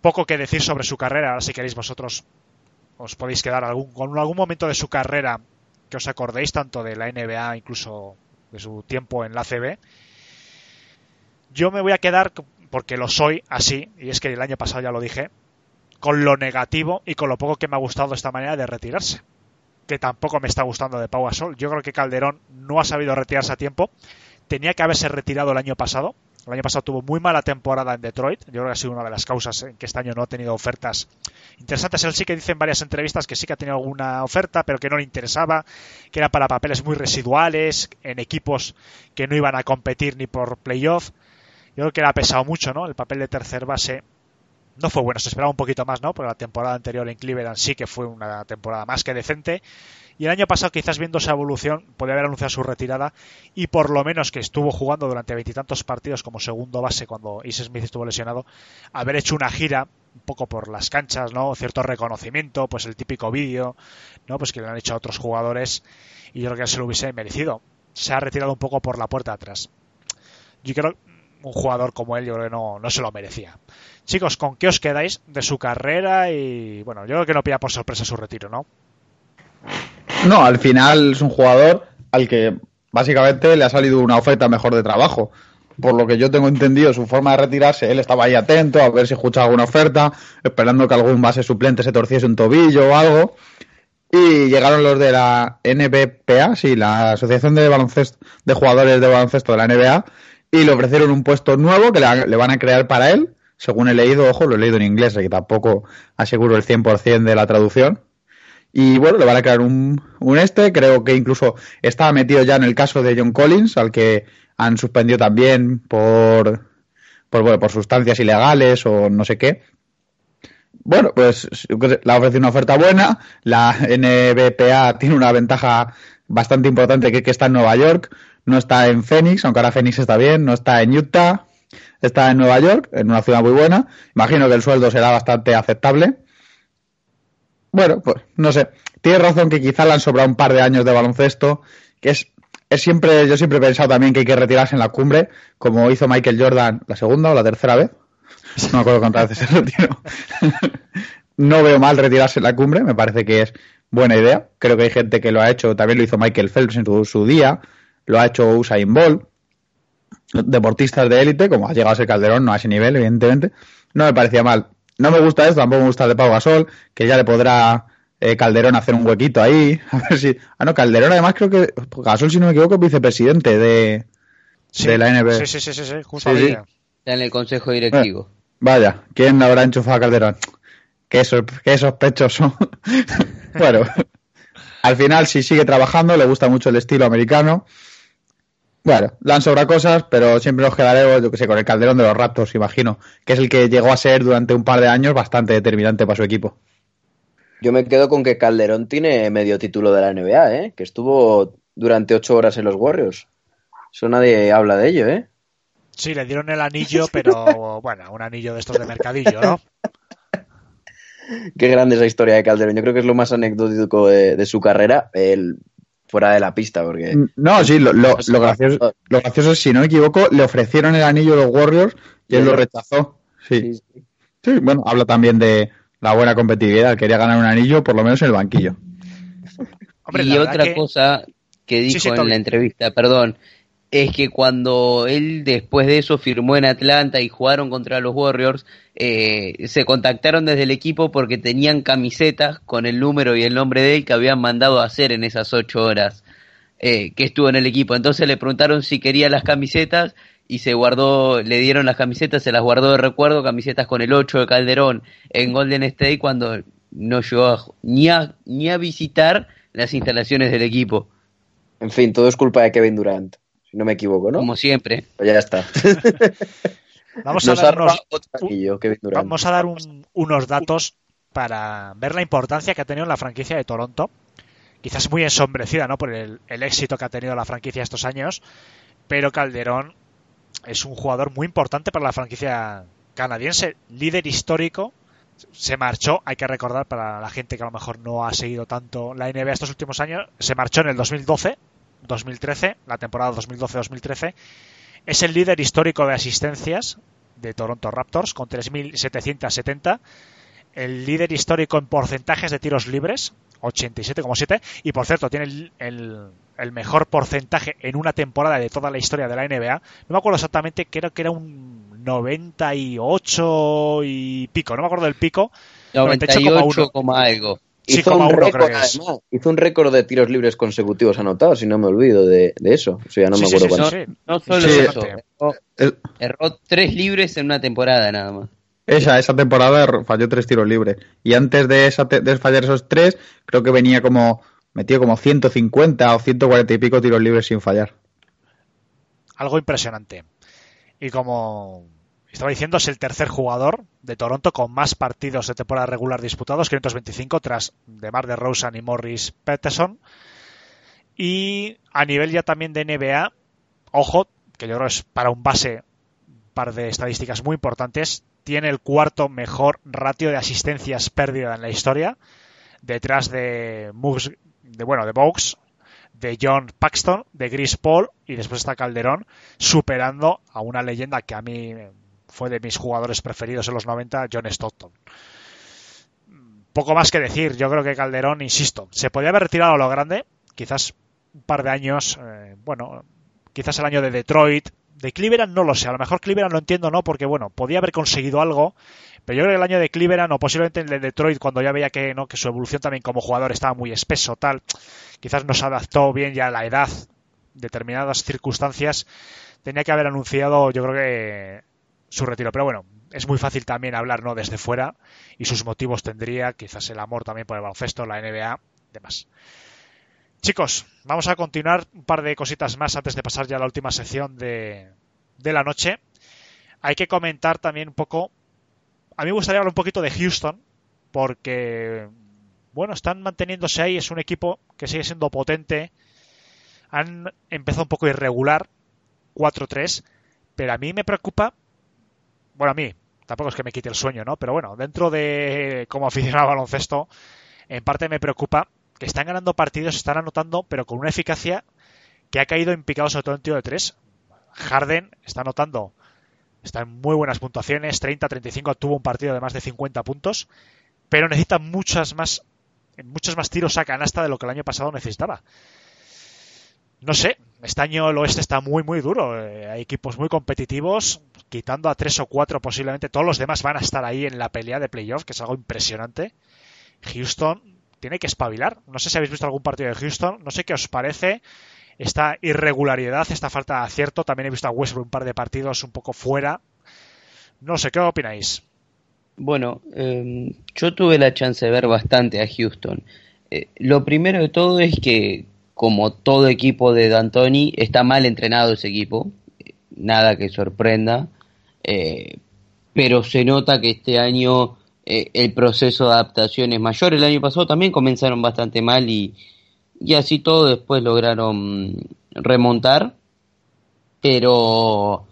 Poco que decir sobre su carrera, ahora si queréis vosotros os podéis quedar algún, con algún momento de su carrera que os acordéis tanto de la NBA, incluso de su tiempo en la CB. Yo me voy a quedar, porque lo soy así, y es que el año pasado ya lo dije, con lo negativo y con lo poco que me ha gustado esta manera de retirarse. Que tampoco me está gustando de Pau Gasol. Yo creo que Calderón no ha sabido retirarse a tiempo. Tenía que haberse retirado el año pasado. El año pasado tuvo muy mala temporada en Detroit. Yo creo que ha sido una de las causas en que este año no ha tenido ofertas interesantes. Él sí que dice en varias entrevistas que sí que ha tenido alguna oferta, pero que no le interesaba, que era para papeles muy residuales, en equipos que no iban a competir ni por playoff. Yo creo que le ha pesado mucho, ¿no? El papel de tercer base no fue bueno, se esperaba un poquito más, ¿no? Porque la temporada anterior en Cleveland sí que fue una temporada más que decente. Y el año pasado, quizás viendo esa evolución, podría haber anunciado su retirada y por lo menos que estuvo jugando durante veintitantos partidos como segundo base cuando Ice Smith estuvo lesionado, haber hecho una gira un poco por las canchas, ¿no? Cierto reconocimiento, pues el típico vídeo, ¿no? Pues que le han hecho a otros jugadores y yo creo que se lo hubiese merecido. Se ha retirado un poco por la puerta atrás. Yo creo un jugador como él yo creo que no, no se lo merecía. Chicos, ¿con qué os quedáis de su carrera? Y bueno, yo creo que no pilla por sorpresa su retiro, ¿no? No, al final es un jugador al que básicamente le ha salido una oferta mejor de trabajo. Por lo que yo tengo entendido, su forma de retirarse, él estaba ahí atento a ver si escuchaba alguna oferta, esperando que algún base suplente se torciese un tobillo o algo. Y llegaron los de la NBPA, sí, la Asociación de Baloncesto, de Jugadores de Baloncesto de la NBA, y le ofrecieron un puesto nuevo que le, van a crear para él. Según he leído, ojo, lo he leído en inglés, que tampoco aseguro el 100% de la traducción. Y bueno, le van a crear un, un este. Creo que incluso estaba metido ya en el caso de John Collins, al que han suspendido también por, por, bueno, por sustancias ilegales o no sé qué. Bueno, pues le ha ofrecido una oferta buena. La NBPA tiene una ventaja bastante importante que que está en Nueva York. No está en Phoenix, aunque ahora Phoenix está bien. No está en Utah. Está en Nueva York, en una ciudad muy buena. Imagino que el sueldo será bastante aceptable. Bueno, pues no sé. Tiene razón que quizá le han sobrado un par de años de baloncesto, que es, es siempre, yo siempre he pensado también que hay que retirarse en la cumbre, como hizo Michael Jordan la segunda o la tercera vez. No me acuerdo cuántas veces se retiró. [laughs] no veo mal retirarse en la cumbre, me parece que es buena idea. Creo que hay gente que lo ha hecho, también lo hizo Michael Phelps en su, su día, lo ha hecho Usain Bolt, deportistas de élite, como ha llegado a ser Calderón, no a ese nivel, evidentemente. No me parecía mal. No me gusta esto, tampoco me gusta el de Pau Gasol, que ya le podrá eh, Calderón hacer un huequito ahí. [laughs] A ver si. Ah, no, Calderón además creo que. Gasol, si no me equivoco, es vicepresidente de, Sí, de la NBA. Sí, sí, sí, sí, justo Sí, ahí. sí. Está en el consejo directivo. Vaya, ¿quién habrá enchufado a Calderón? Qué, sor- qué sospechoso. [laughs] bueno, al final, si sigue trabajando, le gusta mucho el estilo americano. Bueno, le han sobra cosas, pero siempre nos quedaremos, yo que sé, con el Calderón de los Raptors, imagino, que es el que llegó a ser durante un par de años bastante determinante para su equipo. Yo me quedo con que Calderón tiene medio título de la NBA, ¿eh? Que estuvo durante ocho horas en los Warriors. Eso nadie habla de ello, ¿eh? Sí, le dieron el anillo, pero [laughs] bueno, un anillo de estos de mercadillo, ¿no? Qué grande esa historia de Calderón. Yo creo que es lo más anecdótico de, de su carrera, el, fuera de la pista, porque... No, sí, lo, lo- lo gracioso, lo gracioso es, si no me equivoco, le ofrecieron el anillo a los Warriors y él lo rechazó. Sí. Sí, bueno, habla también de la buena competitividad. Quería ganar un anillo, por lo menos en el banquillo. [laughs] Hombre, y otra que- cosa que dijo sí, en la entrevista, perdón, es que cuando él después de eso firmó en Atlanta y jugaron contra los Warriors, eh, se contactaron desde el equipo porque tenían camisetas con el número y el nombre de él que habían mandado a hacer en esas ocho horas eh, que estuvo en el equipo. Entonces le preguntaron si quería las camisetas y se guardó, le dieron las camisetas, se las guardó de recuerdo, camisetas con el 8 de Calderón en Golden State cuando no llegó ni, a, ni a visitar las instalaciones del equipo. En fin, todo es culpa de Kevin Durant si no me equivoco, ¿no? Como siempre. Pues ya está. [laughs] vamos, a dar unos, vamos a dar un, unos datos para ver la importancia que ha tenido la franquicia de Toronto. Quizás muy ensombrecida ¿no? por el, el éxito que ha tenido la franquicia estos años, pero Calderón es un jugador muy importante para la franquicia canadiense, líder histórico. Se marchó, hay que recordar para la gente que a lo mejor no ha seguido tanto la NBA estos últimos años, se marchó en el 2012 2013, la temporada 2012-2013, es el líder histórico de asistencias de Toronto Raptors con 3.770, el líder histórico en porcentajes de tiros libres, 87,7, y por cierto, tiene el, el, mejor porcentaje en una temporada de toda la historia de la NBA. No me acuerdo exactamente, creo que era un 98 y pico, no me acuerdo del pico. 98, algo. Hizo, un récord, hizo un récord de tiros libres consecutivos anotados, si no me olvido de, eso. O sea, no me acuerdo no, solo eso, erró, tres libres en una temporada nada más. Esa, esa temporada falló tres tiros libres. Y antes de, esa de fallar esos tres, creo que venía como, metió como 150 o 140 y pico tiros libres sin fallar. Algo impresionante. Y como estaba diciendo, es el tercer jugador de Toronto con más partidos de temporada regular disputados, 525, tras DeMar DeRozan y Morris Peterson. Y a nivel ya también de NBA, ojo, que yo creo es para un base un par de estadísticas muy importantes, tiene el cuarto mejor ratio de asistencias pérdida en la historia, detrás de de bueno, de Box, de John Paxton, de Chris Paul y después está Calderón, superando a una leyenda que a mí fue de mis jugadores preferidos en los 90, John Stockton. Poco más que decir, yo creo que Calderón, insisto, se podía haber retirado a lo grande, quizás un par de años, eh, bueno, quizás el año de Detroit, de Cleveland no lo sé, a lo mejor Cleveland lo entiendo, ¿no? Porque bueno, podía haber conseguido algo, pero yo creo que el año de Cleveland o posiblemente el de Detroit, cuando ya veía que, ¿no? que su evolución también como jugador estaba muy espeso, tal, quizás no se adaptó bien ya a la edad, determinadas circunstancias, tenía que haber anunciado, yo creo que su retiro. Pero bueno, es muy fácil también hablar ¿no? desde fuera y sus motivos tendría, quizás el amor también por el baloncesto, la NBA, demás. Chicos, vamos a continuar un par de cositas más antes de pasar ya a la última sección de, de la noche. Hay que comentar también un poco, a mí me gustaría hablar un poquito de Houston, porque, bueno, están manteniéndose ahí, es un equipo que sigue siendo potente, han empezado un poco irregular, 4-3, pero a mí me preocupa bueno, a mí, tampoco es que me quite el sueño, ¿no? Pero bueno, dentro de como aficionado al baloncesto, en parte me preocupa que están ganando partidos, están anotando, pero con una eficacia que ha caído en picado sobre todo en tiro de tres. Harden está anotando, está en muy buenas puntuaciones, 30, 35, tuvo un partido de más de 50 puntos, pero necesita muchas más, muchos más tiros a canasta de lo que el año pasado necesitaba. No sé, este año el oeste está muy, muy duro. Eh, hay equipos muy competitivos, quitando a tres o cuatro posiblemente. Todos los demás van a estar ahí en la pelea de playoff, que es algo impresionante. Houston tiene que espabilar. No sé si habéis visto algún partido de Houston. No sé qué os parece esta irregularidad, esta falta de acierto. También he visto a Westbrook un par de partidos un poco fuera. No sé, ¿qué opináis? Bueno, em, yo tuve la chance de ver bastante a Houston. Eh, lo primero de todo es que como todo equipo de D'Antoni, está mal entrenado ese equipo, nada que sorprenda, eh, pero se nota que este año eh, el proceso de adaptación es mayor. El año pasado también comenzaron bastante mal y, y así todo después lograron remontar, pero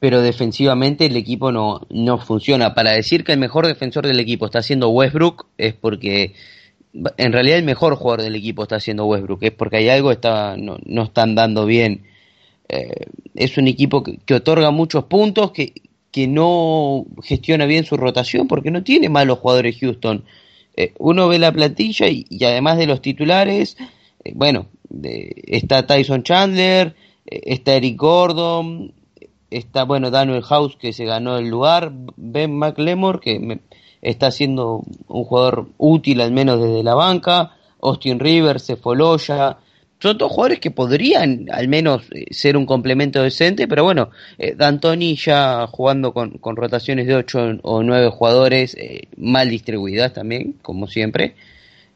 pero defensivamente el equipo no, no funciona. Para decir que el mejor defensor del equipo está siendo Westbrook es porque en realidad el mejor jugador del equipo está siendo Westbrook, es porque hay algo está no, no están dando bien. Eh, es un equipo que, otorga muchos puntos, que, que no gestiona bien su rotación, porque no tiene malos jugadores Houston. Eh, uno ve la plantilla y, además de los titulares, eh, bueno, está Tyson Chandler, eh, está Eric Gordon, está, bueno, Daniel House que se ganó el lugar, Ben McLemore que me- está siendo un jugador útil al menos desde la banca, Austin Rivers, Cefoloya, son todos jugadores que podrían al menos eh, ser un complemento decente, pero bueno, eh, D'Antoni ya jugando con, con rotaciones de 8 o 9 jugadores eh, mal distribuidas también, como siempre.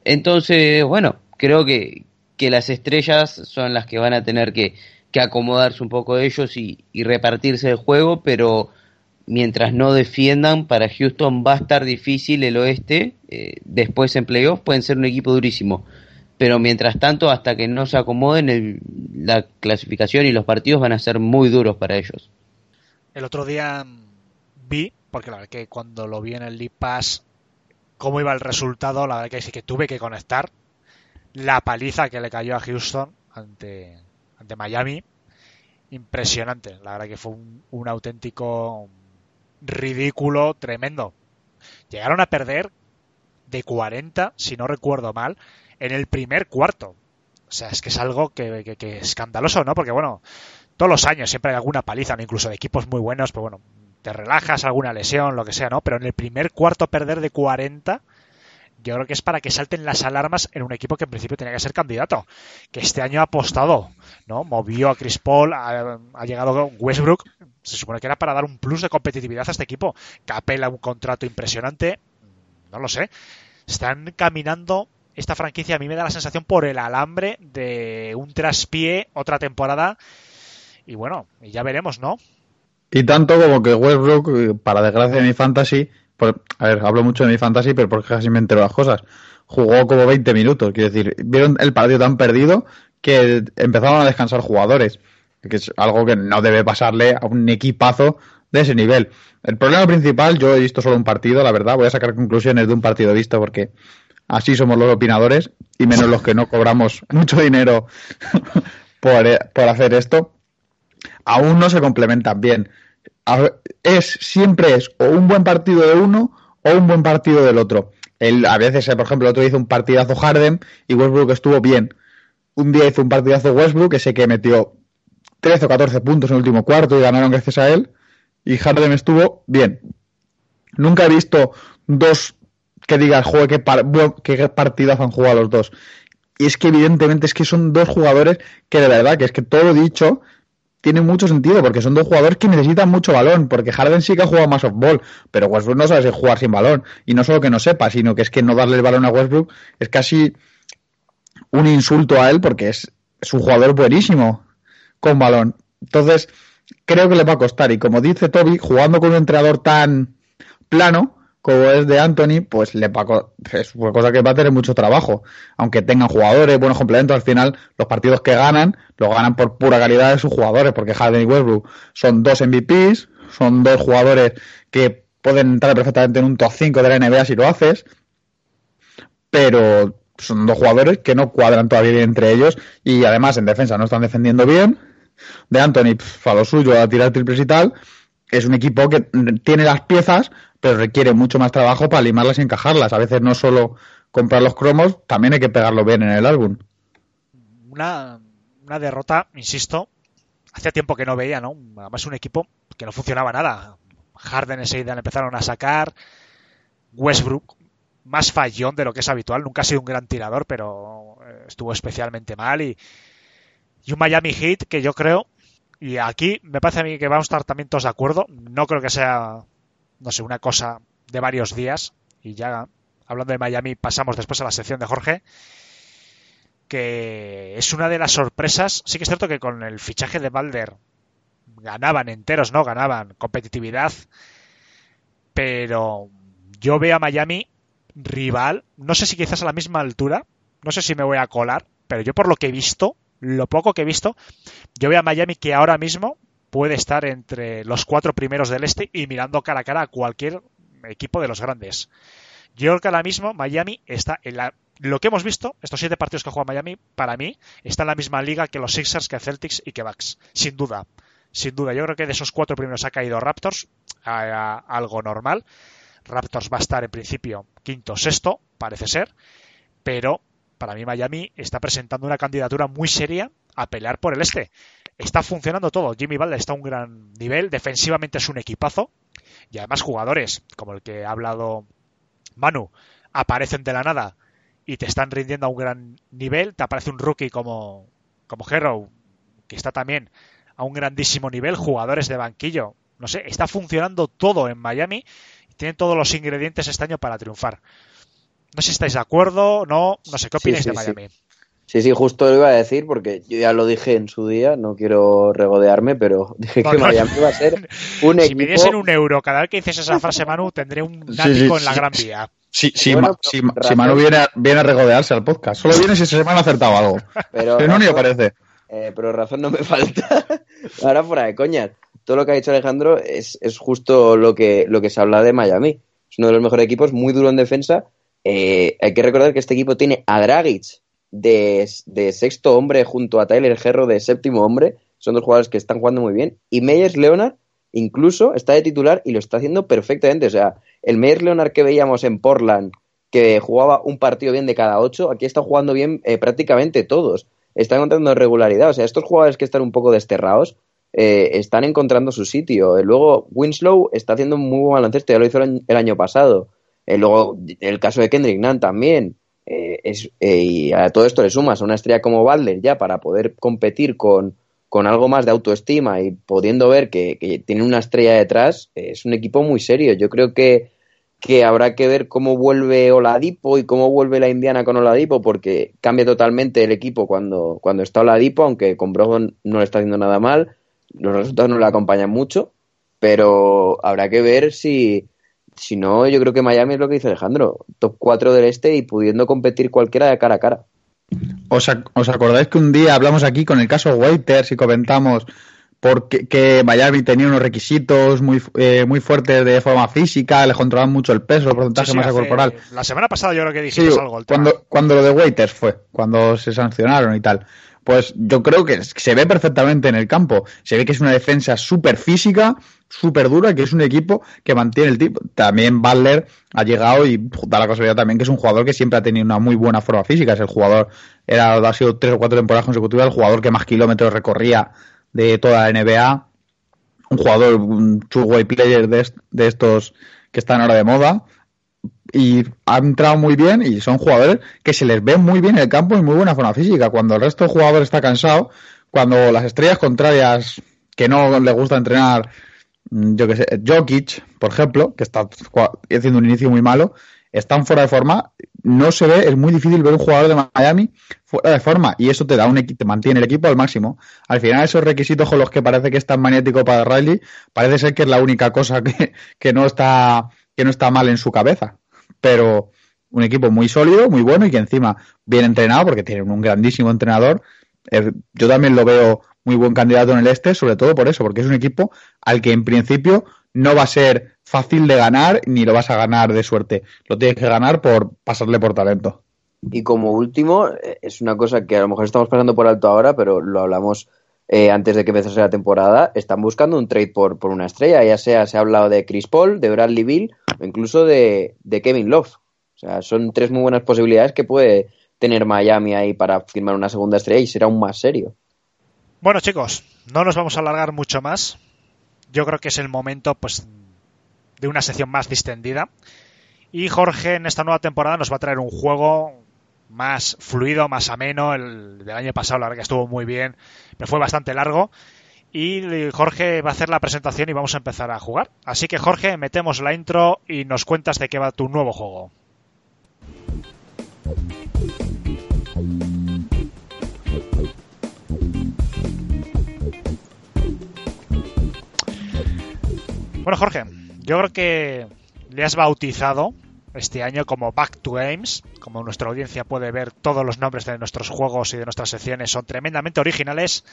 Entonces, bueno, creo que, que las estrellas son las que van a tener que, que acomodarse un poco de ellos y, y repartirse el juego, pero mientras no defiendan, para Houston va a estar difícil el oeste. eh, después en playoffs pueden ser un equipo durísimo. Pero mientras tanto, hasta que no se acomoden, el- la clasificación y los partidos van a ser muy duros para ellos. El otro día vi, porque la verdad que cuando lo vi en el League Pass, cómo iba el resultado, la verdad que sí que tuve que conectar. La paliza que le cayó a Houston ante, ante Miami, impresionante. La verdad que fue un auténtico ridículo tremendo. Llegaron a perder de 40, si no recuerdo mal, en el primer cuarto. O sea, es que es algo que, que- que escandaloso, ¿no? Porque bueno, todos los años siempre hay alguna paliza, incluso de equipos muy buenos, pero bueno, te relajas, alguna lesión, lo que sea, ¿no? Pero en el primer cuarto perder de 40, yo creo que es para que salten las alarmas en un equipo que en principio tenía que ser candidato, que este año ha apostado, ¿no? Movió a Chris Paul, ha, llegado Westbrook, se supone que era para dar un plus de competitividad a este equipo. Capela un contrato impresionante, no lo sé. Están caminando esta franquicia, a mí me da la sensación por el alambre de un traspié otra temporada. Y bueno, ya veremos, ¿no? Y tanto como que Westbrook, eh, para desgracia de mi fantasy, por- a ver, hablo mucho de mi fantasy, pero porque casi me entero las cosas, jugó como 20 minutos. Quiero decir, vieron el partido tan perdido que empezaron a descansar jugadores, que es algo que no debe pasarle a un equipazo de ese nivel. El problema principal, yo he visto solo un partido, la verdad, voy a sacar conclusiones de un partido visto porque así somos los opinadores y menos los que no cobramos [laughs] mucho dinero [laughs] por, eh, por hacer esto aún no se complementan bien. Es, siempre es o un buen partido de uno o un buen partido del otro. El, a veces, eh, por ejemplo, el otro hizo un partidazo Harden y Westbrook estuvo bien. Un día hizo un partidazo Westbrook, ese que metió 13 o 14 puntos en el último cuarto y ganaron gracias a él. Y Harden estuvo bien. Nunca he visto dos que digas, joder, qué, par- qué partidazo han jugado los dos. Y es que evidentemente es que son dos jugadores que de verdad, que es que todo lo dicho tiene mucho sentido, porque son dos jugadores que necesitan mucho balón, porque Harden sí que ha jugado más softball, pero Westbrook no sabe si jugar sin balón. Y no solo que no sepa, sino que es que no darle el balón a Westbrook es casi un insulto a él, porque es, es un jugador buenísimo con balón. Entonces, creo que le va a costar. Y como dice Toby, jugando con un entrenador tan plano como es de Anthony, pues le va es una cosa que va a tener mucho trabajo. Aunque tengan jugadores, buenos complementos, al final los partidos que ganan, los ganan por pura calidad de sus jugadores, porque Harden y Westbrook son dos MVPs, son dos jugadores que pueden entrar perfectamente en un top 5 de la NBA si lo haces, pero son dos jugadores que no cuadran todavía bien entre ellos y además en defensa no están defendiendo bien. De Anthony, pf, a lo suyo, a tirar triples y tal. Es un equipo que tiene las piezas, pero requiere mucho más trabajo para limarlas y encajarlas. A veces no solo comprar los cromos, también hay que pegarlo bien en el álbum. Una, una derrota, insisto, hacía tiempo que no veía, ¿no? Además un equipo que no funcionaba nada. Harden enseguida le empezaron a sacar. Westbrook, más fallón de lo que es habitual. Nunca ha sido un gran tirador, pero eh, estuvo especialmente mal. Y, y un Miami Heat que yo creo, y aquí me parece a mí que vamos a estar también todos de acuerdo. No creo que sea, no sé, una cosa de varios días. Y ya hablando de Miami, pasamos después a la sección de Jorge que es una de las sorpresas. Sí que es cierto que con el fichaje de Balder ganaban enteros, ¿no? Ganaban competitividad. Pero yo veo a Miami rival, no sé si quizás a la misma altura, no sé si me voy a colar, pero yo por lo que he visto, lo poco que he visto, yo veo a Miami que ahora mismo puede estar entre los cuatro primeros del este y mirando cara a cara a cualquier equipo de los grandes. Yo creo que ahora mismo Miami está en la lo que hemos visto, estos siete partidos que juega Miami, para mí, está en la misma liga que los Sixers, que Celtics y que Bucks. Sin duda. Sin duda. Yo creo que de esos cuatro primeros ha caído Raptors, algo normal. Raptors va a estar en principio quinto sexto, parece ser. Pero para mí Miami está presentando una candidatura muy seria a pelear por el este. está funcionando todo. Jimmy Butler está a un gran nivel, defensivamente es un equipazo y además jugadores como el que ha hablado Manu aparecen de la nada y te están rindiendo a un gran nivel. Te aparece un rookie como, como que está también a un grandísimo nivel, jugadores de banquillo. No sé, está funcionando todo en Miami tienen todos los ingredientes este año para triunfar. No sé si estáis de acuerdo, no, no sé, ¿qué opináis sí, de. Miami? Sí, sí, justo lo iba a decir porque yo ya lo dije en su día, no quiero regodearme, pero [laughs] dije No, que no. Miami iba a ser [laughs] un si equipo... me diesen un euro cada vez que dices esa frase, Manu, tendré un nático sí, en la sí, Gran sí. Vía. Si, si, Bueno, Ma- si, pero si Manu viene a, viene a regodearse al podcast, solo viene si esa semana ha acertado algo. Pero, [laughs] Si no, ni aparece. Eh, pero razón no me falta. Ahora fuera de coñas. Todo lo que ha dicho Alejandro es, es justo lo que, lo que se habla de Miami. Es uno de los mejores equipos, muy duro en defensa. Eh, hay que recordar que este equipo tiene a Dragic de, sexto hombre junto a Tyler Herro de séptimo hombre. Son dos jugadores que están jugando muy bien. Y Meyers Leonard incluso está de titular y lo está haciendo perfectamente. O sea, el Meyers Leonard que veíamos en Portland, que jugaba un partido bien de cada ocho, aquí está jugando bien eh, prácticamente todos. Está encontrando regularidad. O sea, estos jugadores que están un poco desterrados eh, están encontrando su sitio. Eh, luego, Winslow está haciendo un muy buen baloncesto, ya lo hizo el año pasado. Eh, luego, el caso de Kendrick Nunn también. Eh, es, eh, y a todo esto le sumas a una estrella como Butler ya para poder competir con, con algo más de autoestima y pudiendo ver que, que tiene una estrella detrás, es un equipo muy serio. Yo creo que, que habrá que ver cómo vuelve Oladipo y cómo vuelve la Indiana con Oladipo, porque cambia totalmente el equipo cuando, cuando está Oladipo, aunque con Brogdon no le está haciendo nada mal, los resultados no le acompañan mucho, pero habrá que ver si, si no, yo creo que Miami es lo que dice Alejandro, top 4 del este y pudiendo competir cualquiera de cara a cara. ¿Os, ac- os acordáis que un día hablamos aquí con el caso Waiters y comentamos porque, que Miami tenía unos requisitos muy, eh, muy fuertes de forma física, le controlaban mucho el peso, el porcentaje Sí, sí, de masa corporal? La semana pasada yo creo que Sí, dijimos algo. el tema. cuando, cuando lo de Waiters fue, cuando se sancionaron y tal. Pues yo creo que se ve perfectamente en el campo. Se ve que es una defensa súper física, súper dura, que es un equipo que mantiene el tipo. También Butler ha llegado y da la casualidad también que es un jugador que siempre ha tenido una muy buena forma física. Es el jugador, era, ha sido tres o cuatro temporadas consecutivas, el jugador que más kilómetros recorría de toda la NBA. Un jugador, un two-way player de, de estos que están ahora de moda y han entrado muy bien y son jugadores que se les ve muy bien en el campo y muy buena forma física. Cuando el resto del jugador está cansado, cuando las estrellas contrarias que no les gusta entrenar, yo que sé, Jokic, por ejemplo, que está haciendo un inicio muy malo, están fuera de forma, no se ve, es muy difícil ver un jugador de Miami fuera de forma y eso te da un te mantiene el equipo al máximo. Al final esos requisitos con los que parece que es tan magnético para Riley, parece ser que es la única cosa que, que no está que no está mal en su cabeza pero un equipo muy sólido, muy bueno y que encima bien entrenado porque tienen un grandísimo entrenador. Yo también lo veo muy buen candidato en el este, sobre todo por eso, porque es un equipo al que en principio no va a ser fácil de ganar ni lo vas a ganar de suerte. Lo tienes que ganar por pasarle por talento. Y como último, eh, es una cosa que a lo mejor estamos pasando por alto ahora, pero lo hablamos eh, antes de que empezase la temporada. Están buscando un trade por, por una estrella, ya sea se ha hablado de Chris Paul, de Bradley Bill o incluso de, de Kevin Love. O sea, son tres muy buenas posibilidades que puede tener Miami ahí para firmar una segunda estrella y será aún más serio. Bueno, chicos, no nos vamos a alargar mucho más. Yo creo que es el momento, pues, de una sección más distendida. Y Jorge en esta nueva temporada nos va a traer un juego más fluido, más ameno. El del año pasado, la verdad que estuvo muy bien, pero fue bastante largo. Y Jorge va a hacer la presentación y vamos a empezar a jugar. Así que Jorge, metemos la intro y nos cuentas de qué va tu nuevo juego. Bueno, Jorge, yo creo que le has bautizado este año como Back to Games. Como nuestra audiencia puede ver, todos los nombres de nuestros juegos y de nuestras secciones son tremendamente originales.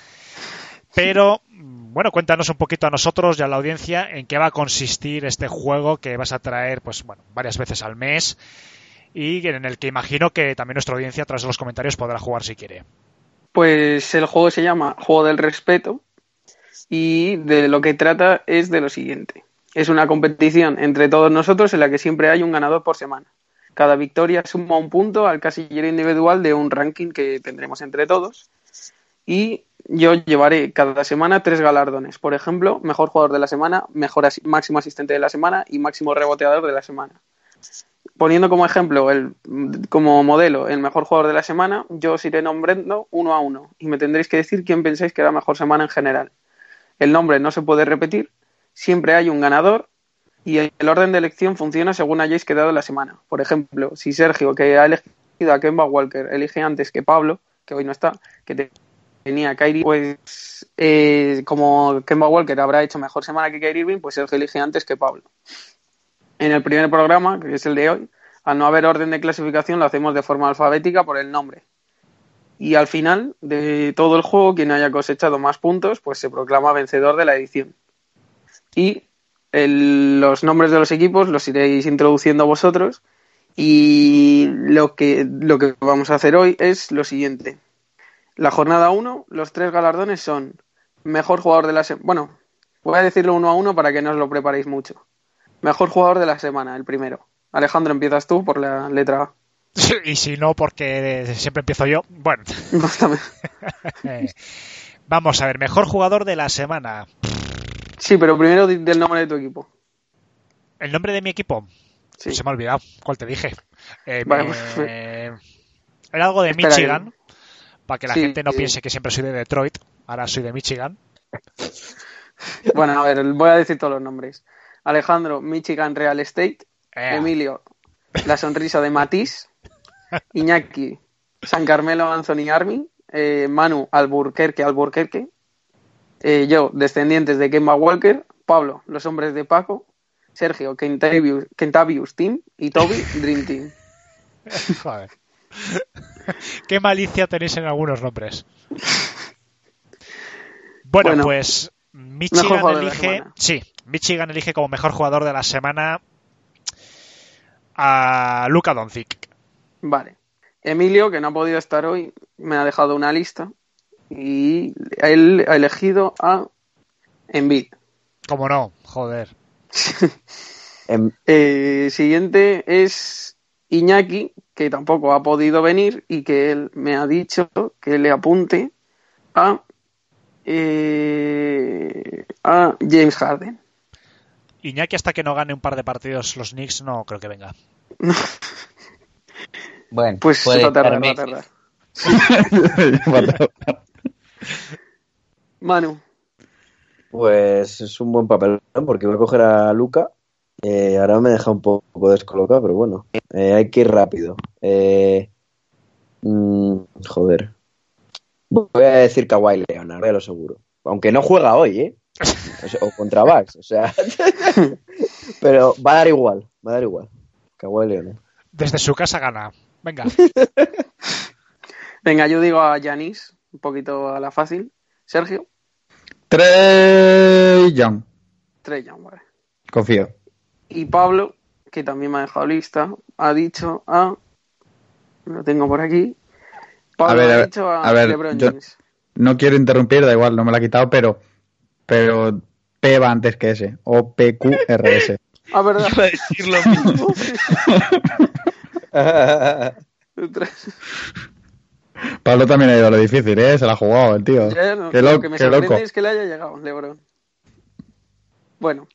Pero, bueno, cuéntanos un poquito a nosotros y a la audiencia en qué va a consistir este juego que vas a traer, pues, bueno, varias veces al mes y en el que imagino que también nuestra audiencia a través de los comentarios podrá jugar si quiere. Pues el juego se llama Juego del Respeto y de lo que trata es de lo siguiente. Es una competición entre todos nosotros en la que siempre hay un ganador por semana. Cada victoria suma un punto al casillero individual de un ranking que tendremos entre todos. Y yo llevaré cada semana tres galardones. Por ejemplo, mejor jugador de la semana, mejor máximo asistente de la semana y máximo reboteador de la semana. Poniendo como ejemplo, el, como modelo, el mejor jugador de la semana, yo os iré nombrando uno a uno y me tendréis que decir quién pensáis que era mejor semana en general. El nombre no se puede repetir, siempre hay un ganador y el orden de elección funciona según hayáis quedado la semana. Por ejemplo, si Sergio, que ha elegido a Kemba Walker, elige antes que Pablo, que hoy no está, que te- tenía a Kyrie, pues eh, como Kemba Walker habrá hecho mejor semana que Kyrie Irving, pues Sergio elige antes que Pablo. En el primer programa, que es el de hoy, al no haber orden de clasificación, lo hacemos de forma alfabética por el nombre. Y al final de todo el juego, quien haya cosechado más puntos, pues se proclama vencedor de la edición. Y el- los nombres de los equipos los iréis introduciendo vosotros. Y lo que, lo que vamos a hacer hoy es lo siguiente. La jornada 1, los tres galardones son mejor jugador de la semana. Bueno, voy a decirlo uno a uno para que no os lo preparéis mucho. Mejor jugador de la semana, el primero. Alejandro, empiezas tú por la letra A. [laughs] Y si no, porque siempre empiezo yo. Bueno, [laughs] [laughs] vamos a ver, mejor jugador de la semana. Sí, pero primero del nombre de tu equipo. El nombre de mi equipo. Sí. Se me ha olvidado. ¿Cuál te dije? Eh, Vale, me- pues- Era algo de Espera, Michigan. Para que la Sí, gente no sí. piense que siempre soy de Detroit. Ahora soy de Michigan. [laughs] Bueno, a ver, voy a decir todos los nombres. Alejandro, Michigan Real Estate. Eh, Emilio, La Sonrisa de Matisse. [laughs] Iñaki, San Carmelo Anthony Army. Eh, Manu, Alburquerque, Alburquerque. Eh, yo, Descendientes de Kemba Walker. Pablo, Los Hombres de Paco. Sergio, Kentavious Team. Y Toby, [laughs] Dream Team. Joder. Qué malicia tenéis en algunos nombres. Bueno, Bueno, pues Michigan elige. Sí, Michigan elige como mejor jugador de la semana a Luka Doncic. Vale. Emilio, que no ha podido estar hoy, me ha dejado una lista. Y él ha elegido a Embiid. Como no, joder. [laughs] Em, Eh, siguiente es Iñaki, que tampoco ha podido venir y que él me ha dicho que le apunte a, eh, a James Harden. Iñaki hasta que no gane un par de partidos los Knicks no creo que venga. [laughs] Bueno, Pues puede va a tardar, va a tardar. [laughs] Manu, Pues es un buen papel porque voy a coger a Luca. Eh, ahora me deja un poco descolocado, pero bueno, eh, hay que ir rápido. Eh, mm, joder. Voy a decir Kawhi Leonard, ya lo seguro. Aunque no juega hoy, ¿eh? O, sea, o contra Bucks, o sea. [laughs] pero va a dar igual, va a dar igual. Kawhi Leonard. Desde su casa gana. Venga. [laughs] venga, yo digo a Yanis, un poquito a la fácil. Sergio, Trey Young. Trey Young, vale. Confío. Y Pablo, que también me ha dejado lista, ha dicho a. Lo tengo por aquí. Pablo A ver, ha dicho a, a ver, LeBron yo- James. No quiero interrumpir, da igual, no me la ha quitado, pero, pero P va antes que S. O PQRS. [laughs] Ah, verdad. Iba a decir lo mismo. [laughs] [laughs] Pablo también ha ido a lo difícil, ¿eh? Se la ha jugado el tío. Ya, no, qué lo loco, que me qué sorprende loco. es que le haya llegado LeBron. Bueno,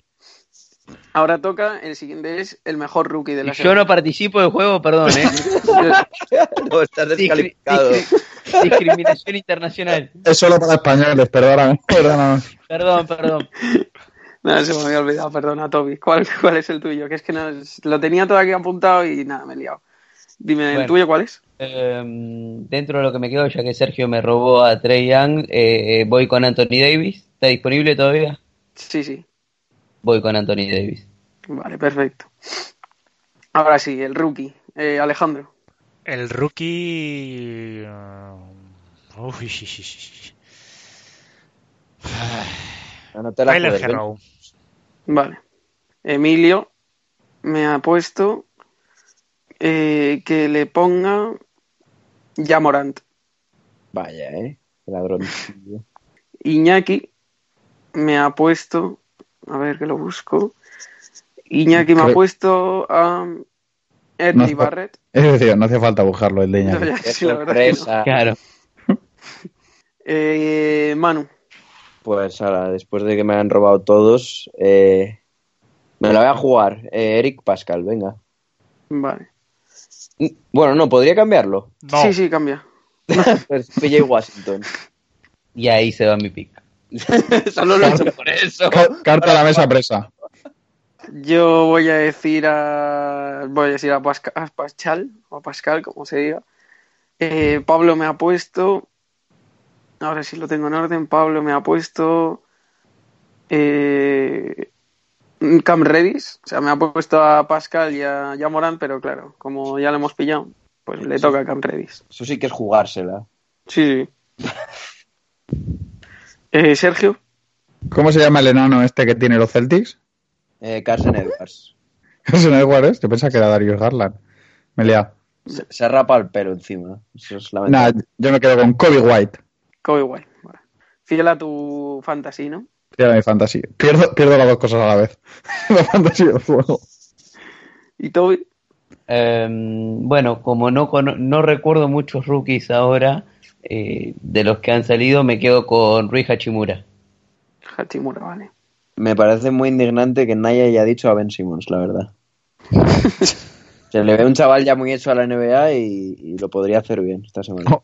ahora toca. El siguiente es el mejor rookie de la yo no participo del juego, perdón, ¿eh? [laughs] no, estás Discri- descalificado. discri- discriminación internacional. Es solo para españoles, perdóname. [laughs] perdóname. Perdón, perdón. Nada, se me había olvidado, perdona, Toby. ¿Cuál, ¿Cuál es el tuyo? Que es que no, lo tenía todo aquí apuntado y nada, me he liado. Dime, ¿el Bueno. tuyo cuál es? Eh, dentro de lo que me quedo, ya que Sergio me robó a Trey Young, eh, voy con Anthony Davis. ¿Está disponible todavía? Sí, sí. Voy con Anthony Davis. Vale, perfecto. Ahora sí, el rookie. Eh, Alejandro. El rookie. uh, Uy, sí, sí, sí, sí. [sighs] No te la Tyler ¿eh? Vale. Emilio me ha puesto eh, que le ponga Jamorant. Vaya, eh. Ladrón. [laughs] Iñaki me ha puesto, a ver que lo busco. Iñaki me ha puesto a Eddie No hace- Barrett. [laughs] Es decir, no hace falta buscarlo el de Iñaki. Ya, ya, sí, no. Sorpresa. Claro. [laughs] Eh, Manu, Pues ahora, después de que me han robado todos, eh, me la voy a jugar. Eh, Eric Pascal, venga. vale. Bueno, no, podría cambiarlo. No, Sí, sí, cambia. [laughs] Pues PJ Washington. Y ahí se va mi pick. [laughs] Solo lo he hecho por eso. Ca- Carta a la mesa presa. Yo voy a decir a. Voy a decir a Pascal, o a Pascal, como se diga. Eh, Pablo me ha puesto. Ahora sí lo tengo en orden. Pablo me ha puesto. Eh, Cam Redis. O sea, me ha puesto a Pascal y a, y a Morán, pero claro, como ya lo hemos pillado, pues le toca a Cam Redis. Eso sí que es jugársela. Sí, sí. [laughs] Eh, Sergio, ¿Cómo se llama el enano este que tiene los Celtics? Eh, Carson Edwards. [laughs] Carson Edwards, yo pensaba que era Darius Garland. Me he liado. Se, se rapa el pelo encima. Eso es Nah, yo me quedo con Kobe White. Kobe White. Vale. Fiel a tu fantasy, ¿no? Era mi fantasía. Pierdo, pierdo las dos cosas a la vez. [laughs] la fantasía y el juego. ¿Y Toby? Em, bueno, como no, no recuerdo muchos rookies ahora, eh, de los que han salido, me quedo con Rui Hachimura. Hachimura, vale. Me parece muy indignante que nadie haya dicho a Ben Simmons, la verdad. [laughs] Se le ve un chaval ya muy hecho a la NBA y, y lo podría hacer bien esta semana. Oh.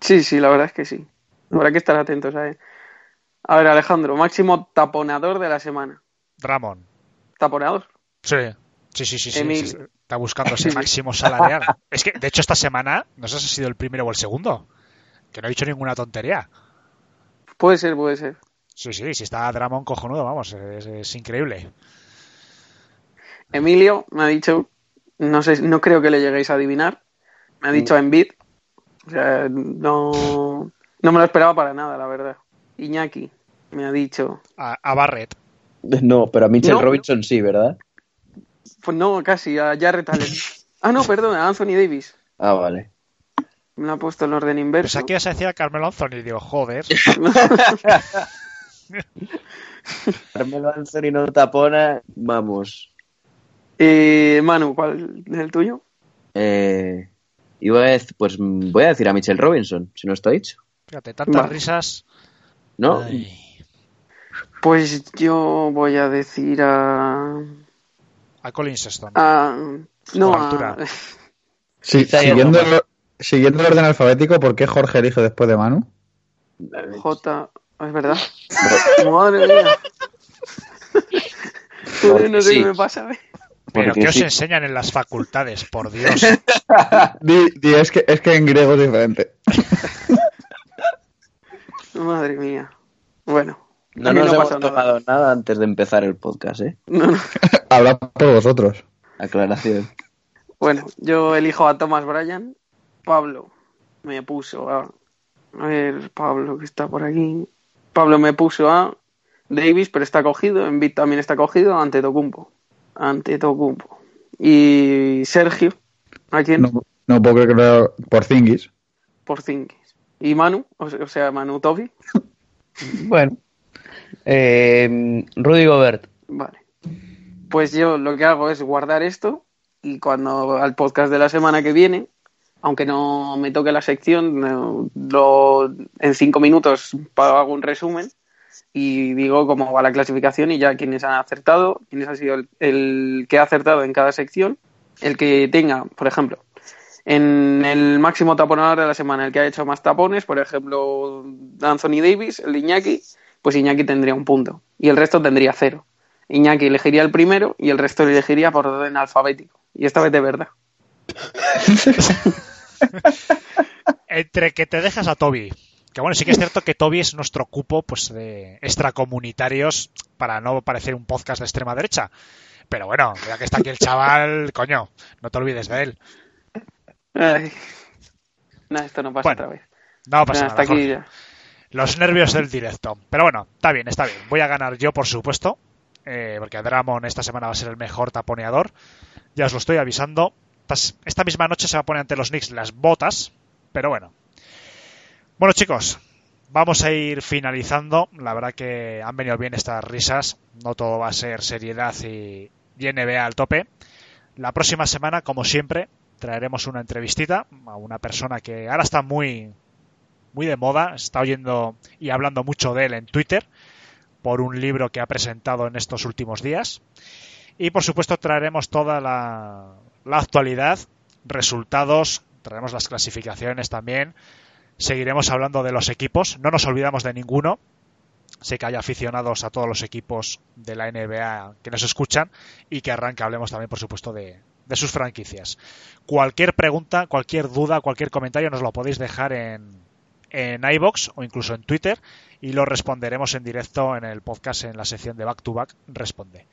Sí, sí, la verdad es que sí. Habrá que estar atentos a él. A ver, Alejandro, máximo taponador de la semana. Dramon. ¿Taponador? Sí. Sí, sí, sí, sí, sí, Está buscando [laughs] ese máximo salarial. Es que, de hecho, esta semana, no sé si ha sido el primero o el segundo. Que no he dicho ninguna tontería. Puede ser, puede ser. Sí, sí, si está Dramon cojonudo, vamos, es, es increíble. Emilio me ha dicho, no sé, no creo que le lleguéis a adivinar. Me ha dicho Envid. O sea, no, no me lo esperaba para nada, la verdad. Iñaki me ha dicho, A, a Barrett. No, pero a Mitchell No. Robinson sí, ¿verdad? pues no, casi, a Jarrett Allen. [laughs] Ah, no, perdón, a Anthony Davis. Ah, vale. Me lo ha puesto en orden inverso. Pues aquí vas a decir a Carmelo Anthony. Digo, joder. [laughs] [laughs] Carmelo Anthony no tapona, vamos. Eh, Manu, ¿cuál es el tuyo? Eh, iba a dec- pues voy a decir a Mitchell Robinson, si no está dicho. Fíjate, tantas Vale. risas. ¿No? Ay. Pues yo voy a decir a. A Colin Sexton. a no, a- altura. [laughs] Sí, Isaiah siguiendo, el, siguiendo el orden alfabético, ¿por qué Jorge elige después de Manu? J. Es verdad. [laughs] Madre mía. [laughs] No sé Sí. qué me pasa. ¿eh? Pero ¿qué os sí. enseñan en las facultades? Por Dios. Di, di, es, que, es que en griego es diferente. Madre mía. Bueno. No nos no hemos nada. tomado nada antes de empezar el podcast, ¿eh? No, no. [laughs] Habla por vosotros. Aclaración. Bueno, yo elijo a Thomas Bryan. Pablo me puso a. A ver, Pablo, que está por aquí. Pablo me puso a Davis, pero está cogido. Embiid también está cogido. Ante Tocumpo. Ante Tocumpo. Y Sergio. ¿A quién? No, no puedo creer que lo... Por Zingis. Por Zingis. Y Manu, o sea, Manu Tobi. [laughs] Bueno, eh, Rudy Gobert. Vale. Pues yo lo que hago es guardar esto y cuando al podcast de la semana que viene, aunque no me toque la sección, no- lo, en cinco minutos hago un resumen y digo cómo va la clasificación y ya quiénes han acertado, quiénes ha sido el, el que ha acertado en cada sección, el que tenga, por ejemplo, en el máximo taponador de la semana, el que ha hecho más tapones, por ejemplo, Anthony Davis, el Iñaki, pues Iñaki tendría un punto y el resto tendría cero. Iñaki elegiría el primero y el resto elegiría por orden alfabético. Y esta vez de verdad. [laughs] Entre que te dejas a Toby. Que bueno, sí que es cierto que Toby es nuestro cupo pues de extracomunitarios para no parecer un podcast de extrema derecha. Pero bueno, ya que está aquí el chaval, [laughs] coño, no te olvides de él. Ay. No, esto no pasa Bueno, otra vez. No pasa hasta nada. aquí ya. Los nervios del directo. Pero bueno, está bien, está bien. Voy a ganar yo, por supuesto. eh, porque Dramon esta semana va a ser el mejor taponeador. Ya os lo estoy avisando. Esta misma noche se va a poner ante los Knicks las botas. Pero bueno. Bueno, chicos. Vamos a ir finalizando. La verdad que han venido bien estas risas. No todo va a ser seriedad y, y NBA al tope. La próxima semana, como siempre, traeremos una entrevistita a una persona que ahora está muy, muy de moda, está oyendo y hablando mucho de él en Twitter por un libro que ha presentado en estos últimos días. Y por supuesto traeremos toda la, la actualidad, resultados, traeremos las clasificaciones también, seguiremos hablando de los equipos, no nos olvidamos de ninguno, sé que hay aficionados a todos los equipos de la NBA que nos escuchan y que arranca hablemos también por supuesto de, de sus franquicias. Cualquier pregunta, cualquier duda, cualquier comentario nos lo podéis dejar en, en iBox o incluso en Twitter y lo responderemos en directo en el podcast en la sección de Back to Back Responde.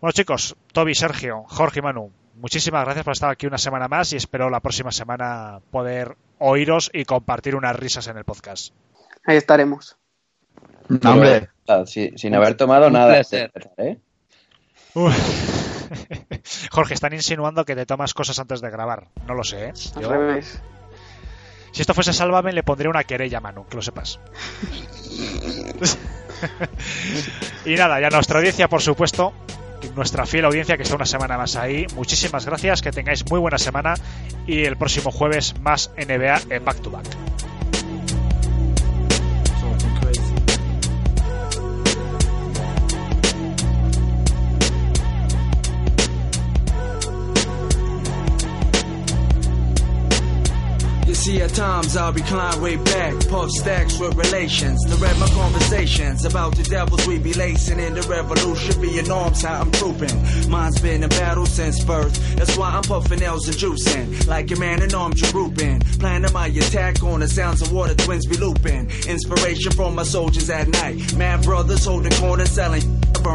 Bueno chicos, Toby, Sergio, Jorge y Manu, muchísimas gracias por estar aquí una semana más y espero la próxima semana poder oíros y compartir unas risas en el podcast. Ahí estaremos. No, hombre. Sin, sin haber tomado nada. ¿eh? [laughs] Jorge, están insinuando que te tomas cosas antes de grabar. No lo sé, ¿eh? Al Yo- revés. Si esto fuese Sálvame, le pondría una querella Manu, que lo sepas. y nada, ya nuestra audiencia, por supuesto, nuestra fiel audiencia que está una semana más ahí. Muchísimas gracias, que tengáis muy buena semana y el próximo jueves más NBA en Back to Back. See, at times I'll recline way back, puff stacks with relations. To read my conversations about the devils we be lacing in the revolution. Being norms how I'm trooping. Mine's been in battle since birth. That's why I'm puffing L's and juicing. Like a man in arms, you're rooping. Planning my attack on the sounds of water twins be looping. Inspiration from my soldiers at night. Mad brothers holding corners, selling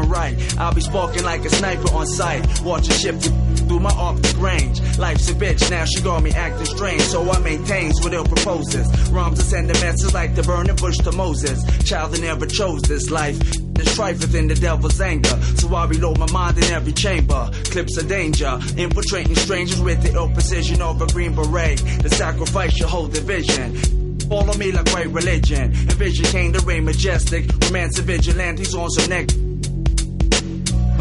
right. I'll be sparking like a sniper on sight. Watching shift through my optic range. Life's a bitch, now she got me acting strange. So I maintains what ill proposes. Rhymes are sending messages like the burning bush to Moses. Child that never chose this life. The strife within the devil's anger. So I reload my mind in every chamber. Clips of danger. Infiltrating strangers with the ill precision of a green beret. The sacrifice your whole division. Follow me like white religion. Envision came to reign majestic. Romance and vigilantes on some neck.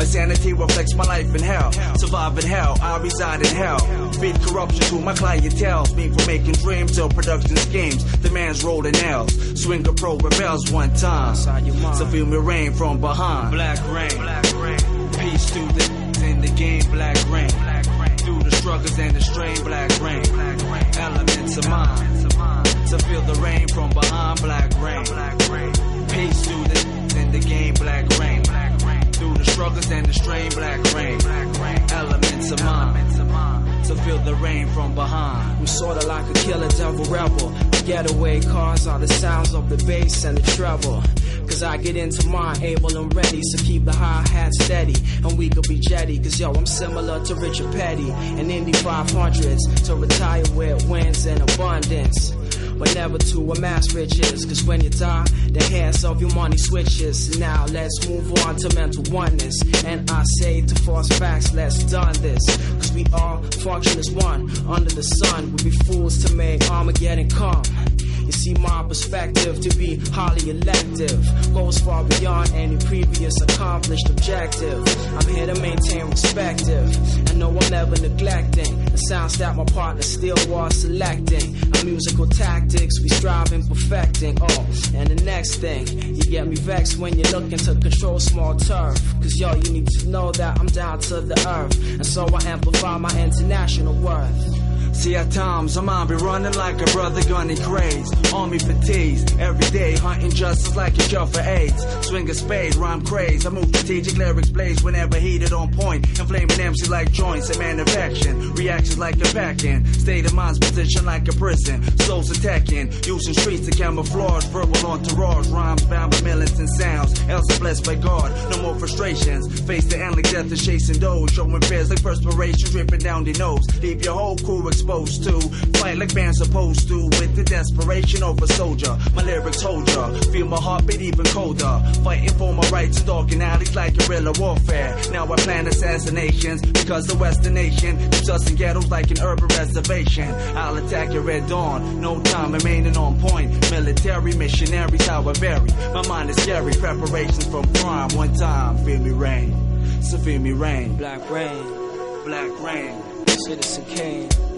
My sanity reflects my life in hell. Survive in hell, I reside in hell. Feed corruption to my clientele. Me from making dreams to production schemes. The man's rolling nails. Swinger pro rebels one time. So feel me rain from behind. Black rain. Black rain. Peace through the in the game. Black rain. Black rain. Through the struggles and the strain. Black rain. Black rain. Elements of mine. To feel the rain from behind. Black rain. Black rain. Peace through the in the game. Black rain. Through the struggles and the strain. Black rain. Black rain. Elements of mine. To feel the rain from behind. I'm sorta like a killer devil rebel. Getaway cars are the sounds of the bass and the treble. Cause I get into mine able and ready, so keep the hi hat steady. And we could be jetty, cause yo, I'm similar to Richard Petty and Indy 500s. To retire with wins in abundance. But never to amass riches, cause when you die, the hands of your money switches. Now let's move on to mental oneness. And I say to false facts, let's done this. Cause we all function as one under the sun. We'd be fools to make Armageddon come. You see, my perspective to be highly elective goes far beyond any previous accomplished objective. I'm here to maintain perspective. I know I'm never neglecting the sounds that my partner still was selecting. Our musical tactics we strive in perfecting. Oh, and the next thing, you get me vexed when you're looking to control small turf. Cause yo, you need to know that I'm down to the earth. And so I amplify my international worth. See, at times, I might be running like a brother gunning craze. Army fatigues, every day hunting justice like a cure for AIDS. Swing a spade, rhyme craze. I move strategic lyrics blaze whenever heated on point. Inflaming MC like joints, a man of action. Reactions like a packing. State of mind's position like a prison. Souls attacking, using streets to camouflage. Verbal entourage, rhymes bound by militant sounds. Else blessed by God, no more frustrations. Face the end like death is chasing those. Showing fears like perspiration dripping down the nose. Leave your whole crew exposed to. Fight like man's supposed to. With the desperation of a soldier. My lyrics hold ya. Feel my heartbeat even colder. Fighting for my rights in dark and alleys like guerrilla warfare. Now I plan assassinations because the Western nation keeps us in ghettos like an urban reservation. I'll attack your red dawn. No time remaining on point. Military missionaries, how I vary. My mind is scary. Preparations from crime. One time, feel me rain. So feel me rain. Black rain, Black rain. Citizen Kane.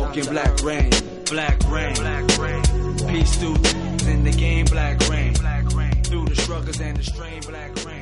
Black rain. Black rain. Black rain. Peace through in the game. Black rain. Black rain. Through the struggles and the strain. Black rain.